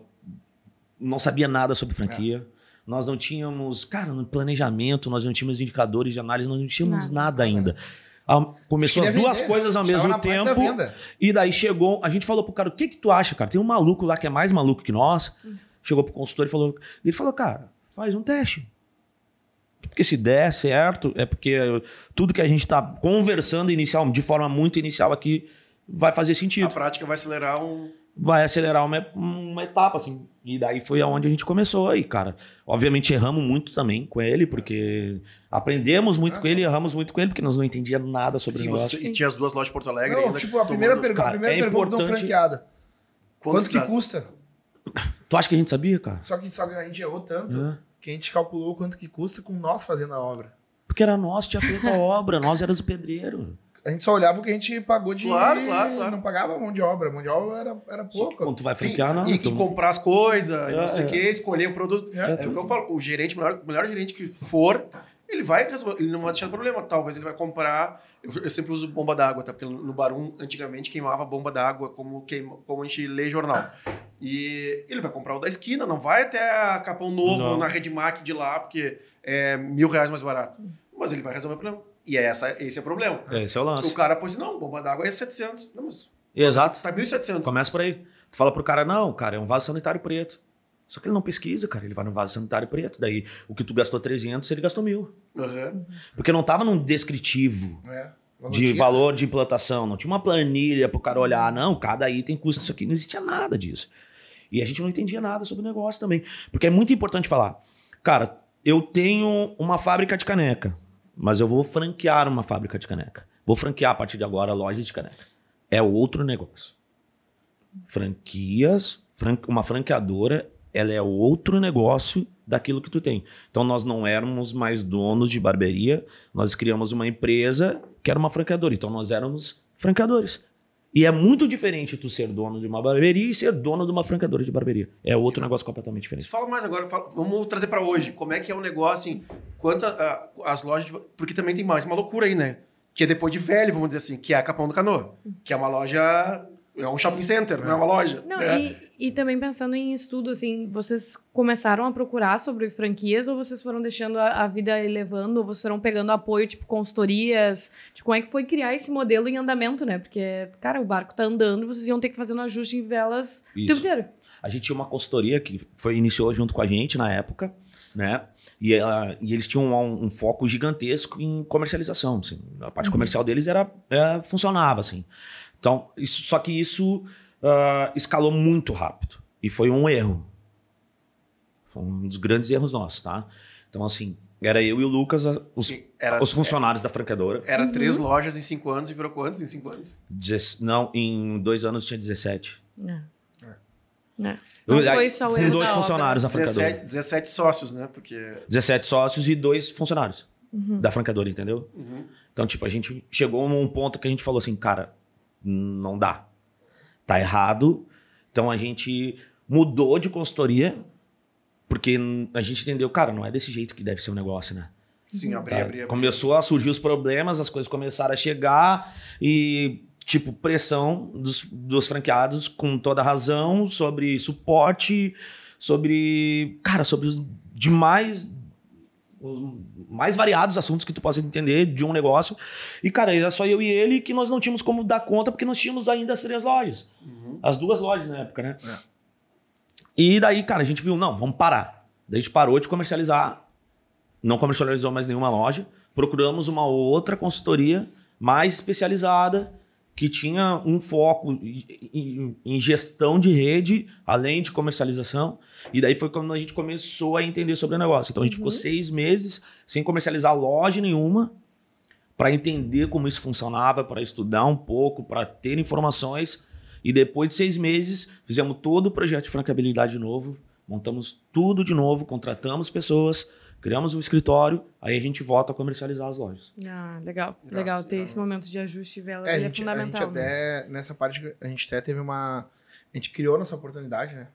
não sabia nada sobre franquia. Nós não tínhamos, cara, no planejamento, nós não tínhamos indicadores de análise, nós não tínhamos nada, Nada. ainda. Começou as duas vender. coisas ao mesmo da tempo. venda. E daí chegou, a gente falou pro cara, o que que tu acha, cara? Tem um maluco lá que é mais maluco que nós. Chegou pro consultor e falou, ele falou, cara, faz um teste. Porque se der certo, é porque tudo que a gente tá conversando inicial, de forma muito inicial aqui, vai fazer A sentido. prática vai acelerar um. Vai acelerar uma, uma etapa, assim. E daí foi aonde a gente começou aí, cara. Obviamente erramos muito também com ele, porque aprendemos muito com ele, erramos muito com ele, porque nós não entendíamos nada sobre Sim, o negócio. você, e tinha as duas lojas de Porto Alegre Não, ainda. tipo, a primeira, mundo- pergunta, a Cara, primeira é pergunta de um importante- franqueado. Quanto, que dá? custa? Tu acha que a gente sabia, cara? Só que, só que a gente errou tanto É. que a gente calculou quanto que custa com nós fazendo a obra. Porque era nós, tinha feito a obra, nós éramos o pedreiro. A gente só olhava o que a gente pagou de. Claro, claro, claro. Não pagava mão de obra. Mão de obra era, era pouco. quando tu vai Sim, franquear, não. e, tu- e comprar as coisas, É, não sei o é. que, escolher o produto. É, É, o que eu falo, o gerente, o melhor, o melhor gerente que for, ele vai resolver, ele não vai deixar problema. Talvez ele vai comprar. Eu, eu sempre uso bomba d'água, tá? Porque no Barum, antigamente, queimava bomba d'água como, queima, como a gente lê jornal. E ele vai comprar o da esquina, não vai até a Capão Novo Não. na Redmac de lá, porque é mil reais mais barato. Mas ele vai resolver o problema. E é essa, esse é o problema. Esse é o lance. O cara pôs assim, não, bomba d'água é 700. Não, mas Exato. tá 1.700. Começa por aí. Tu fala pro cara, não, cara, é um vaso sanitário preto. Só que ele não pesquisa, cara. Ele vai no vaso sanitário preto. Daí, o que tu gastou 300, ele gastou mil. Aham. Porque não tava num descritivo É. De valor de implantação. Não tinha uma planilha pro cara olhar. Não, cada item custa isso aqui. Não existia nada disso. E a gente não entendia nada sobre o negócio também. Porque é muito importante falar. Cara, eu tenho uma fábrica de caneca. Mas eu vou franquear uma fábrica de caneca. Vou franquear a partir de agora a loja de caneca. É outro negócio. Franquias, fran- uma franqueadora, ela é outro negócio daquilo que tu tem. Então nós não éramos mais donos de barbearia, nós criamos uma empresa que era uma franqueadora. Então nós éramos franqueadores. E é muito diferente tu ser dono de uma barbearia e ser dono de uma franqueadora de barbearia. É outro negócio completamente diferente. fala mais agora, fala- vamos trazer pra hoje. Como é que é o negócio, assim, quanto a- a- as lojas. de- porque também tem mais uma loucura aí, né? Que é depois de velho, vamos dizer assim, que é a Capão do Canoa. Que é uma loja. É um shopping center, não é uma loja. Não, e, e também pensando em estudo, assim, vocês começaram a procurar sobre franquias ou vocês foram deixando a, a vida elevando, ou vocês foram pegando apoio, tipo, consultorias? Tipo, como é que foi criar esse modelo em andamento, né? Porque, cara, o barco tá andando vocês iam ter que fazer um ajuste em velas o tempo Isso. inteiro. A gente tinha uma consultoria que foi, iniciou junto com a gente na época, né? E, ela- e eles tinham um, um foco gigantesco em comercialização. assim. A parte comercial deles era, é, funcionava, assim. Então, isso, só que isso ah, escalou muito rápido. E foi um erro. Foi um dos grandes erros nossos, tá? Então, assim, Era eu e o Lucas, a- os, Sim, era, os funcionários da franqueadora. Era três lojas em cinco anos e virou quantos em cinco anos? Dezes- Não, em dois anos tinha 17. É. É. Eu- Não foi só essa dois funcionários da franqueadora. 17, 17 sócios, né? Porque 17 sócios e dois funcionários Uhum. da franqueadora, entendeu? Então, tipo, a gente chegou num ponto que a gente falou assim, cara, não dá. Tá errado. Então a gente mudou de consultoria, porque a gente entendeu, cara, não é desse jeito que deve ser o negócio, né? sim, abri, Tá? abri, abri. Começou a surgir os problemas, as coisas começaram a chegar e, tipo, pressão dos, dos franqueados com toda razão sobre suporte, sobre, cara, sobre os demais, os mais variados assuntos que tu possa entender de um negócio. E, cara, era só eu e ele que nós não tínhamos como dar conta porque nós tínhamos ainda as três lojas. As duas lojas na época, né? E daí, cara, a gente viu, não, vamos parar. Daí a gente parou de comercializar não comercializou mais nenhuma loja. Procuramos uma outra consultoria mais especializada que tinha um foco em- gestão de rede, além de comercialização. E daí foi quando a gente começou a entender sobre o negócio. Então a gente ficou seis meses sem comercializar loja nenhuma para entender como isso funcionava, para estudar um pouco, para ter informações. E depois de seis meses, fizemos todo o projeto de franqueabilidade novo, montamos tudo de novo, contratamos pessoas, criamos um escritório, aí a gente volta a comercializar as lojas. Ah, legal. Legal. Ter esse momento de ajuste velas É, a ele é gente, a gente fundamental. né? até, nessa parte, a gente até teve uma. A gente criou nossa oportunidade, né?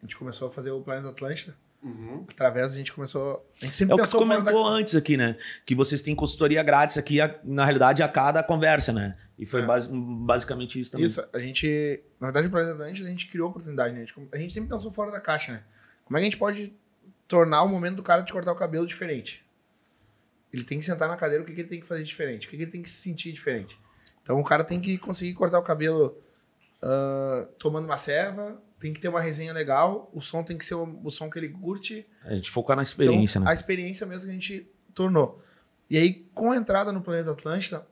A gente começou a fazer o Planeta Atlântida. Uhum. Através, a gente começou. A gente sempre É o que fora comentou da- antes aqui, né? Que vocês têm consultoria grátis aqui, a- na realidade, a cada conversa, né? E foi É. basi- basicamente isso também. Isso, a gente. Na verdade, o Planeta Atlântida, a gente criou a oportunidade, né? A gente, a gente sempre pensou fora da caixa, né? Como é que a gente pode tornar o momento do cara de cortar o cabelo diferente? Ele tem que sentar na cadeira, o que, que ele tem que fazer diferente? O que, que ele tem que se sentir diferente? Então o cara tem que conseguir cortar o cabelo ah, tomando uma ceva, tem que ter uma resenha legal, o som tem que ser o, o som que ele curte. A gente focar na experiência, então, né? A experiência mesmo que a gente tornou. E aí, com a entrada no Planeta Atlântida,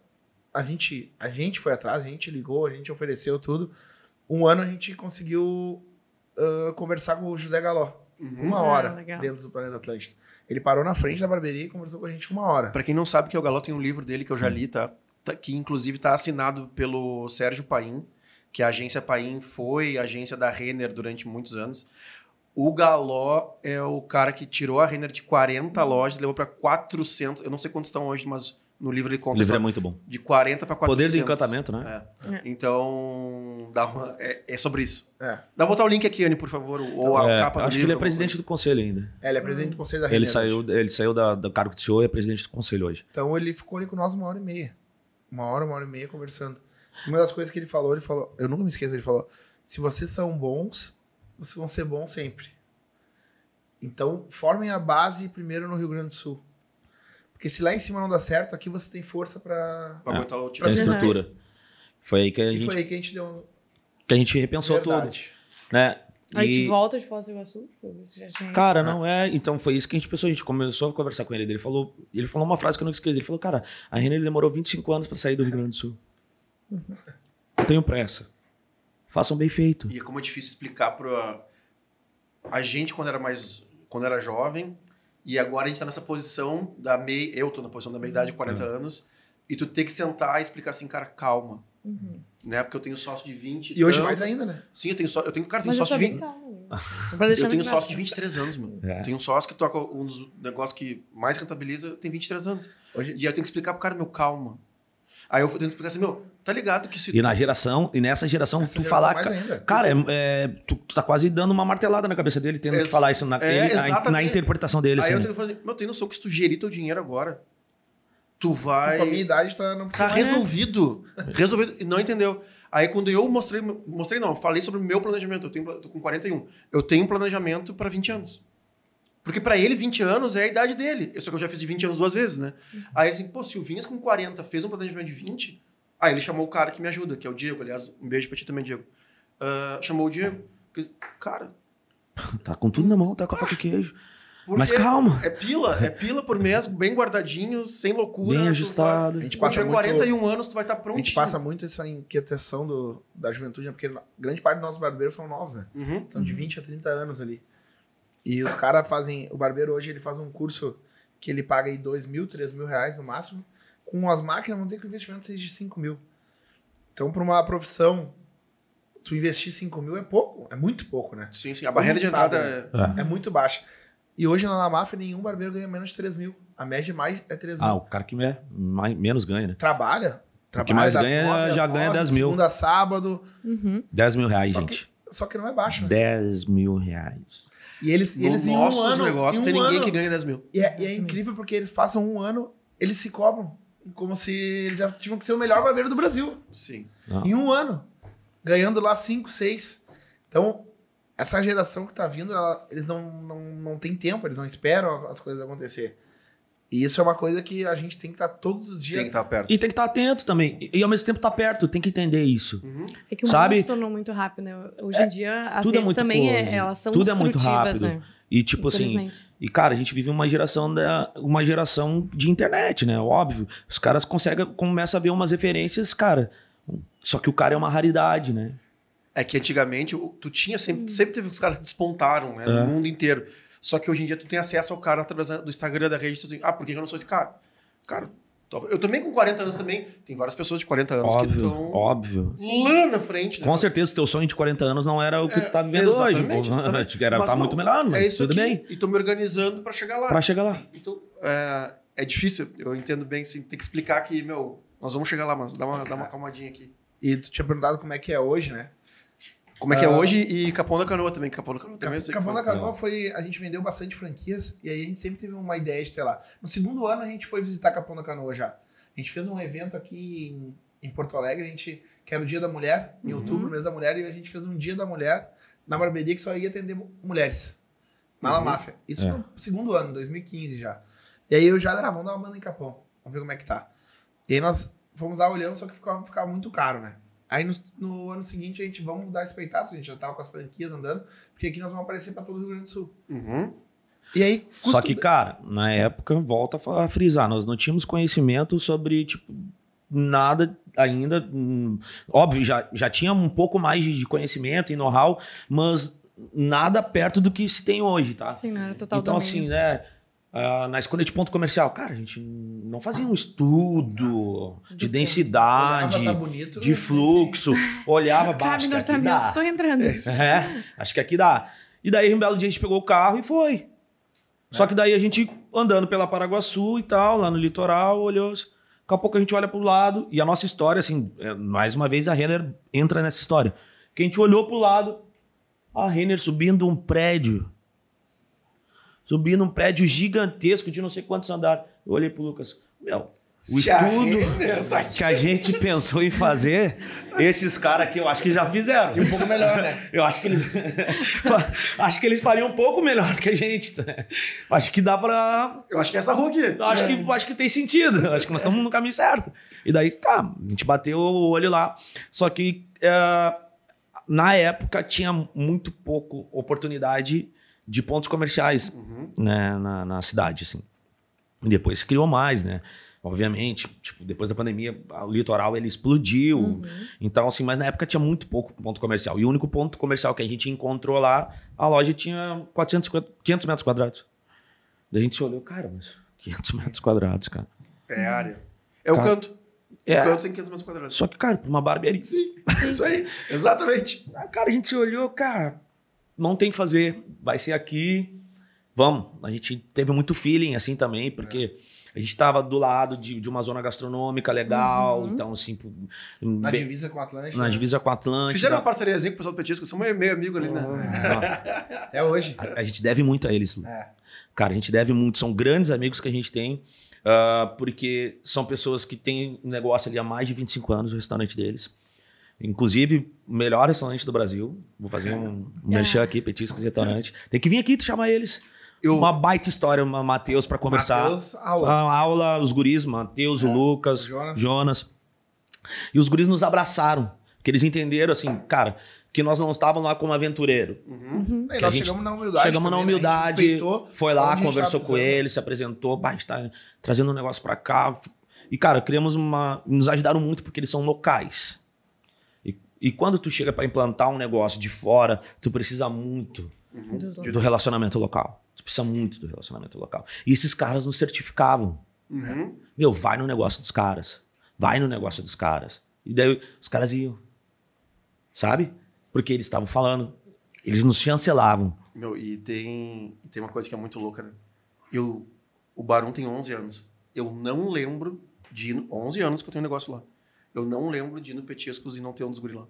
a gente, a gente foi atrás, a gente ligou, a gente ofereceu tudo. Um ano a gente conseguiu ah, conversar com o José Galó. Uma Ah, hora dentro do Planeta Atlântida. Ele parou na frente da barbearia e conversou com a gente uma hora. Pra quem não sabe que o Galó tem um livro dele que eu já li, tá? Tá- Que inclusive tá assinado pelo Sérgio Paim, que a agência Paim foi agência da Renner durante muitos anos. O Galó é o cara que tirou a Renner de 40 lojas, levou pra 400, eu não sei quantos estão hoje, mas no livro ele O conta livro é muito bom. de 40 pra 400. Poder do encantamento, né? É. Então, dá uma- é, é sobre isso. É. Dá pra botar o link aqui, Anne, por favor, ou a É, capa do acho que livro, ele é presidente coisa. do conselho ainda. É, ele é presidente do conselho da Ele saiu, hoje. ele saiu da, do cargo de CEO e é presidente do conselho hoje. Então ele ficou ali com nós uma hora e meia. Uma hora, uma hora e meia conversando. Uma das coisas que ele falou, ele falou, eu nunca me esqueço, ele falou: se vocês são bons, vocês vão ser bons sempre. Então, formem a base primeiro no Rio Grande do Sul. Porque se lá em cima não dá certo, aqui você tem força pra. Pra É. botar o É a time. Uhum. estrutura. Foi aí que a E gente, foi aí que a gente deu que a gente repensou tudo, verdade. né? Aí E- volta de Foz do Iguaçu? Tinha... Cara, não é. Então foi isso que a gente pensou. A gente começou a conversar com ele. Ele falou, ele falou uma frase que eu não esqueci. Ele falou, cara, a Renner demorou 25 anos pra sair do Rio Grande do Sul. Não tenho pressa. Façam bem feito. E é como é difícil explicar para a gente quando era mais quando era jovem e agora a gente tá nessa posição da meia, eu tô na posição da meia idade, 40 anos, e tu ter que sentar e explicar assim, cara, calma. Né? Porque eu tenho sócio de 20 E hoje tantos. mais ainda, né? Sim, eu tenho só, eu tenho, cara, eu tenho sócio de bem 20, calma. Pra deixar eu tenho sócio de claro. 23 anos, mano. É. Tem um sócio que toca um dos negócios que mais rentabiliza, tem 23 anos. Hoje, E aí eu tenho que explicar pro cara, meu, calma. Aí eu tenho que explicar assim, meu, tá ligado que se E na geração, e nessa geração, essa tu geração falar. ca-. Cara, é, é, tu, tu tá quase dando uma martelada na cabeça dele, tendo Ex- que falar isso na, é, ele- na- na, interpretação dele. Aí assim, eu tenho que fazer, meu, tem noção que se tu gerir teu dinheiro agora, tu vai... Com a minha idade tá, não Tá resolvido. Resolvido. E não entendeu. Aí quando eu mostrei, mostrei não, falei sobre o meu planejamento. Eu tenho, tô com 41. Eu tenho um planejamento para 20 anos. Porque para ele 20 anos é a idade dele. Eu só que eu já fiz de 20 anos duas vezes, né? Aí ele assim, pô, se o Vinhas com 40 fez um planejamento de 20, aí ele chamou o cara que me ajuda, que é o Diego, aliás, um beijo pra ti também, Diego. Ah, chamou o Diego. Cara, Tá com tudo na mão, tá com a faca e queijo. porque Mas calma. É pila, é pila por mês, bem guardadinho, sem loucura. Bem tu ajustado. A gente passa tiver muito- 41 anos, tu vai estar A prontinho. gente passa muito essa inquietação do, da juventude, né? porque grande parte dos nossos barbeiros são novos, né? Uhum. São de 20 a 30 anos ali. E os caras fazem. O barbeiro hoje ele faz um curso que ele paga aí 2 mil, 3 mil reais no máximo. Com as máquinas, vamos dizer que o investimento seja de 5 mil. Então, para uma profissão, tu investir 5 mil é pouco, é muito pouco, né? Sim, sim. A barreira de entrada é. É muito baixa. E hoje na máfia nenhum barbeiro ganha menos de 3 mil. A média mais é 3 mil. Ah, o cara que me- mais, menos ganha, né? Trabalha. O que mais ganha, nove às já ganha nove, 10 mil. Segunda a sábado. Uhum. 10 mil reais, Só gente. Só que não é baixo, né? 10 mil reais. E eles, e eles No em um nossos ano, negócios em tem um ninguém ano- que ganha 10 mil. E é, e é incrível porque eles passam um ano, eles se cobram como se eles já tinham que ser o melhor barbeiro do Brasil. Sim. Ah. Em um ano. Ganhando lá 5, 6. Então, essa geração que tá vindo, ela- eles não, não, não tem tempo, eles não esperam as coisas acontecer. E isso é uma coisa que a gente tem que estar todos os Tem dias. que estar perto. E tem que estar atento também. E, e ao mesmo tempo tá perto, tem que entender isso. É que o Sabe? mundo se tornou muito rápido, né? Hoje em dia, as tudo é redes muito também, é- elas são Tudo é muito rápido. né? E tipo assim, e cara, a gente vive uma geração da uma geração de internet, né? Óbvio. Os caras conseguem começam a ver umas referências, cara. Só que o cara é uma raridade, né? É que antigamente tu tinha sempre, sempre teve os caras que despontaram, né? É. No mundo inteiro. Só que hoje em dia tu tem acesso ao cara através do Instagram da rede, tu assim, ah, por que eu não sou esse cara? Cara, eu também com 40 anos também, tem várias pessoas de 40 anos que Óbvio, estão óbvio. lá na frente, né? Com certeza o teu sonho de 40 anos não era o que É, tu tá vivendo hoje. exatamente. Era Mas tá não, muito melhor, mas é isso tudo aqui, bem. E tô me organizando pra chegar lá. Pra chegar lá. Então, é, é difícil, eu entendo bem, assim, tem que explicar que, meu, nós vamos chegar lá, mas dá uma, dá uma calmadinha aqui. E tu tinha perguntado como é que é hoje, né? Como é que é Ah. hoje e Capão da Canoa também. Capão da Canoa também sei que Capão da. Canoa foi. A gente vendeu bastante franquias e aí a gente sempre teve uma ideia de ter lá. No segundo ano a gente foi visitar Capão da Canoa já. A gente fez um evento aqui em, em Porto Alegre, a gente, que era o Dia da Mulher, em Uhum. outubro, mês da mulher, e a gente fez um Dia da Mulher na barbearia que só ia atender mu- mulheres. Na La Uhum. Máfia. Isso É. foi no segundo ano, 2015 já. E aí eu já, ah, vamos dar uma banda em Capão. Vamos ver como é que tá. E aí nós fomos lá olhando, só que ficava, ficava muito caro, né? Aí no, no ano seguinte a gente vamos dar esse peitaço, a gente já tava com as franquias andando, porque aqui nós vamos aparecer para todo o Rio Grande do Sul. Uhum. E aí, Só que, cara, na época, volta a frisar, nós não tínhamos conhecimento sobre, tipo, nada ainda. hum, Óbvio, já, já tinha um pouco mais de de conhecimento e know-how, mas nada perto do que se tem hoje, tá? Sim, não era total então, domínio. assim, né? Ah, na escolha de ponto comercial, cara, a gente não fazia um estudo de quê? densidade, Olhava, tá bonito, de né? fluxo, olhava Cabe baixo. no que aqui dá. orçamento, tô entrando. É, acho que aqui dá. E daí, um belo dia, a gente pegou o carro e foi. Só que daí a gente andando pela Paraguaçu e tal, lá no litoral, olhou. Daqui a pouco a gente olha pro lado e a nossa história, assim, é, mais uma vez a Renner entra nessa história. Que a gente olhou pro lado, a Renner subindo um prédio. Subindo um prédio gigantesco de não sei quantos andares. Eu olhei pro Lucas, meu, o Se a estudo Renner tá que a gente pensou em fazer, esses caras aqui eu acho que já fizeram. E um pouco melhor, né? Eu acho que eles. acho que eles fariam um pouco melhor que a gente. tá? Acho que dá pra. Eu acho que é essa rua aqui. eu Acho, que, acho que tem sentido. Acho que nós estamos no caminho certo. E daí, tá, a gente bateu o olho lá. Só que é, na época tinha muito pouco oportunidade de pontos comerciais né, na, na cidade, assim. E depois se criou mais, né? Obviamente, tipo, depois da pandemia, o litoral ele explodiu. Então, assim, mas na época tinha muito pouco ponto comercial. E o único ponto comercial que a gente encontrou lá, a loja tinha 450, 500 metros quadrados. Daí a gente se olhou, cara, mas 500 metros quadrados, cara. É a área. É o Cara, canto. é. O canto tem 500 metros quadrados. Só que, cara, pra uma barbearia. Sim, isso aí. Exatamente. Cara, a gente se olhou, cara, não tem que fazer, vai ser aqui, vamos. A gente teve muito feeling assim também, porque a gente tava do lado de, de uma zona gastronômica legal, então assim, Na bem- divisa com o Atlântico. na divisa com a Atlântida. Fizeram uma parceriazinha com o pessoal do Petisco, somos meio amigo ali, né? Ah, Até hoje. a, a gente deve muito a eles. Lu. É. Cara, a gente deve muito, são grandes amigos que a gente tem, ah, porque são pessoas que têm um negócio ali há mais de 25 anos, o restaurante deles. Inclusive, o melhor restaurante do Brasil. Vou fazer um, um merchan aqui, Petiscos e Restaurante. Tem que vir aqui tu chamar eles. Eu- Uma baita história, uma Matheus, pra conversar. Matheus, aula. A aula, os guris, Matheus, o Lucas, Jonas. Jonas. E os guris nos abraçaram. Porque eles entenderam, assim, cara, que nós não estávamos lá como aventureiro. E que nós a gente- chegamos na humildade. Chegamos na também, né? A gente humildade, foi lá, conversou com ele, se apresentou, bah, a gente tá trazendo um negócio pra cá. E, cara, criamos uma. Nos ajudaram muito porque eles são locais. E, quando tu chega pra implantar um negócio de fora, tu precisa muito Dos do relacionamento local. Tu precisa muito do relacionamento local. E esses caras nos certificavam. Uhum. Meu, vai no negócio dos caras. Vai no negócio dos caras. E daí os caras iam. Sabe? Porque eles estavam falando. Eles nos chancelavam. Meu, e tem, tem uma coisa que é muito louca, né? Eu, o Barum tem 11 anos. Eu não lembro de ir, no- 11 anos que eu tenho um negócio lá. Eu não lembro de ir no Petiscos e não ter um dos guri lá.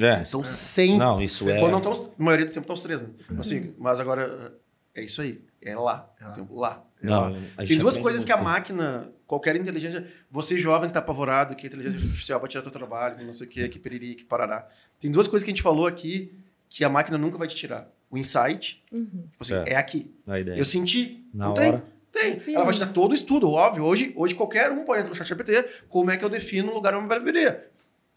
É. Então, sempre. Não, isso é. Quando não estamos, a maioria do tempo estão os três, né? Assim, mas agora, é isso aí. É lá. É lá. Lá. É Não, lá. a gente Tem duas coisas que a máquina, qualquer inteligência, você jovem que tá apavorado, que a inteligência artificial vai tirar teu trabalho, que não sei o que, que periri, que parará. Tem duas coisas que a gente falou aqui que a máquina nunca vai te tirar. O insight, Uhum. tipo assim, É. é. aqui. A ideia. Eu senti. Na não hora. tem? Tem. Ela vai te dar todo o estudo, óbvio. Hoje, hoje qualquer um pode entrar no chat GPT, como é que eu defino um lugar uma barbearia.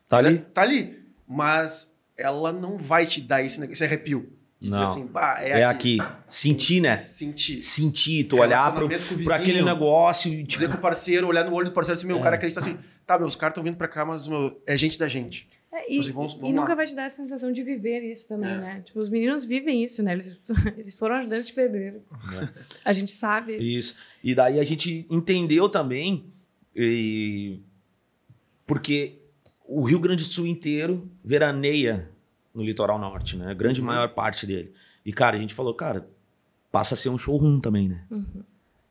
Tá ali? Tá ali. Mas ela não vai te dar esse, esse arrepio. De dizer Não. assim, bah, é, É aqui. aqui. Sentir, né? Sentir. Sentir, tu olhar pro, Relacionamento com o pro aquele vizinho. negócio e Dizer tipo, com o parceiro, olhar no olho do parceiro assim, meu, É. o cara acredita assim, tá, meus caras estão vindo pra cá, mas meu, é gente da gente. É, e, Assim, vamos- e vamos lá. nunca vai te dar a sensação de viver isso também, É. né? Tipo, os meninos vivem isso, né? Eles, eles foram ajudantes de pedreiro. A gente sabe. Isso. E daí a gente entendeu também, e- porque o Rio Grande do Sul inteiro veraneia no litoral norte, né? A grande Uhum. maior parte dele. E, cara, a gente falou, cara, passa a ser um showroom também, né? Uhum.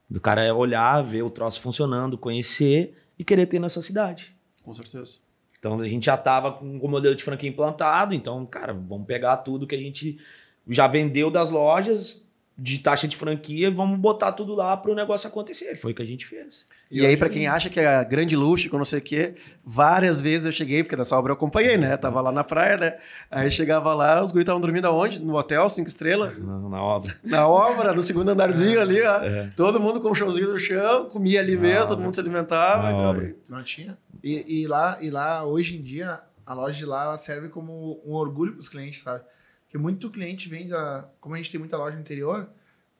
Do cara é olhar, ver o troço funcionando, conhecer e querer ter nessa cidade. Com certeza. Então a gente já tava com o modelo de franquia implantado, então, cara, vamos pegar tudo que a gente já vendeu das lojas de taxa de franquia e vamos botar tudo lá para o negócio acontecer. Foi o que a gente fez. E, aí, pra quem acha que é grande luxo, que eu não sei o quê, várias vezes eu cheguei, porque nessa obra eu acompanhei, né? Tava lá na praia, né? Aí chegava lá, os guris estavam dormindo aonde? No hotel, cinco estrelas? Na, na obra. Na obra, no segundo andarzinho ali, ó. É. Todo mundo com o chãozinho no chão, comia ali Na mesmo, obra. todo mundo se alimentava. Na então, obra. Não tinha. E, e lá, e lá, hoje em dia, a loja de lá ela serve como um orgulho para os clientes, sabe? Porque muito cliente vem da. Como a gente tem muita loja no interior,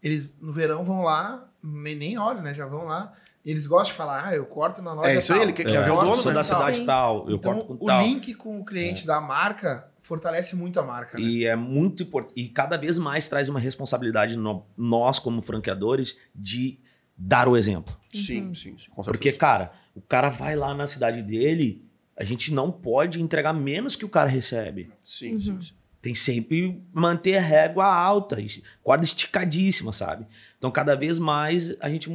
eles no verão vão lá, nem olham, né? Já vão lá. E eles gostam de falar, ah, eu corto na loja. É isso aí, tal. ele quer- Eu quer ver o dono, sou da tal. cidade Sim. tal, eu Então, corto com o tal. link com o cliente da marca fortalece muito a marca. Né? E é muito importante. E cada vez mais traz uma responsabilidade no- nós, como franqueadores, de dar o exemplo. Sim, sim, sim, com certeza. Porque, cara, o cara vai lá na cidade dele, a gente não pode entregar menos que o cara recebe. Sim, sim, sim. Tem sempre manter a régua alta, e corda esticadíssima, sabe? Então, cada vez mais a gente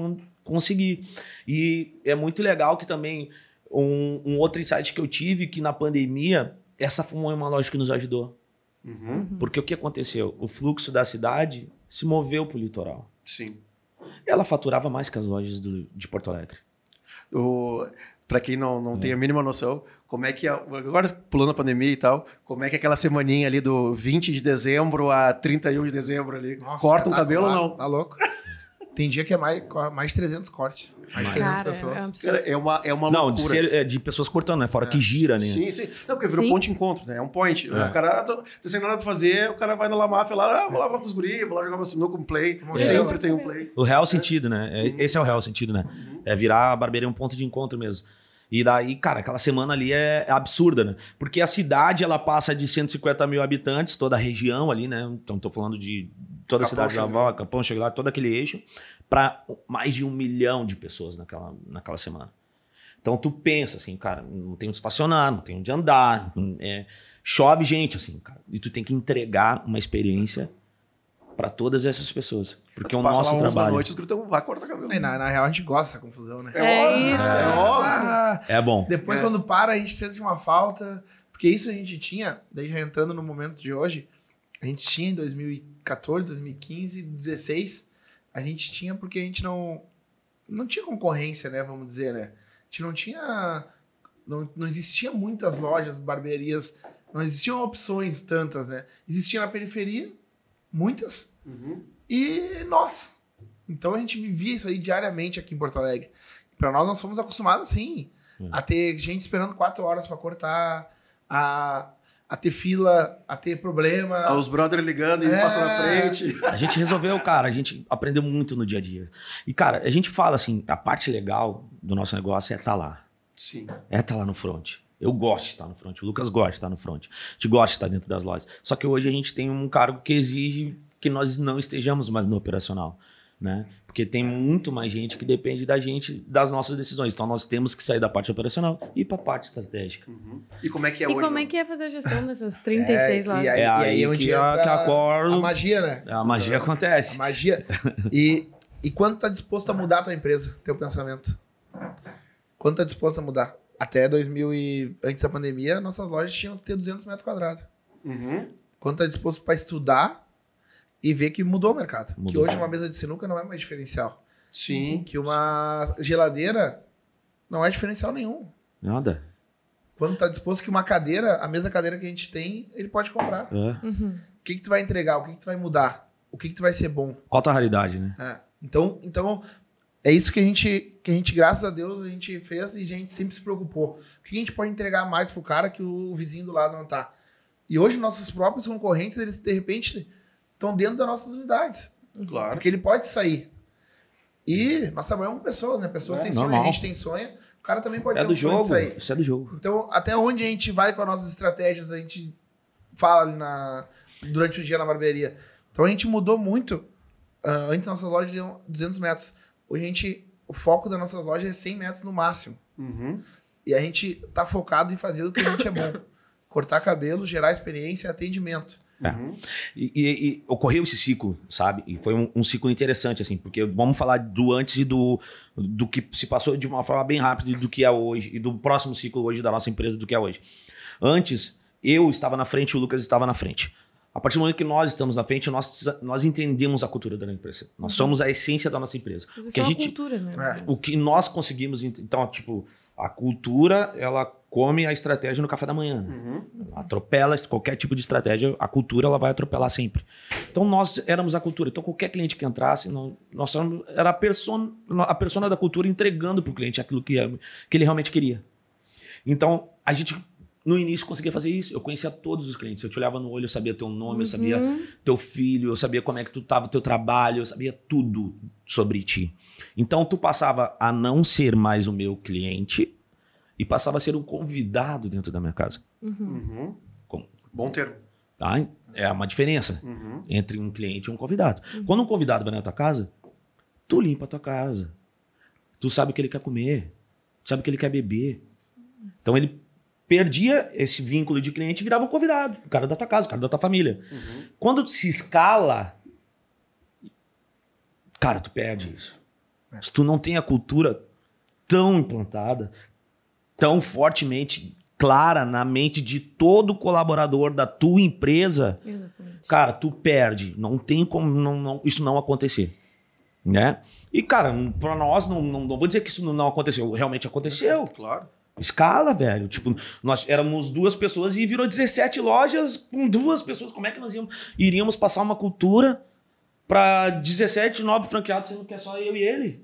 conseguir. E é muito legal que também um, um outro insight que eu tive que na pandemia, essa foi uma loja que nos ajudou. Uhum. Porque o que aconteceu? O fluxo da cidade se moveu para o litoral. Sim. Ela faturava mais que as lojas do- de Porto Alegre. O, pra quem não, não tem a mínima noção, como é que, é- agora pulando a pandemia e tal, como é que é aquela semaninha ali do 20 de dezembro a 31 de dezembro ali, Nossa, corta um tá- cabelo ou não? Tá louco? Tem dia que é mais, mais 300 cortes. Mais 300 Cara, é pessoas. absurdo. Cara, é uma, é uma Não, de, loucura. ser- é, de pessoas cortando, né? Fora que gira, né? Sim, sim. Não, porque virou Sim. ponto de encontro, né? É um point. É. O cara tá, tá sem nada pra fazer, o cara vai na La Máfia lá, ah, vou lá falar com os guris, vou lá jogar uma sinuca, um play. É. Sempre tem um play. O real sentido, né? É- Esse é o real sentido, né? É virar a barbearia um ponto de encontro mesmo. E daí, cara, aquela semana ali é, é absurda, né? Porque a cidade, ela passa de 150 mil habitantes, toda a região ali, né? Então, tô falando de toda a cidade da. Avó, Capão, Chegar, todo aquele eixo, para mais de um milhão de pessoas naquela, naquela semana. Então, tu pensa assim, cara, não tem onde estacionar, não tem onde andar, é, chove gente, assim, cara. E tu tem que entregar uma experiência para todas essas pessoas. Porque Tu o passa nosso lá 11 da trabalho noite, os guris tão, vai cortar cabelo. E na, na real, a gente gosta dessa confusão, né? É óbvio, isso. É óbvio. Ah, é bom. Depois, É. quando para, a gente sente uma falta. Porque isso a gente tinha, daí já entrando no momento de hoje, a gente tinha em 2014, 2015, 2016, a gente tinha porque a gente não. Não tinha concorrência, né? Vamos dizer, né? A gente não tinha. Não, não existia muitas lojas, barbearias, não existiam opções tantas, né? Existia na periferia, muitas, Uhum. e nossa. Então a gente vivia isso aí diariamente aqui em Porto Alegre. Pra nós, nós fomos acostumados, sim, Hum. a ter gente esperando quatro horas pra cortar, a, a ter fila, a ter problema. Ah, Os brothers ligando e É. passando na frente. A gente resolveu, cara, a gente aprendeu muito no dia a dia. E, cara, a gente fala assim, a parte legal do nosso negócio é estar lá. Sim. É estar lá no front. Eu gosto de estar no front. O Lucas gosta de estar no front. A gente gosta de estar dentro das lojas. Só que hoje a gente tem um cargo que exige que nós não estejamos mais no operacional. Né? Porque tem muito mais gente que depende da gente, das nossas decisões. Então nós temos que sair da parte operacional e ir para a parte estratégica. E como é que é E hoje? como é que é fazer a gestão dessas 36 É, lá? e aí- É aí, aí onde que, a, que acordo, A magia, né? a magia acontece. A magia. E, e quanto tá disposto a mudar a tua empresa, teu pensamento? Quanto tá disposto a mudar? Até 2000 e antes da pandemia, nossas lojas tinham que ter 200 metros quadrados. Uhum. Quanto tá disposto para estudar e ver que mudou o mercado. Que Mudou. hoje uma mesa de sinuca não é mais diferencial. Sim. Que uma geladeira não é diferencial nenhum. Nada. Quando tá disposto que uma cadeira, a mesma cadeira que a gente tem, ele pode comprar. É. Uhum. O que, que tu vai entregar? O que, que tu vai mudar? O que, que tu vai ser bom? Qual a tua raridade, né? É. Então, então, é isso que a gente, que a gente, graças a Deus, a gente fez e a gente sempre se preocupou. O que a gente pode entregar mais pro cara que o vizinho do lado não tá? E hoje, nossos próprios concorrentes, eles, de repente, estão dentro das nossas unidades. Claro. Porque ele pode sair. E nós trabalhamos com pessoas, né? Pessoas É, têm sonho, normal. a gente tem sonho. O cara também pode É ter do um sonho jogo. de sair. Isso é do jogo. Então, até onde a gente vai com as nossas estratégias, a gente fala ali na, durante o dia na barbearia. Então, a gente mudou muito. Ah, antes, nossas lojas tinham 200 metros. Hoje, a gente, o foco da nossas lojas é 100 metros no máximo. Uhum. E a gente tá focado em fazer o que a gente é bom. Cortar cabelo, gerar experiência e atendimento. É. Uhum. E, e- e ocorreu esse ciclo, sabe? E foi um, um ciclo interessante, assim, porque vamos falar do antes e do, do que se passou de uma forma bem rápida e do que é hoje, e do próximo ciclo hoje da nossa empresa do que é hoje. Antes, eu estava na frente, o Lucas estava na frente. A partir do momento que nós estamos na frente, nós, nós entendemos a cultura da empresa. Nós somos a essência da nossa empresa. Isso Que é a gente, cultura, né? É. o que nós conseguimos. ent- Então, tipo, a cultura, ela come a estratégia no café da manhã. né? Uhum. Atropela qualquer tipo de estratégia, a cultura ela vai atropelar sempre. Então, nós éramos a cultura. Então, qualquer cliente que entrasse, nós éramos- era a persona, a persona da cultura entregando para o cliente aquilo que, que ele realmente queria. Então, a gente. No início conseguia fazer isso. Eu conhecia todos os clientes. Eu te olhava no olho, eu sabia teu nome, eu sabia teu filho, eu sabia como é que tu tava, teu trabalho, eu sabia tudo sobre ti. Então tu passava a não ser mais o meu cliente e passava a ser um convidado dentro da minha casa. Uhum. Com- Bom termo. Tá? É uma diferença Uhum. entre um cliente e um convidado. Quando um convidado vai na tua casa, tu limpa a tua casa. Tu sabe o que ele quer comer, tu sabe o que ele quer beber. Então ele perdia esse vínculo de cliente e virava um convidado, o cara da tua casa, o cara da tua família. Quando tu se escala, cara, tu perde isso. Se tu não tem a cultura tão implantada, tão fortemente clara na mente de todo colaborador da tua empresa, Exatamente. cara, tu perde. Não tem como não, não- isso não acontecer. Né? E, cara, pra nós, não, não, não vou dizer que isso não aconteceu. Realmente aconteceu. Claro. Escala, velho. Tipo, nós éramos duas pessoas e virou 17 lojas com duas pessoas. Como é que nós íamos, iríamos passar uma cultura para 17 novos franqueados, sendo que é só eu e ele?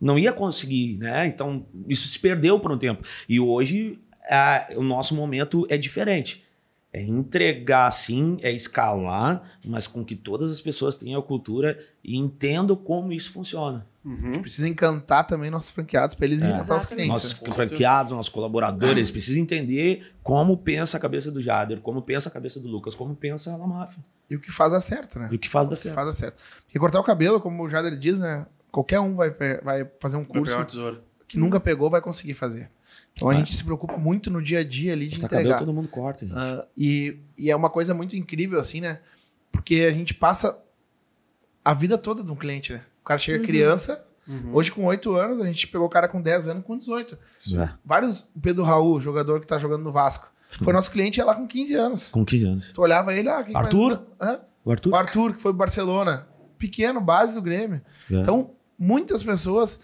Não ia conseguir, né? Então, isso se perdeu por um tempo. E hoje, a- o nosso momento é diferente. É entregar, sim, é escalar, mas com que todas as pessoas tenham a cultura e entendam como isso funciona. Uhum. Precisa encantar também nossos franqueados para eles É. encantar os clientes. Nossos né? franqueados, nossos colaboradores precisam entender como pensa a cabeça do Jader, como pensa a cabeça do Lucas, como pensa a Máfia. E o que faz dar certo, né? E o que faz dar O que certo. faz dar certo. Porque cortar o cabelo, como o Jader diz, né? Qualquer um vai, vai fazer um curso que nunca pegou, vai conseguir fazer. Então a Ah. gente se preocupa muito no dia a dia ali de Cortar cabelo entregar. todo mundo corta, gente. Ah, e, e é uma coisa muito incrível, assim, né? Porque a gente passa a vida toda de um cliente, né? O cara chega criança, Uhum. hoje com 8 anos, a gente pegou o cara com 10 anos, com 18. É, Vários, o Pedro Raul, jogador que tá jogando no Vasco, foi nosso cliente ia lá com 15 anos. com 15 anos. Tu olhava ele, ah, Arthur? vai-? O Arthur? O Arthur, que foi pro Barcelona. Pequeno, base do Grêmio. É. Então, muitas pessoas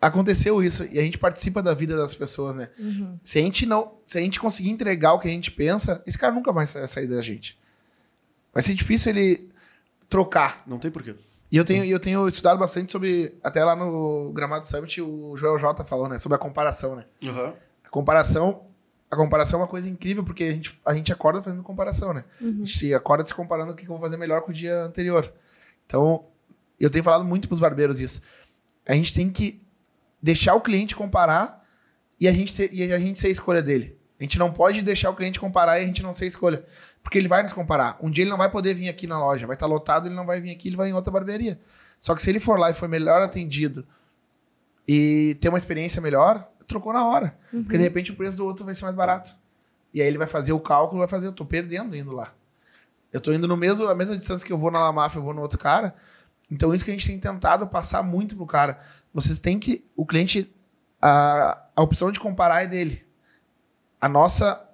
aconteceu isso e a gente participa da vida das pessoas, né? Uhum. Se a gente não, se a gente conseguir entregar o que a gente pensa, esse cara nunca mais vai sair da gente. Vai ser difícil ele trocar. Não tem porquê. E eu tenho, eu tenho estudado bastante sobre, até lá no Gramado Summit, o Joel J falou, né, sobre a comparação, né? Uhum. A comparação, a comparação é uma coisa incrível porque a gente, a gente acorda fazendo comparação, né? A gente acorda se comparando o que eu vou fazer melhor com o dia anterior. Então, eu tenho falado muito pros barbeiros isso. A gente tem que deixar o cliente comparar e a gente ser, e a gente ser a escolha dele. A gente não pode deixar o cliente comparar e a gente não ser escolha. Porque ele vai nos comparar. Um dia ele não vai poder vir aqui na loja, vai estar lotado, ele não vai vir aqui, ele vai em outra barbearia. Só que se ele for lá e for melhor atendido e ter uma experiência melhor, trocou na hora. Porque de repente o preço do outro vai ser mais barato. E aí ele vai fazer o cálculo, vai fazer, eu tô perdendo indo lá. Eu tô indo no mesmo, a mesma distância que eu vou na La Mafia, eu vou no outro cara. Então isso que a gente tem tentado passar muito pro cara. Vocês têm que, o cliente, a, a opção de comparar é dele. A nossa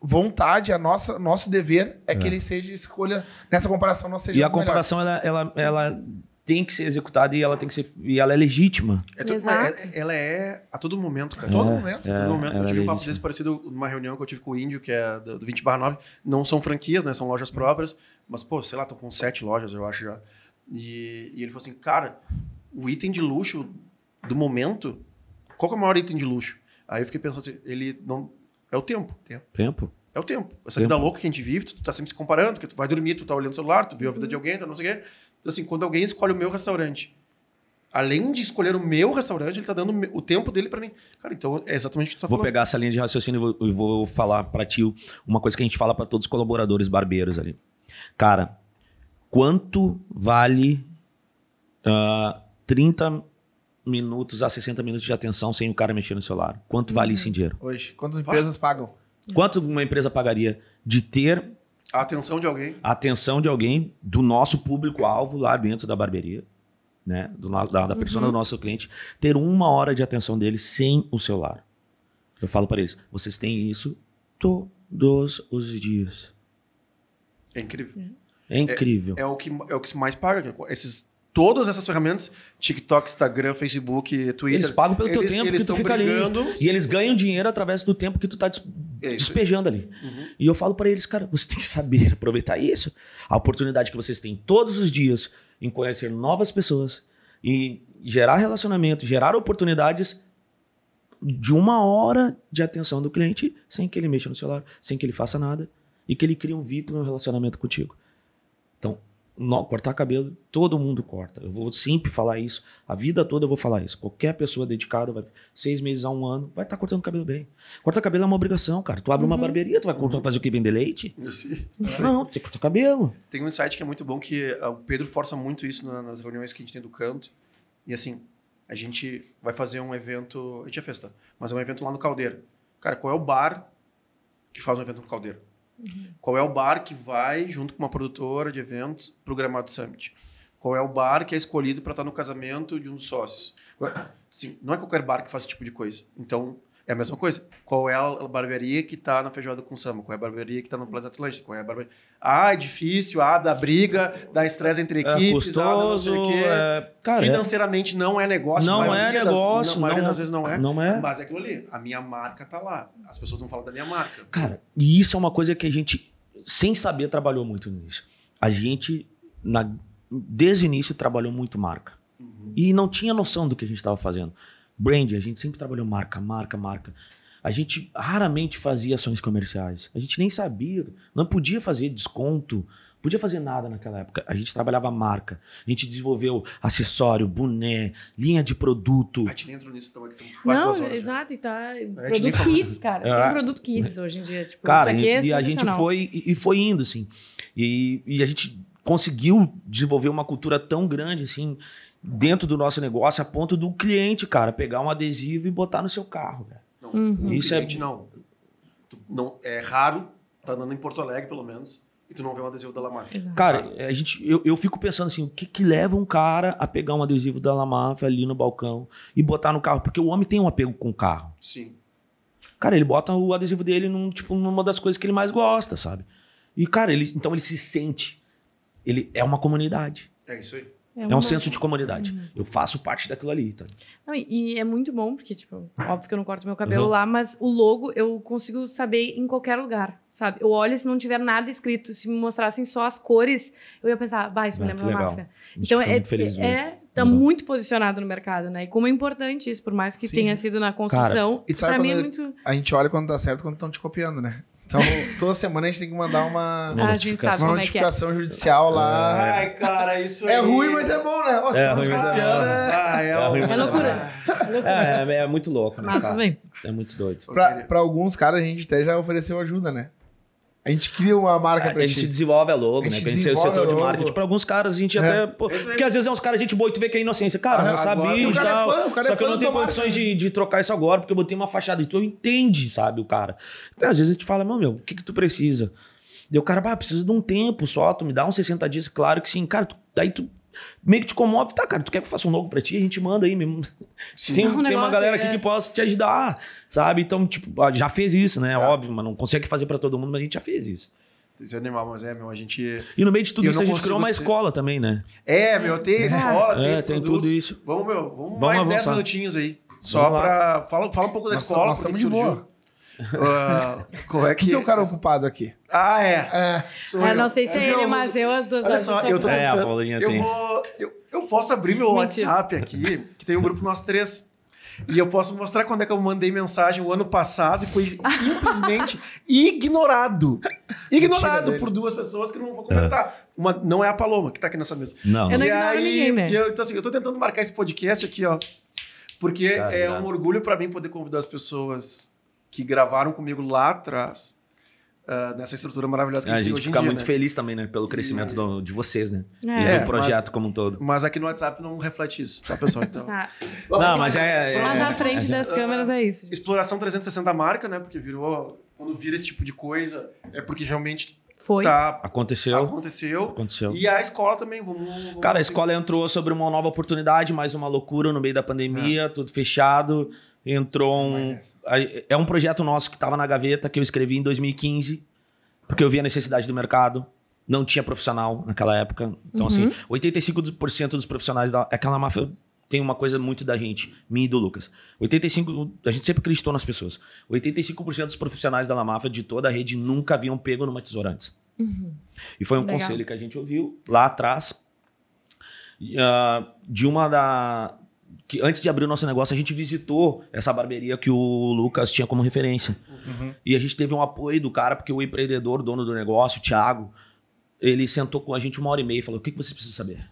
vontade, a nossa, nosso dever é, que ele seja escolha, nessa comparação não seja E a melhor. comparação, ela, ela, ela tem que ser executada e ela tem que ser. E ela é legítima. É é- ela é a todo momento, cara. A todo É, momento. A todo momento. Eu ela tive é um papo desse parecido numa reunião que eu tive com o Índio, que é do, do 20 9. Não são franquias, né? São lojas próprias. Mas, pô, sei lá, estão com sete lojas, eu acho já. E, e ele falou assim, cara, o item de luxo do momento, qual que é o maior item de luxo? Aí eu fiquei pensando assim, ele não... É o tempo. Tempo. É o tempo. Essa Tempo. vida louca que a gente vive, tu tá sempre se comparando, porque tu vai dormir, tu tá olhando o celular, tu viu a vida de alguém, tu não sei o quê. Então, assim, quando alguém escolhe o meu restaurante, além de escolher o meu restaurante, ele tá dando o tempo dele pra mim. Cara, então é exatamente o que tu tá Vou falando. pegar essa linha de raciocínio e vou, e vou falar pra ti uma coisa que a gente fala pra todos os colaboradores barbeiros ali. Cara, quanto vale ah, 30 minutos a 60 minutos de atenção sem o cara mexer no celular? Quanto vale isso em dinheiro? Hoje, quantas empresas pagam? Quanto uma empresa pagaria de ter A atenção de alguém. a atenção de alguém do nosso público-alvo lá dentro da barbearia, né? Do, da, da persona do nosso cliente, ter uma hora de atenção dele sem o celular. Eu falo para eles, vocês têm isso todos os dias. É incrível. É incrível. É o que, é o que mais paga. Esses, todas essas ferramentas, TikTok, Instagram, Facebook, Twitter. Eles pagam pelo teu eles- tempo eles que tu fica brigando, ali. E eles ganham dinheiro através do tempo que tu tá des- É despejando ali. E eu falo para eles, cara, você tem que saber aproveitar isso. A oportunidade que vocês têm todos os dias em conhecer novas pessoas e gerar relacionamento, gerar oportunidades de uma hora de atenção do cliente sem que ele mexa no celular, sem que ele faça nada e que ele crie um vínculo, um relacionamento contigo. Então, no- cortar cabelo, todo mundo corta. Eu vou sempre falar isso. A vida toda eu vou falar isso. Qualquer pessoa dedicada, vai, seis meses a um ano, vai estar cortando cabelo bem. Cortar cabelo é uma obrigação, cara. Tu abre uma barbearia, tu vai cortar- fazer o que? Vender leite? Sim. Não, tem que cortar cabelo. Tem um insight que é muito bom que ah, o Pedro força muito isso na- nas reuniões que a gente tem do canto. E assim, a gente vai fazer um evento. A gente já fez, tá? Mas é um evento lá no Caldeira. Cara, qual é o bar que faz um evento no Caldeira? Qual é o bar que vai, junto com uma produtora de eventos, pro Gramado Summit? Qual é o bar que é escolhido para estar no casamento de um dos sócios? Sim, não é qualquer bar que faz esse tipo de coisa. Então, é a mesma coisa. Qual é a barbearia que tá na feijoada com samba? Qual é a barbearia que tá no Planeta Atlântico? Qual é a barbearia... Ah, é difícil, ah, dá briga, dá estresse entre É equipes, ah, dá não sei custoso. o quê. é- Cara, é- Financeiramente não é negócio. Não é maioria das- negócio, na maioria não das é. vezes não é. Não é. Mas é aquilo ali. A minha marca tá lá. As pessoas vão falar da minha marca. Cara, e isso é uma coisa que a gente, sem saber, trabalhou muito nisso. A gente, na- desde o início, trabalhou muito marca. E não tinha noção do que a gente estava fazendo. Brand, a gente sempre trabalhou marca, marca, marca. A gente raramente fazia ações comerciais. A gente nem sabia. Não podia fazer desconto. Podia fazer nada naquela época. A gente trabalhava marca. A gente desenvolveu acessório, boné, linha de produto. A gente nem entrou nisso, então aqui estamos quase Não, duas horas. já. exato, e tá. Produto kids, cara. É. Tem produto kids hoje em dia. Tipo, Cara, isso aqui é e, e a gente foi e, e foi indo, assim. E, e a gente conseguiu desenvolver uma cultura tão grande, assim, dentro do nosso negócio, a ponto do cliente, cara, pegar um adesivo e botar no seu carro, velho. Não, Uhum. Isso é- cliente, não. Tu não. É raro, tá andando em Porto Alegre, pelo menos, e tu não vê um adesivo da Lamar. Cara, a gente, eu, eu fico pensando assim, o que que leva um cara a pegar um adesivo da La Mafia ali no balcão e botar no carro? Porque o homem tem um apego com o carro. Sim. Cara, ele bota o adesivo dele num, tipo, numa das coisas que ele mais gosta, sabe? E, cara, ele, então ele se sente. Ele é uma comunidade. É isso aí. É uma- um senso de comunidade. Eu faço parte daquilo ali, tá? Não, e, e é muito bom, porque, tipo, óbvio que eu não corto meu cabelo Uhum. lá, mas o logo eu consigo saber em qualquer lugar, sabe? Eu olho se não tiver nada escrito, se me mostrassem só as cores, eu ia pensar, bah, isso me Ah, lembra da máfia. Então é, muito feliz é, tá Uhum. muito posicionado no mercado, né? E como é importante isso, por mais que Sim, tenha sim. sido na construção, e pra mim é muito. A gente olha quando dá certo quando estão te copiando, né? Então, toda semana a gente tem que mandar uma, Uma Ah, notificação. uma é é. notificação judicial lá. Ai, cara, isso É, aí. ruim, mas é bom, né? Você É tá ruim, mas é bom. né? Ah, é, É ruim, um- mas É loucura. É loucura. É, é muito louco, né? Mas cara? bem. É muito doido. Pra, pra alguns caras, a gente até já ofereceu ajuda, né? A gente cria uma marca pra A gente ti. desenvolve a logo, A né? gente Que a gente tem o setor a de marketing. Pra alguns caras a gente É. até. Pô, porque às vezes é uns caras gente boa e tu vê que é inocência. Cara, Ah, não sabia e é tal. fã, Só é que eu não tenho condições de, de trocar isso agora, porque eu botei uma fachada. E tu entende, sabe, o cara. Então, às vezes a gente fala, meu, meu, o que, que tu precisa? Daí o cara, ah, precisa de um tempo só, tu me dá uns 60 dias, claro que sim. Cara, tu- daí tu meio que te comove. Tá, cara, tu quer que eu faça um logo pra ti? A gente manda aí mesmo. Tem, Um tem uma galera é. aqui que possa te ajudar, sabe? Então, tipo, já fez isso, né? Óbvio, mas não consegue fazer pra todo mundo, mas a gente já fez isso. Esse animal, mas é, meu, a gente... E no meio de tudo isso, a gente criou uma ser- escola também, né? É, meu, tem escola, tem, É, tem tudo isso. Vamos, meu, vamos, Vamos mais 10 avançar. minutinhos aí. Só pra... Fala, fala um pouco da Nós- escola, nós que boa. Ah, como é Quem que... que é o cara ocupado aqui? Ah, é. É. Sou Eu eu. não sei se é Eu- ele, mas eu às duas Olha horas. só, eu tô. É, a Paulinha eu tem. Vou, eu, eu posso abrir meu Mentira. WhatsApp aqui, que tem um grupo nós três. E eu posso mostrar quando é que eu mandei mensagem o ano passado e foi simplesmente ignorado. Ignorado por duas pessoas que não vou comentar. Uma não é a Paloma, que tá aqui nessa mesa. Não. Eu não e ignoro aí, ninguém, né? e eu, então, assim, eu tô tentando marcar esse podcast aqui, ó. Porque Tá é um orgulho pra mim poder convidar as pessoas que gravaram comigo lá atrás, ah, nessa estrutura maravilhosa que a A gente, tem gente hoje em fica dia, muito né? feliz também, né? Pelo crescimento do- de vocês, né? É. E É, do projeto como um todo. Mas aqui no WhatsApp não reflete isso, tá, pessoal? Então. Tá. Não, mas é. é- Mas é- na frente das câmeras é isso. Exploração 360 da marca, né? Porque virou. Quando vira esse tipo de coisa, é porque realmente Foi. tá, Aconteceu. aconteceu. Aconteceu. E a escola também, vamos. vamos Cara, a escola entrou sobre uma nova oportunidade, mais uma loucura no meio da pandemia, tudo fechado. Entrou um. É um projeto nosso que estava na gaveta, que eu escrevi em 2015, porque eu vi a necessidade do mercado. Não tinha profissional naquela época. Então, assim, 85% dos profissionais da. Aquela máfia tem uma coisa muito da gente, mim e do Lucas. 85%. A gente sempre acreditou nas pessoas. 85% dos profissionais da La Máfia de toda a rede nunca haviam pego numa tesoura antes. E foi um Legal. conselho que a gente ouviu lá atrás ah, de uma da que antes de abrir o nosso negócio a gente visitou essa barbearia que o Lucas tinha como referência e a gente teve um apoio do cara porque o empreendedor dono do negócio o Thiago ele sentou com a gente uma hora e meia e falou o que, que você precisa saber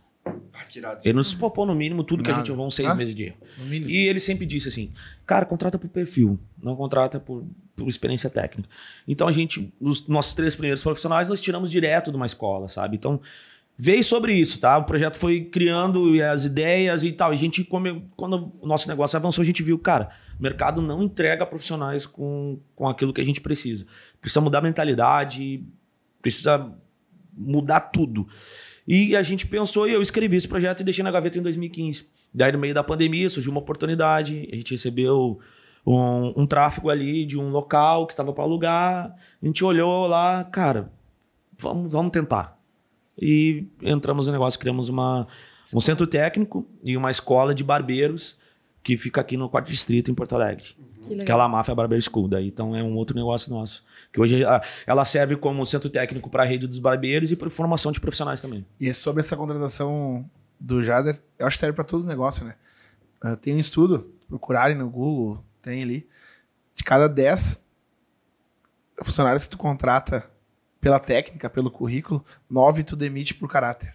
irado. ele nos propôs no mínimo tudo que a Nada. gente levou uns seis Ah? meses de erro e ele sempre disse assim, cara, contrata por perfil, não contrata por, por experiência técnica. Então a gente, os nossos três primeiros profissionais, nós tiramos direto de uma escola, sabe? Então veio sobre isso, tá? O projeto foi criando as ideias e tal. E a gente, quando o nosso negócio avançou, a gente viu, cara, o mercado não entrega profissionais com, com aquilo que a gente precisa. Precisa mudar a mentalidade, precisa mudar tudo. E a gente pensou e eu escrevi esse projeto e deixei na gaveta em 2015. Daí, no meio da pandemia, surgiu uma oportunidade. A gente recebeu um, um tráfego ali de um local que estava para alugar. A gente olhou lá, cara, vamos, vamos tentar. E entramos no negócio, criamos uma, um centro técnico e uma escola de barbeiros que fica aqui no quarto distrito, em Porto Alegre. Que legal. Que é a La Máfia Barbeiro School. Daí, então é um outro negócio nosso. Que hoje ah, ela serve como centro técnico para a rede dos barbeiros e para formação de profissionais também. E sobre essa contratação do Jader, eu acho que serve para todos os negócios, né? Ah, tem um estudo, procurarem no Google, tem ali. De cada 10 funcionários que tu contrata pela técnica, pelo currículo, 9 tu demite por caráter.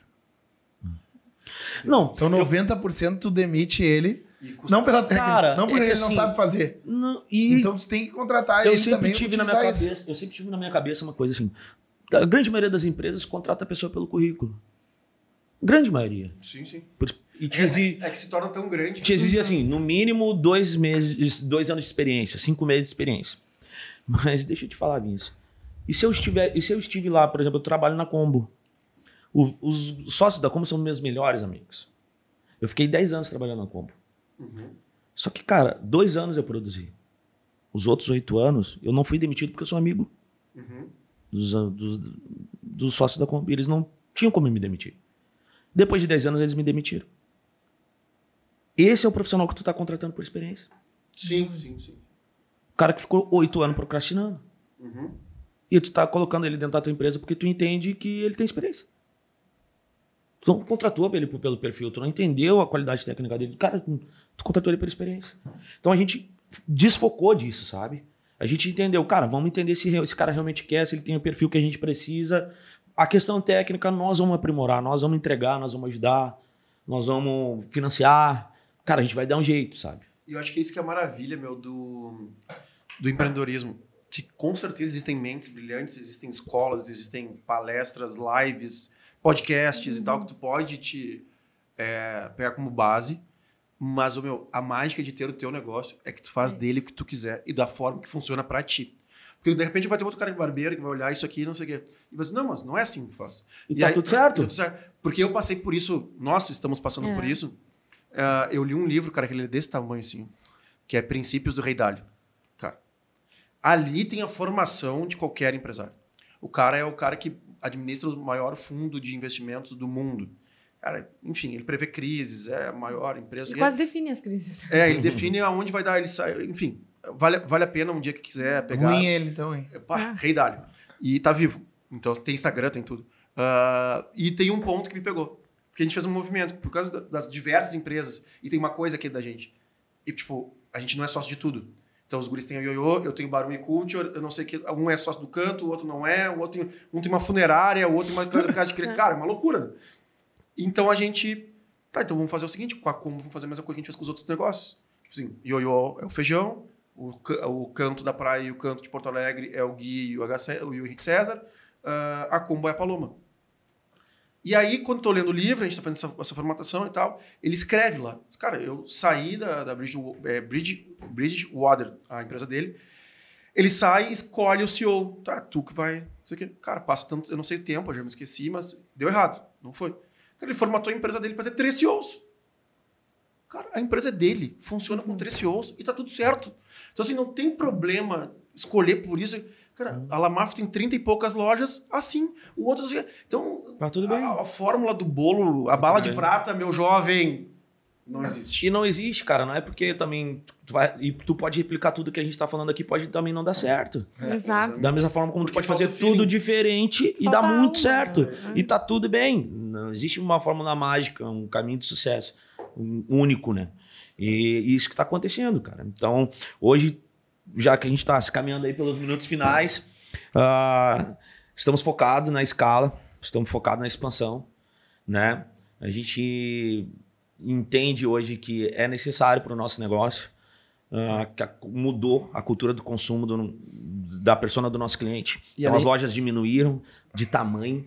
Não, Então 90% tu demite ele, não pela técnica, Cara, não porque é ele não assim, sabe fazer. não, e Então tu tem que contratar eu ele sempre também tive na minha isso. cabeça, eu sempre tive na minha cabeça uma coisa assim. A grande maioria das empresas contrata a pessoa pelo currículo. Grande maioria. Sim, sim. Por- E te exige, É, é que se torna tão grande. te exige assim, no mínimo dois meses, dois anos de experiência, cinco meses de experiência. Mas deixa eu te falar, Vince. E se eu estiver, e se eu estive lá, por exemplo, eu trabalho na Combo. O- os sócios da Combo são meus melhores amigos. Eu fiquei 10 anos trabalhando na Combo. Só que, cara, dois anos eu produzi. Os outros oito anos, eu não fui demitido porque eu sou amigo dos, ah, dos, dos sócios da Combo. Eles não tinham como me demitir. Depois de 10 anos, eles me demitiram. Esse é o profissional que tu tá contratando por experiência. Sim, sim, sim. O cara que ficou oito anos procrastinando. E tu tá colocando ele dentro da tua empresa porque tu entende que ele tem experiência. Tu não contratou ele pelo perfil, tu não entendeu a qualidade técnica dele. Cara, tu tu contratou ele pela experiência. Então a gente desfocou disso, sabe? A gente entendeu, cara, vamos entender se esse cara realmente quer, se ele tem o perfil que a gente precisa. A questão técnica, nós vamos aprimorar, nós vamos entregar, nós vamos ajudar, nós vamos financiar. Cara, a gente vai dar um jeito, sabe? E eu acho que é isso que é a maravilha, meu, do, do empreendedorismo. Que com certeza existem mentes brilhantes, existem escolas, existem palestras, lives, podcasts e tal, que tu pode te é, pegar como base. Mas, meu, a mágica de ter o teu negócio é que tu faz dele o que tu quiser e da forma que funciona pra ti. Porque de repente vai ter outro cara de barbeiro que vai olhar isso aqui e não sei o quê. E vai dizer, não, mas não é assim que faz. E tá tudo certo. tudo certo. Porque eu passei por isso, nós estamos passando É. por isso. Ah, eu li um livro, cara, que ele é desse tamanho assim, que é Princípios do Rei Dalio. Ali tem a formação de qualquer empresário. O cara é o cara que administra o maior fundo de investimentos do mundo. Cara, enfim, ele prevê crises, é a maior empresa. Ele quase define as crises. É, ele define aonde vai dar, ele sai, enfim, vale, vale a pena um dia que quiser pegar. Ruim ele, então, hein? Pá, Ah. Rei Dalio. E tá vivo. Então tem Instagram, tem tudo. Ah, e tem um ponto que me pegou. Porque a gente fez um movimento, por causa da- das diversas empresas, e tem uma coisa aqui da gente. E, tipo, a gente não é sócio de tudo. Então os guris têm o Yoyo, eu tenho Barulho e Culture, eu não sei que. Um é sócio do canto, o outro não é, o outro tem, um tem uma funerária, o outro tem uma casa de criança. Cara, é uma loucura. Então a gente. Tá, então vamos fazer o seguinte: com a Combo, vamos fazer a mesma coisa que a gente fez com os outros negócios. Tipo assim, Yoyo é o feijão, o, o canto da praia e o canto de Porto Alegre é o Gui e o, H, e o Henrique César, ah, a Combo é a Paloma. E aí, quando estou lendo o livro, a gente está fazendo essa, essa formatação e tal, ele escreve lá. Cara, eu saí da, da Bridge, é, Bridge, Bridgewater, a empresa dele. Ele sai e escolhe o CEO. Tá, tu que vai. Não sei o. Cara, passa tanto. Eu não sei o tempo, eu já me esqueci, mas deu errado. Não foi. Cara, ele formatou a empresa dele para ter três CEOs. Cara, a empresa é dele, funciona com três CEOs e tá tudo certo. Então, assim, não tem problema escolher por isso. Cara, a Lamaf tem 30 e poucas lojas, assim. O outro, assim. Então, Tá tudo bem. a, a fórmula do bolo, a bala de prata, meu jovem, não existe. E não existe, cara. Não é porque também tu vai. E tu pode replicar tudo que a gente tá falando aqui, pode também não dar certo. Exato. Da mesma forma como tu Porque pode fazer tudo diferente e dar muito alma, certo. né? E tá tudo bem. Não existe uma fórmula mágica, um caminho de sucesso um único, né? E isso que tá acontecendo, cara. Então, hoje, já que a gente tá se caminhando aí pelos minutos finais, ah, estamos focados na escala, estamos focados na expansão, né? A gente entende hoje que é necessário para o nosso negócio, ah, que a- mudou a cultura do consumo do- da persona do nosso cliente. E então as lojas diminuíram de tamanho,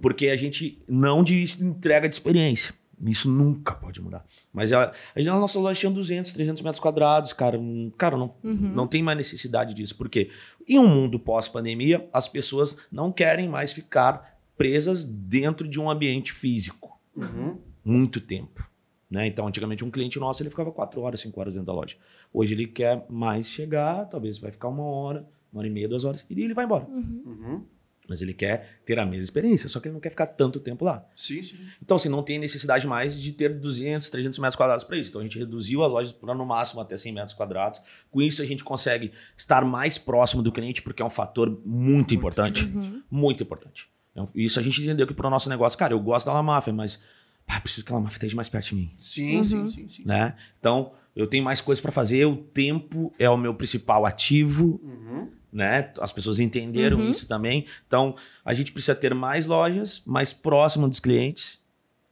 porque a gente não de entrega de experiência. Isso nunca pode mudar. Mas a, a nossas lojas tinham 200, 300 metros quadrados, cara. Hum, Cara, não, não tem mais necessidade disso. Por quê? Em um mundo pós-pandemia, as pessoas não querem mais ficar presas dentro de um ambiente físico Uhum. muito tempo. Né? Então, antigamente, um cliente nosso ele ficava 4 horas, 5 horas dentro da loja. Hoje ele quer mais chegar, talvez vai ficar uma hora, uma hora e meia, duas horas, e ele vai embora. Uhum. Mas ele quer ter a mesma experiência, só que ele não quer ficar tanto tempo lá. Sim, sim. Então, assim, não tem necessidade mais de ter 200, 300 metros quadrados para isso. Então, a gente reduziu as lojas para no máximo até 100 metros quadrados. Com isso, a gente consegue estar mais próximo do cliente, porque é um fator muito, importante. Muito importante. Então, Isso a gente entendeu que para o nosso negócio, cara, eu gosto da La Máfia, mas ah, preciso que a La Máfia esteja mais perto de mim Sim, sim, sim, sim. né? Então, eu tenho mais coisas para fazer, o tempo é o meu principal ativo, Uhum. Né? As pessoas entenderam Uhum. isso também. Então, a gente precisa ter mais lojas, mais próximo dos clientes,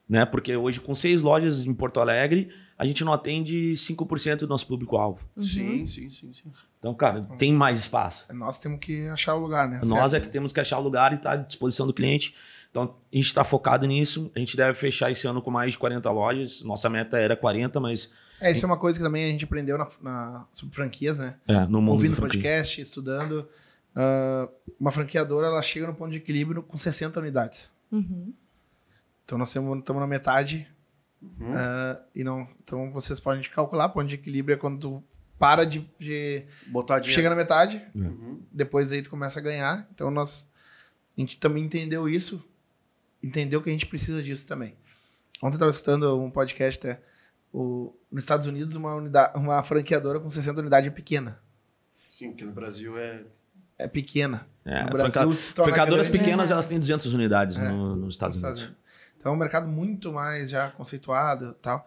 né? Porque hoje, com seis lojas em Porto Alegre, a gente não atende 5% do nosso público-alvo. Sim, sim, sim, sim. Então, cara, tem mais espaço. Nós temos que achar o lugar, né? Nós é Certo. que temos que achar o lugar e estar à disposição do cliente. Então, a gente está focado nisso. A gente deve fechar esse ano com mais de 40 lojas. Nossa meta era 40, mas É, isso é uma coisa que também a gente aprendeu na, na- sobre franquias, né? é, no mundo Ouvindo podcast, estudando. Ah, uma franqueadora, ela chega no ponto de equilíbrio com 60 unidades. Uhum. Então nós estamos na metade. Uhum. ah, e não, então vocês podem calcular, ponto de equilíbrio é quando tu para de, de Botar dinheiro. chega na metade, Uhum. depois aí tu começa a ganhar. Então nós a gente também entendeu isso, entendeu que a gente precisa disso também. Ontem eu estava escutando um podcast, é, o, nos Estados Unidos uma unidade, uma franqueadora com 60 unidades é pequena. Sim, porque no Brasil é. É pequena. É, no Brasil Franqueadoras grande. pequenas, elas têm 200 unidades É. no- nos Estados nos Unidos. Então é um mercado muito mais já conceituado e tal.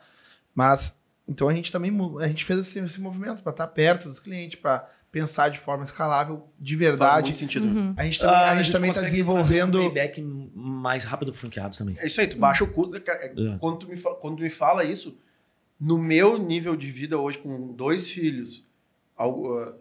Mas então a gente também a gente fez esse, esse movimento para estar perto dos clientes, para pensar de forma escalável, de Faz verdade. muito sentido. A gente também, Ah, a gente também está consegue desenvolvendo. trazer um payback mais rápido pro franqueados também. É isso aí, tu baixa o custo. cara, é- É. Quando, tu me quando tu me fala isso, no meu nível de vida hoje, com dois filhos, algo, ah,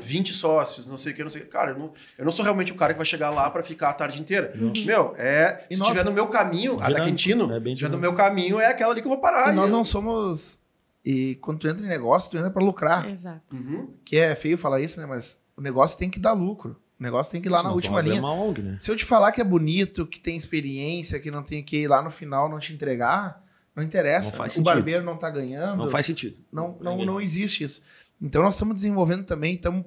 20 sócios, não sei o que, não sei o que. Cara, eu não, eu não sou realmente o cara que vai chegar lá para ficar a tarde inteira. Meu, é. E se nós- estiver no meu caminho, a da Quintino, é bem se estiver no meu caminho, é aquela ali que eu vou parar. E nós eu- não somos. E quando tu entra em negócio, tu entra para lucrar. Exato. Uhum. Que é feio falar isso, né? Mas o negócio tem que dar lucro. O negócio tem que ir lá na Senão tu última abre linha. uma ONG, né? Se eu te falar que é bonito, que tem experiência, que não tem que ir lá no final não te entregar, não interessa. Não faz o sentido. barbeiro não tá ganhando. Não faz sentido. Não, não, não existe isso. Então nós estamos desenvolvendo também, estamos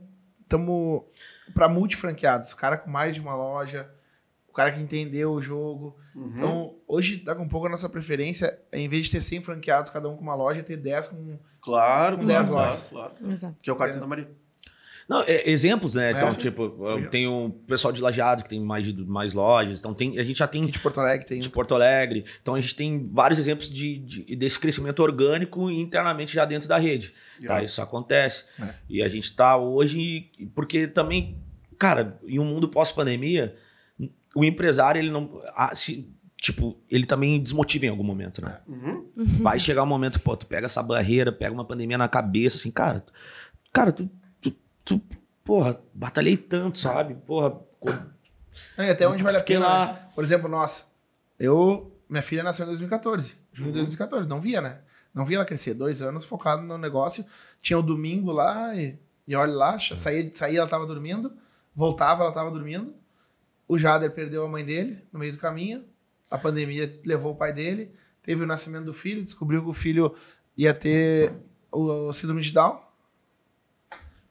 para multifranqueados, o cara com mais de uma loja, o cara que entendeu o jogo. Uhum. Então, hoje, daqui a um pouco, a nossa preferência é, em vez de ter 100 franqueados, cada um com uma loja, ter 10 com. Claro, Com claro, 10 claro, lojas. claro. Exato. Que é o cara de Santa Maria. Não, é, exemplos, né? Então, sim. tipo, tem o pessoal de Lajeado que tem mais, de- mais lojas. Então, tem, a gente já tem Aqui de Porto Alegre tem. de Porto Alegre. Então, a gente tem vários exemplos de, de- desse crescimento orgânico internamente já dentro da rede. Tá? Isso acontece. É. E a gente tá hoje... Porque também, cara, em um mundo pós-pandemia, o empresário, ele não... ah, se- tipo, ele também desmotiva em algum momento, né? Uhum. Vai chegar um momento, pô, tu pega essa barreira, pega uma pandemia na cabeça, assim, cara, cara, tu, tu, porra, batalhei tanto, sabe? Porra, E até onde vale a pena. lá. né? Por exemplo, nossa, eu. Minha filha nasceu em 2014. Junho de 2014. Não via, né? Não via ela crescer. Dois anos focado no negócio. Tinha o domingo lá e, e olha lá, saía, saía, ela tava dormindo. Voltava, ela tava dormindo. O Jader perdeu a mãe dele no meio do caminho. A pandemia levou o pai dele. Teve o nascimento do filho. Descobriu que o filho ia ter o, o síndrome de Down.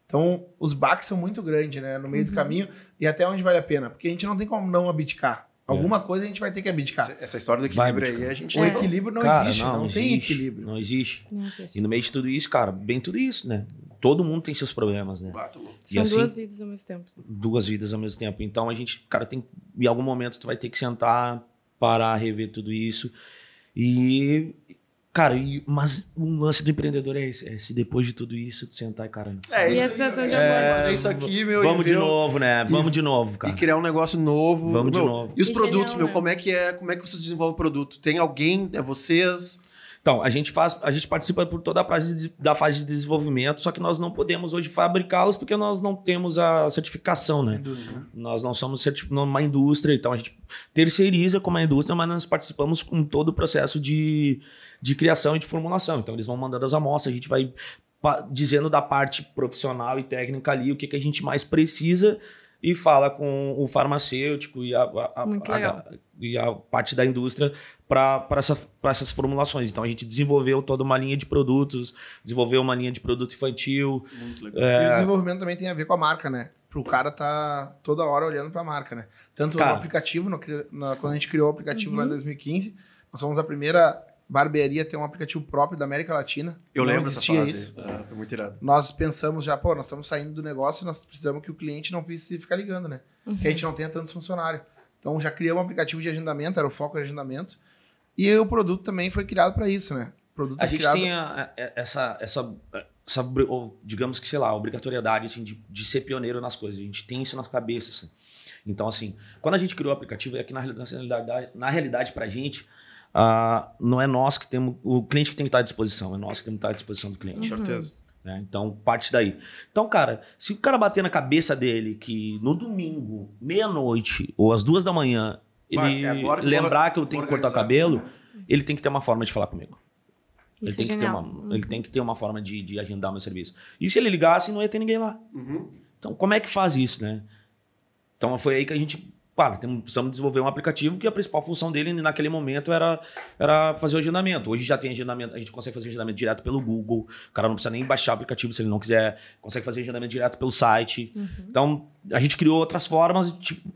Então, os baques são muito grandes, né? No meio do caminho. E até onde vale a pena. Porque a gente não tem como não abdicar. Alguma coisa a gente vai ter que abdicar. Essa, essa história do equilíbrio aí, a gente O tem. equilíbrio não cara, existe, não, tem existe, equilíbrio. Não existe. Não existe. E no meio de tudo isso, cara, bem tudo isso, né? Todo mundo tem seus problemas, né? Bato. E São assim- duas vidas ao mesmo tempo. Duas vidas ao mesmo tempo. Então a gente, cara, tem. Em algum momento tu vai ter que sentar, parar, rever tudo isso. E. Cara, e- mas o lance do empreendedor é esse. É se depois de tudo isso, tu sentar e, cara. É, E isso a sensação de é, fazer isso aqui, meu, Vamos e de novo, né? Vamos de novo, E cara. criar um negócio novo. Vamos de Meu, novo. E os E produtos, genial, meu, né? como é que é? Como é que vocês desenvolvem o produto? Tem alguém? É vocês? Então, a gente faz, a gente participa por toda a fase de- da fase de desenvolvimento, só que nós não podemos hoje fabricá-los porque nós não temos a certificação, né? Nós não somos uma indústria, então a gente terceiriza como a indústria, mas nós participamos com todo o processo de, de criação e de formulação. Então eles vão mandando as amostras, a gente vai dizendo da parte profissional e técnica ali o que, que a gente mais precisa e fala com o farmacêutico e a, a- a- a- e a parte da indústria para essa, pra essas formulações. Então a gente desenvolveu toda uma linha de produtos, desenvolveu uma linha de produto infantil. Muito legal. É. E o desenvolvimento também tem a ver com a marca, né? Pro cara tá toda hora olhando pra marca, né? Tanto Cara. no aplicativo, no na- quando a gente criou o aplicativo Uhum. lá em 2015, nós fomos a primeira barbearia a ter um aplicativo próprio da América Latina. Eu Não lembro dessa fase. isso. É, foi muito irado. Nós pensamos já, pô, nós estamos saindo do negócio e nós precisamos que o cliente não precise ficar ligando, né? Que a gente não tenha tantos funcionários. Então já criamos um aplicativo de agendamento, era o foco de agendamento. E o produto também foi criado para isso, né? O produto A é gente criado... tem a- a- essa, essa, essa digamos que, sei lá, obrigatoriedade assim, de, de ser pioneiro nas coisas. A gente tem isso na cabeça. assim. Então, assim, quando a gente criou o aplicativo, é que na realidade, na realidade pra gente, ah, não é nós que temos. O cliente que tem que estar à disposição, é nós que temos que estar à disposição do cliente. Com certeza. né? Então, parte daí. Então, cara, se o cara bater na cabeça dele que no domingo, meia-noite ou às duas da manhã, ele é agora que lembrar que eu tenho que cortar o cabelo, ele tem que ter uma forma de falar comigo. Ele Isso tem, é que ter uma, ele tem que ter uma forma de, de agendar meu serviço. E se ele ligasse, não ia ter ninguém lá. Uhum. Então, como é que faz isso, né? Então, foi aí que a gente, claro, temos, precisamos desenvolver um aplicativo que a principal função dele naquele momento era, era fazer o agendamento. Hoje já tem agendamento, a gente consegue fazer agendamento direto pelo Google. O cara não precisa nem baixar o aplicativo se ele não quiser. Consegue fazer agendamento direto pelo site. Então, a gente criou outras formas tipo,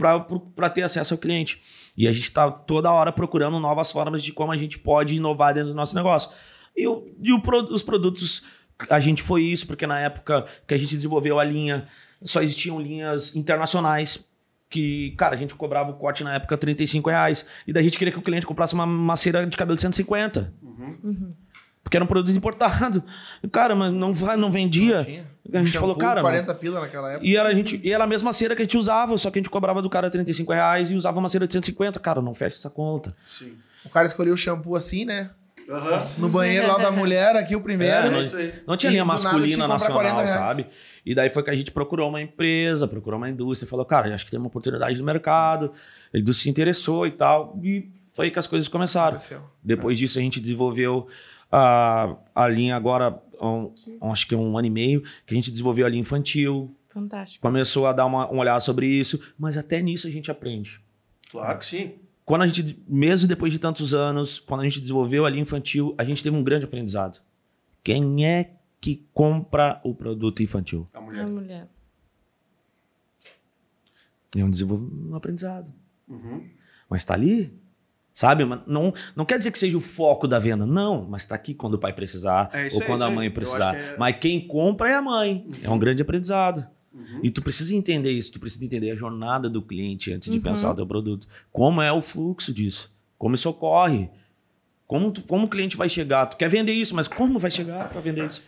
para ter acesso ao cliente. E a gente está toda hora procurando novas formas de como a gente pode inovar dentro do nosso negócio. E, o- e o os produtos, a gente foi isso, porque na época que a gente desenvolveu a linha, só existiam linhas internacionais. Que, cara, a gente cobrava o corte na época 35 reais. E daí a gente queria que o cliente comprasse uma, uma cera de cabelo de 150. Porque era um produto importado. Cara, mas não, vai, não vendia. Tinha. A gente Shampoo, falou, cara. 40 pila naquela época. E era, a gente, e era a mesma cera que a gente usava, só que a gente cobrava do cara 35 reais e usava uma cera de 150. Cara, não fecha essa conta. Sim. O cara escolheu o shampoo assim, né? Aham. No banheiro lá da mulher, aqui o primeiro. É, não, não tinha linha masculina nacional, 40 reais. sabe? E daí foi que a gente procurou uma empresa, procurou uma indústria, falou, cara, acho que tem uma oportunidade no mercado. A indústria se interessou e tal. E foi aí que as coisas começaram. Aconteceu. Depois disso, a gente desenvolveu a, a linha agora, um, um- acho que é um ano e meio, que a gente desenvolveu a linha infantil. Fantástico. Começou a dar uma, um olhar sobre isso, mas até nisso a gente aprende. Claro que sim. Quando a gente, mesmo depois de tantos anos, quando a gente desenvolveu a linha infantil, a gente teve um grande aprendizado. Quem é que compra o produto infantil? A A mulher. mulher. É um desenvolvimento, um aprendizado. Uhum. Mas tá ali, sabe? Mas Não, não quer dizer que seja o foco da venda, não. Mas tá aqui quando o pai precisar, É ou aí, quando a mãe Eu precisar. é- Mas quem compra é a mãe. É um grande aprendizado. Uhum. E tu precisa entender isso, tu precisa entender a jornada do cliente antes de Uhum. pensar o teu produto. Como é o fluxo disso? Como isso ocorre? Como, tu- como o cliente vai chegar? Tu quer vender isso, mas como vai chegar para vender isso?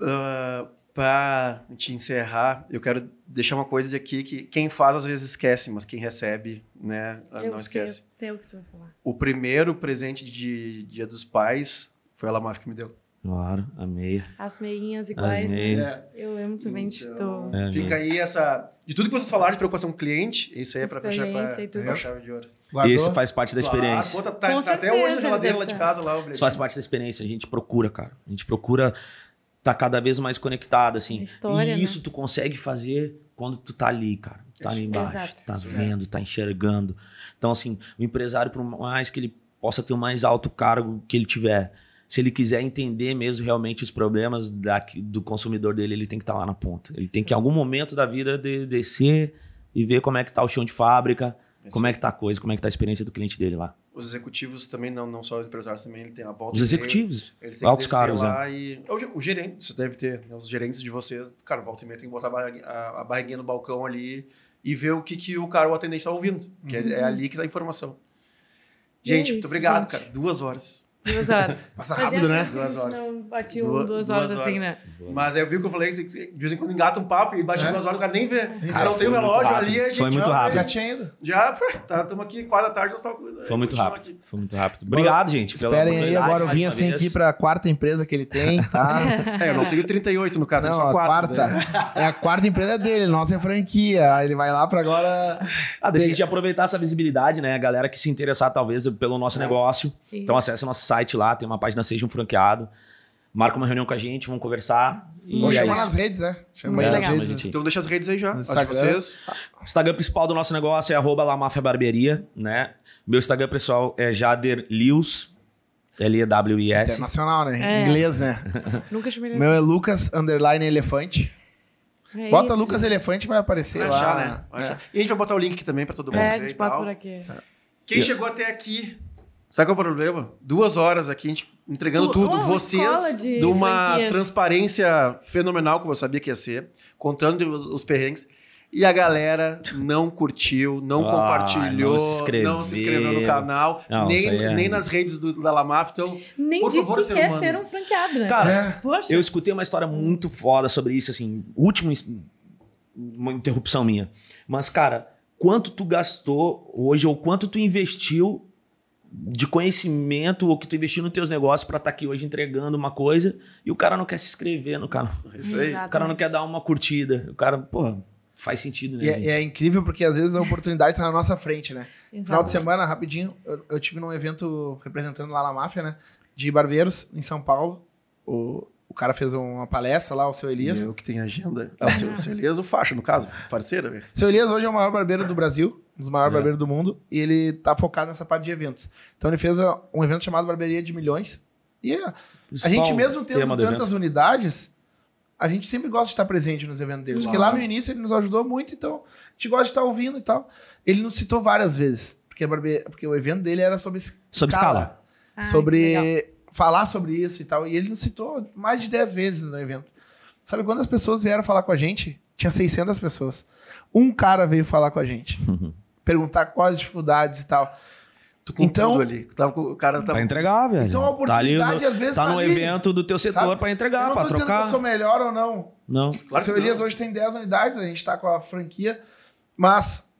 Ah, pra te encerrar, eu quero deixar uma coisa aqui que quem faz às vezes esquece, mas quem recebe, né, Eu não sei, esquece. Que tu vai falar. O primeiro presente de Dia dos Pais foi a Lamaf que me deu. Claro, amei. As meinhas iguais. As né? meias. É. Eu amo também de Então, tu. É, Fica aí essa. De tudo que vocês falaram de preocupação com o cliente, isso aí é pra fechar com a, e a chave de ouro. Guardou? Esse faz parte da experiência. Claro, tá, Com tá até hoje na geladeira lá de casa, lá, o Isso faz parte da experiência. A gente procura, cara. A gente procura estar cada vez mais conectado, assim. História, e né? isso tu consegue fazer quando tu tá ali, cara. Tá ali embaixo, Exato. tá Isso vendo, tá enxergando. Então, assim, o empresário, por mais que ele possa ter o mais alto cargo que ele tiver, se ele quiser entender mesmo realmente os problemas da- do consumidor dele, ele tem que estar lá na ponta. Ele tem que, em algum momento da vida, de- descer e ver como é que tá o chão de fábrica, como é que tá a coisa, como é que tá a experiência do cliente dele lá. Os executivos também, não, não só os empresários, também ele tem a volta Os executivos, Eles têm altos né? lá e... O, o gerente, vocês devem ter, né, os gerentes de vocês, cara, volta e meia tem que botar a barriguinha, a, a barriguinha no balcão ali e ver o que, que o cara, o atendente está ouvindo. Que é, é ali que dá a informação. E é Gente, muito isso, obrigado, gente. cara. Duas horas. Duas horas. Passa Fazia rápido, né? a Duas horas. Não bati um, Duas- duas, horas, horas. assim, né? Mas aí eu vi o que eu falei, que de vez em quando engata um papo e bate É. duas horas, o cara nem vê. Se Cara, não tem o relógio ali, a gente Foi muito já- rápido. Já tinha ido. Já, tá, estamos aqui, quatro da tarde, nós estamos Foi muito rápido. aqui. Foi muito rápido. Obrigado, gente. pela Esperem aí, agora o Vinhas tem que ir pra quarta empresa que ele tem, tá? É, eu não tenho 38 no caso, Não, tenho só a quatro. quarta. né? É a quarta empresa dele, nossa é franquia. Aí Ele vai lá pra agora. Ah, deixa a gente aproveitar essa visibilidade, né? A galera que se interessar, talvez, pelo nosso negócio. Então, acesse o nosso site lá, tem uma página Seja um Franqueado. Marca uma reunião com a gente, vamos conversar. E Vou é chamar isso. nas redes, né? Chama aí nas redes. Gente. Então deixa as redes aí já, as de vocês. O Instagram principal do nosso negócio é arroba Lamafia Barbearia, né? Meu Instagram pessoal é Jader Lius, L-E-W-I-S. Internacional, né? É. Inglês, né? Nunca chamei Meu é Lucas Underline Elefante. assim. É Bota isso. Lucas Elefante vai aparecer Vai lá. achar, né? Vai É. E a gente vai botar o link aqui também pra todo mundo É, a gente bota por aqui. Quem chegou até aqui, sabe qual é o problema? Duas horas aqui, a gente entregando Tu- tudo. uma Vocês, de de uma franquia. transparência fenomenal, como eu sabia que ia ser, contando os, os perrengues. E a galera não curtiu, não Ah, compartilhou, não se inscreveu. não se inscreveu no canal, Não, nem, é- nem nas redes do, da Lamaf. Então, Nem Por disse favor, que ser quer humano. ser um franqueado, né? Cara, É. Poxa. Eu escutei uma história muito foda sobre isso, assim, última uma interrupção minha. Mas, cara, quanto tu gastou hoje ou quanto tu investiu de conhecimento ou que tu investiu nos teus negócios pra estar aqui hoje entregando uma coisa e o cara não quer se inscrever no canal. é isso aí. O cara não quer dar uma curtida. O cara, pô, faz sentido, né, E é, gente? é incrível porque às vezes a oportunidade tá na nossa frente, né? Exato. Final de semana, rapidinho, eu, eu tive num evento representando lá na máfia, né? De barbeiros em São Paulo. O, o cara fez uma palestra lá, o seu Elias. Eu que tenho agenda. Ah, o seu, seu Elias, o Faixa, no caso, parceira, velho. Seu Elias hoje é o maior barbeiro do Brasil, um dos maiores É. barbeiros do mundo, e ele tá focado nessa parte de eventos. Então ele fez ó, um evento chamado Barbearia de Milhões. E a, a gente, mesmo tendo tantas unidades, a gente sempre gosta de estar presente nos eventos deles. Porque lá no início ele nos ajudou muito, então a gente gosta de estar ouvindo e tal. Ele nos citou várias vezes, porque, a barbe... porque o evento dele era sobre Sobre escala. Ai, que sobre falar sobre isso e tal. E ele nos citou mais de 10 vezes no evento. Sabe quantas pessoas vieram falar com a gente? Tinha 600 pessoas. Um cara veio falar com a gente, perguntar quais as dificuldades e tal. Tu com Então- tudo ali. Tava com- o cara tá. Pra entregar, velho. Então a tá ali oportunidade, às vezes, tá tá no ali. evento do teu setor eu entregar, não pra tô dizendo que trocar. eu sou melhor ou não. Não. Claro o seu Elias não. hoje tem 10 unidades, a gente tá com a franquia, mas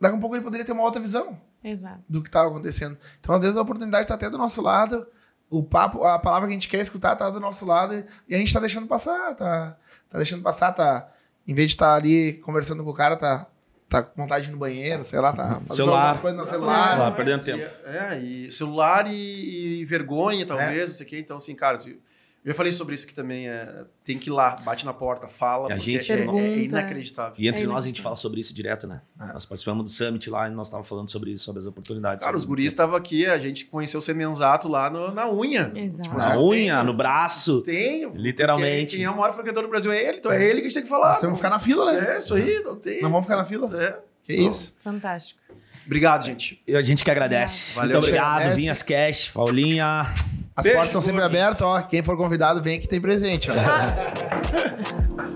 daqui a um pouco ele poderia ter uma outra visão Exato. do que estava acontecendo. Então, às vezes, a oportunidade está até do nosso lado, o papo, a palavra que a gente quer escutar tá do nosso lado e- e a gente tá deixando passar, tá, tá deixando passar, tá. Em vez de estar ali conversando com o cara, tá, tá com vontade de ir no banheiro, sei lá, tá fazendo Celular. algumas coisas no celular. Lá, perdendo tempo. E, é, e celular e, e vergonha, talvez, não sei o quê. Então, assim, cara, se- eu já falei sobre isso aqui também. É, tem que ir lá, bate na porta, fala, a gente- é, é Pergunta. inacreditável. E entre É nós a gente fala sobre isso direto, né? Nós participamos do Summit lá e nós estávamos falando sobre isso, sobre as oportunidades. Cara, os guris estavam aqui, a gente conheceu o Semenzato lá no- na unha. Exato. Na unha, no braço. Tem. Literalmente. Quem, é o maior franqueador do Brasil é ele, então é ele que a gente tem que falar. Temos que ficar na fila, né? É, isso aí, não tem. Não vamos ficar na fila? É. Que isso. Fantástico. Obrigado, gente. E a gente que agradece. Valeu, Muito obrigado, agradece. Vinhas Cash, Paulinha. As Beijo, portas estão sempre abertas, ó. Quem for convidado, vem que tem presente, ó. Ah,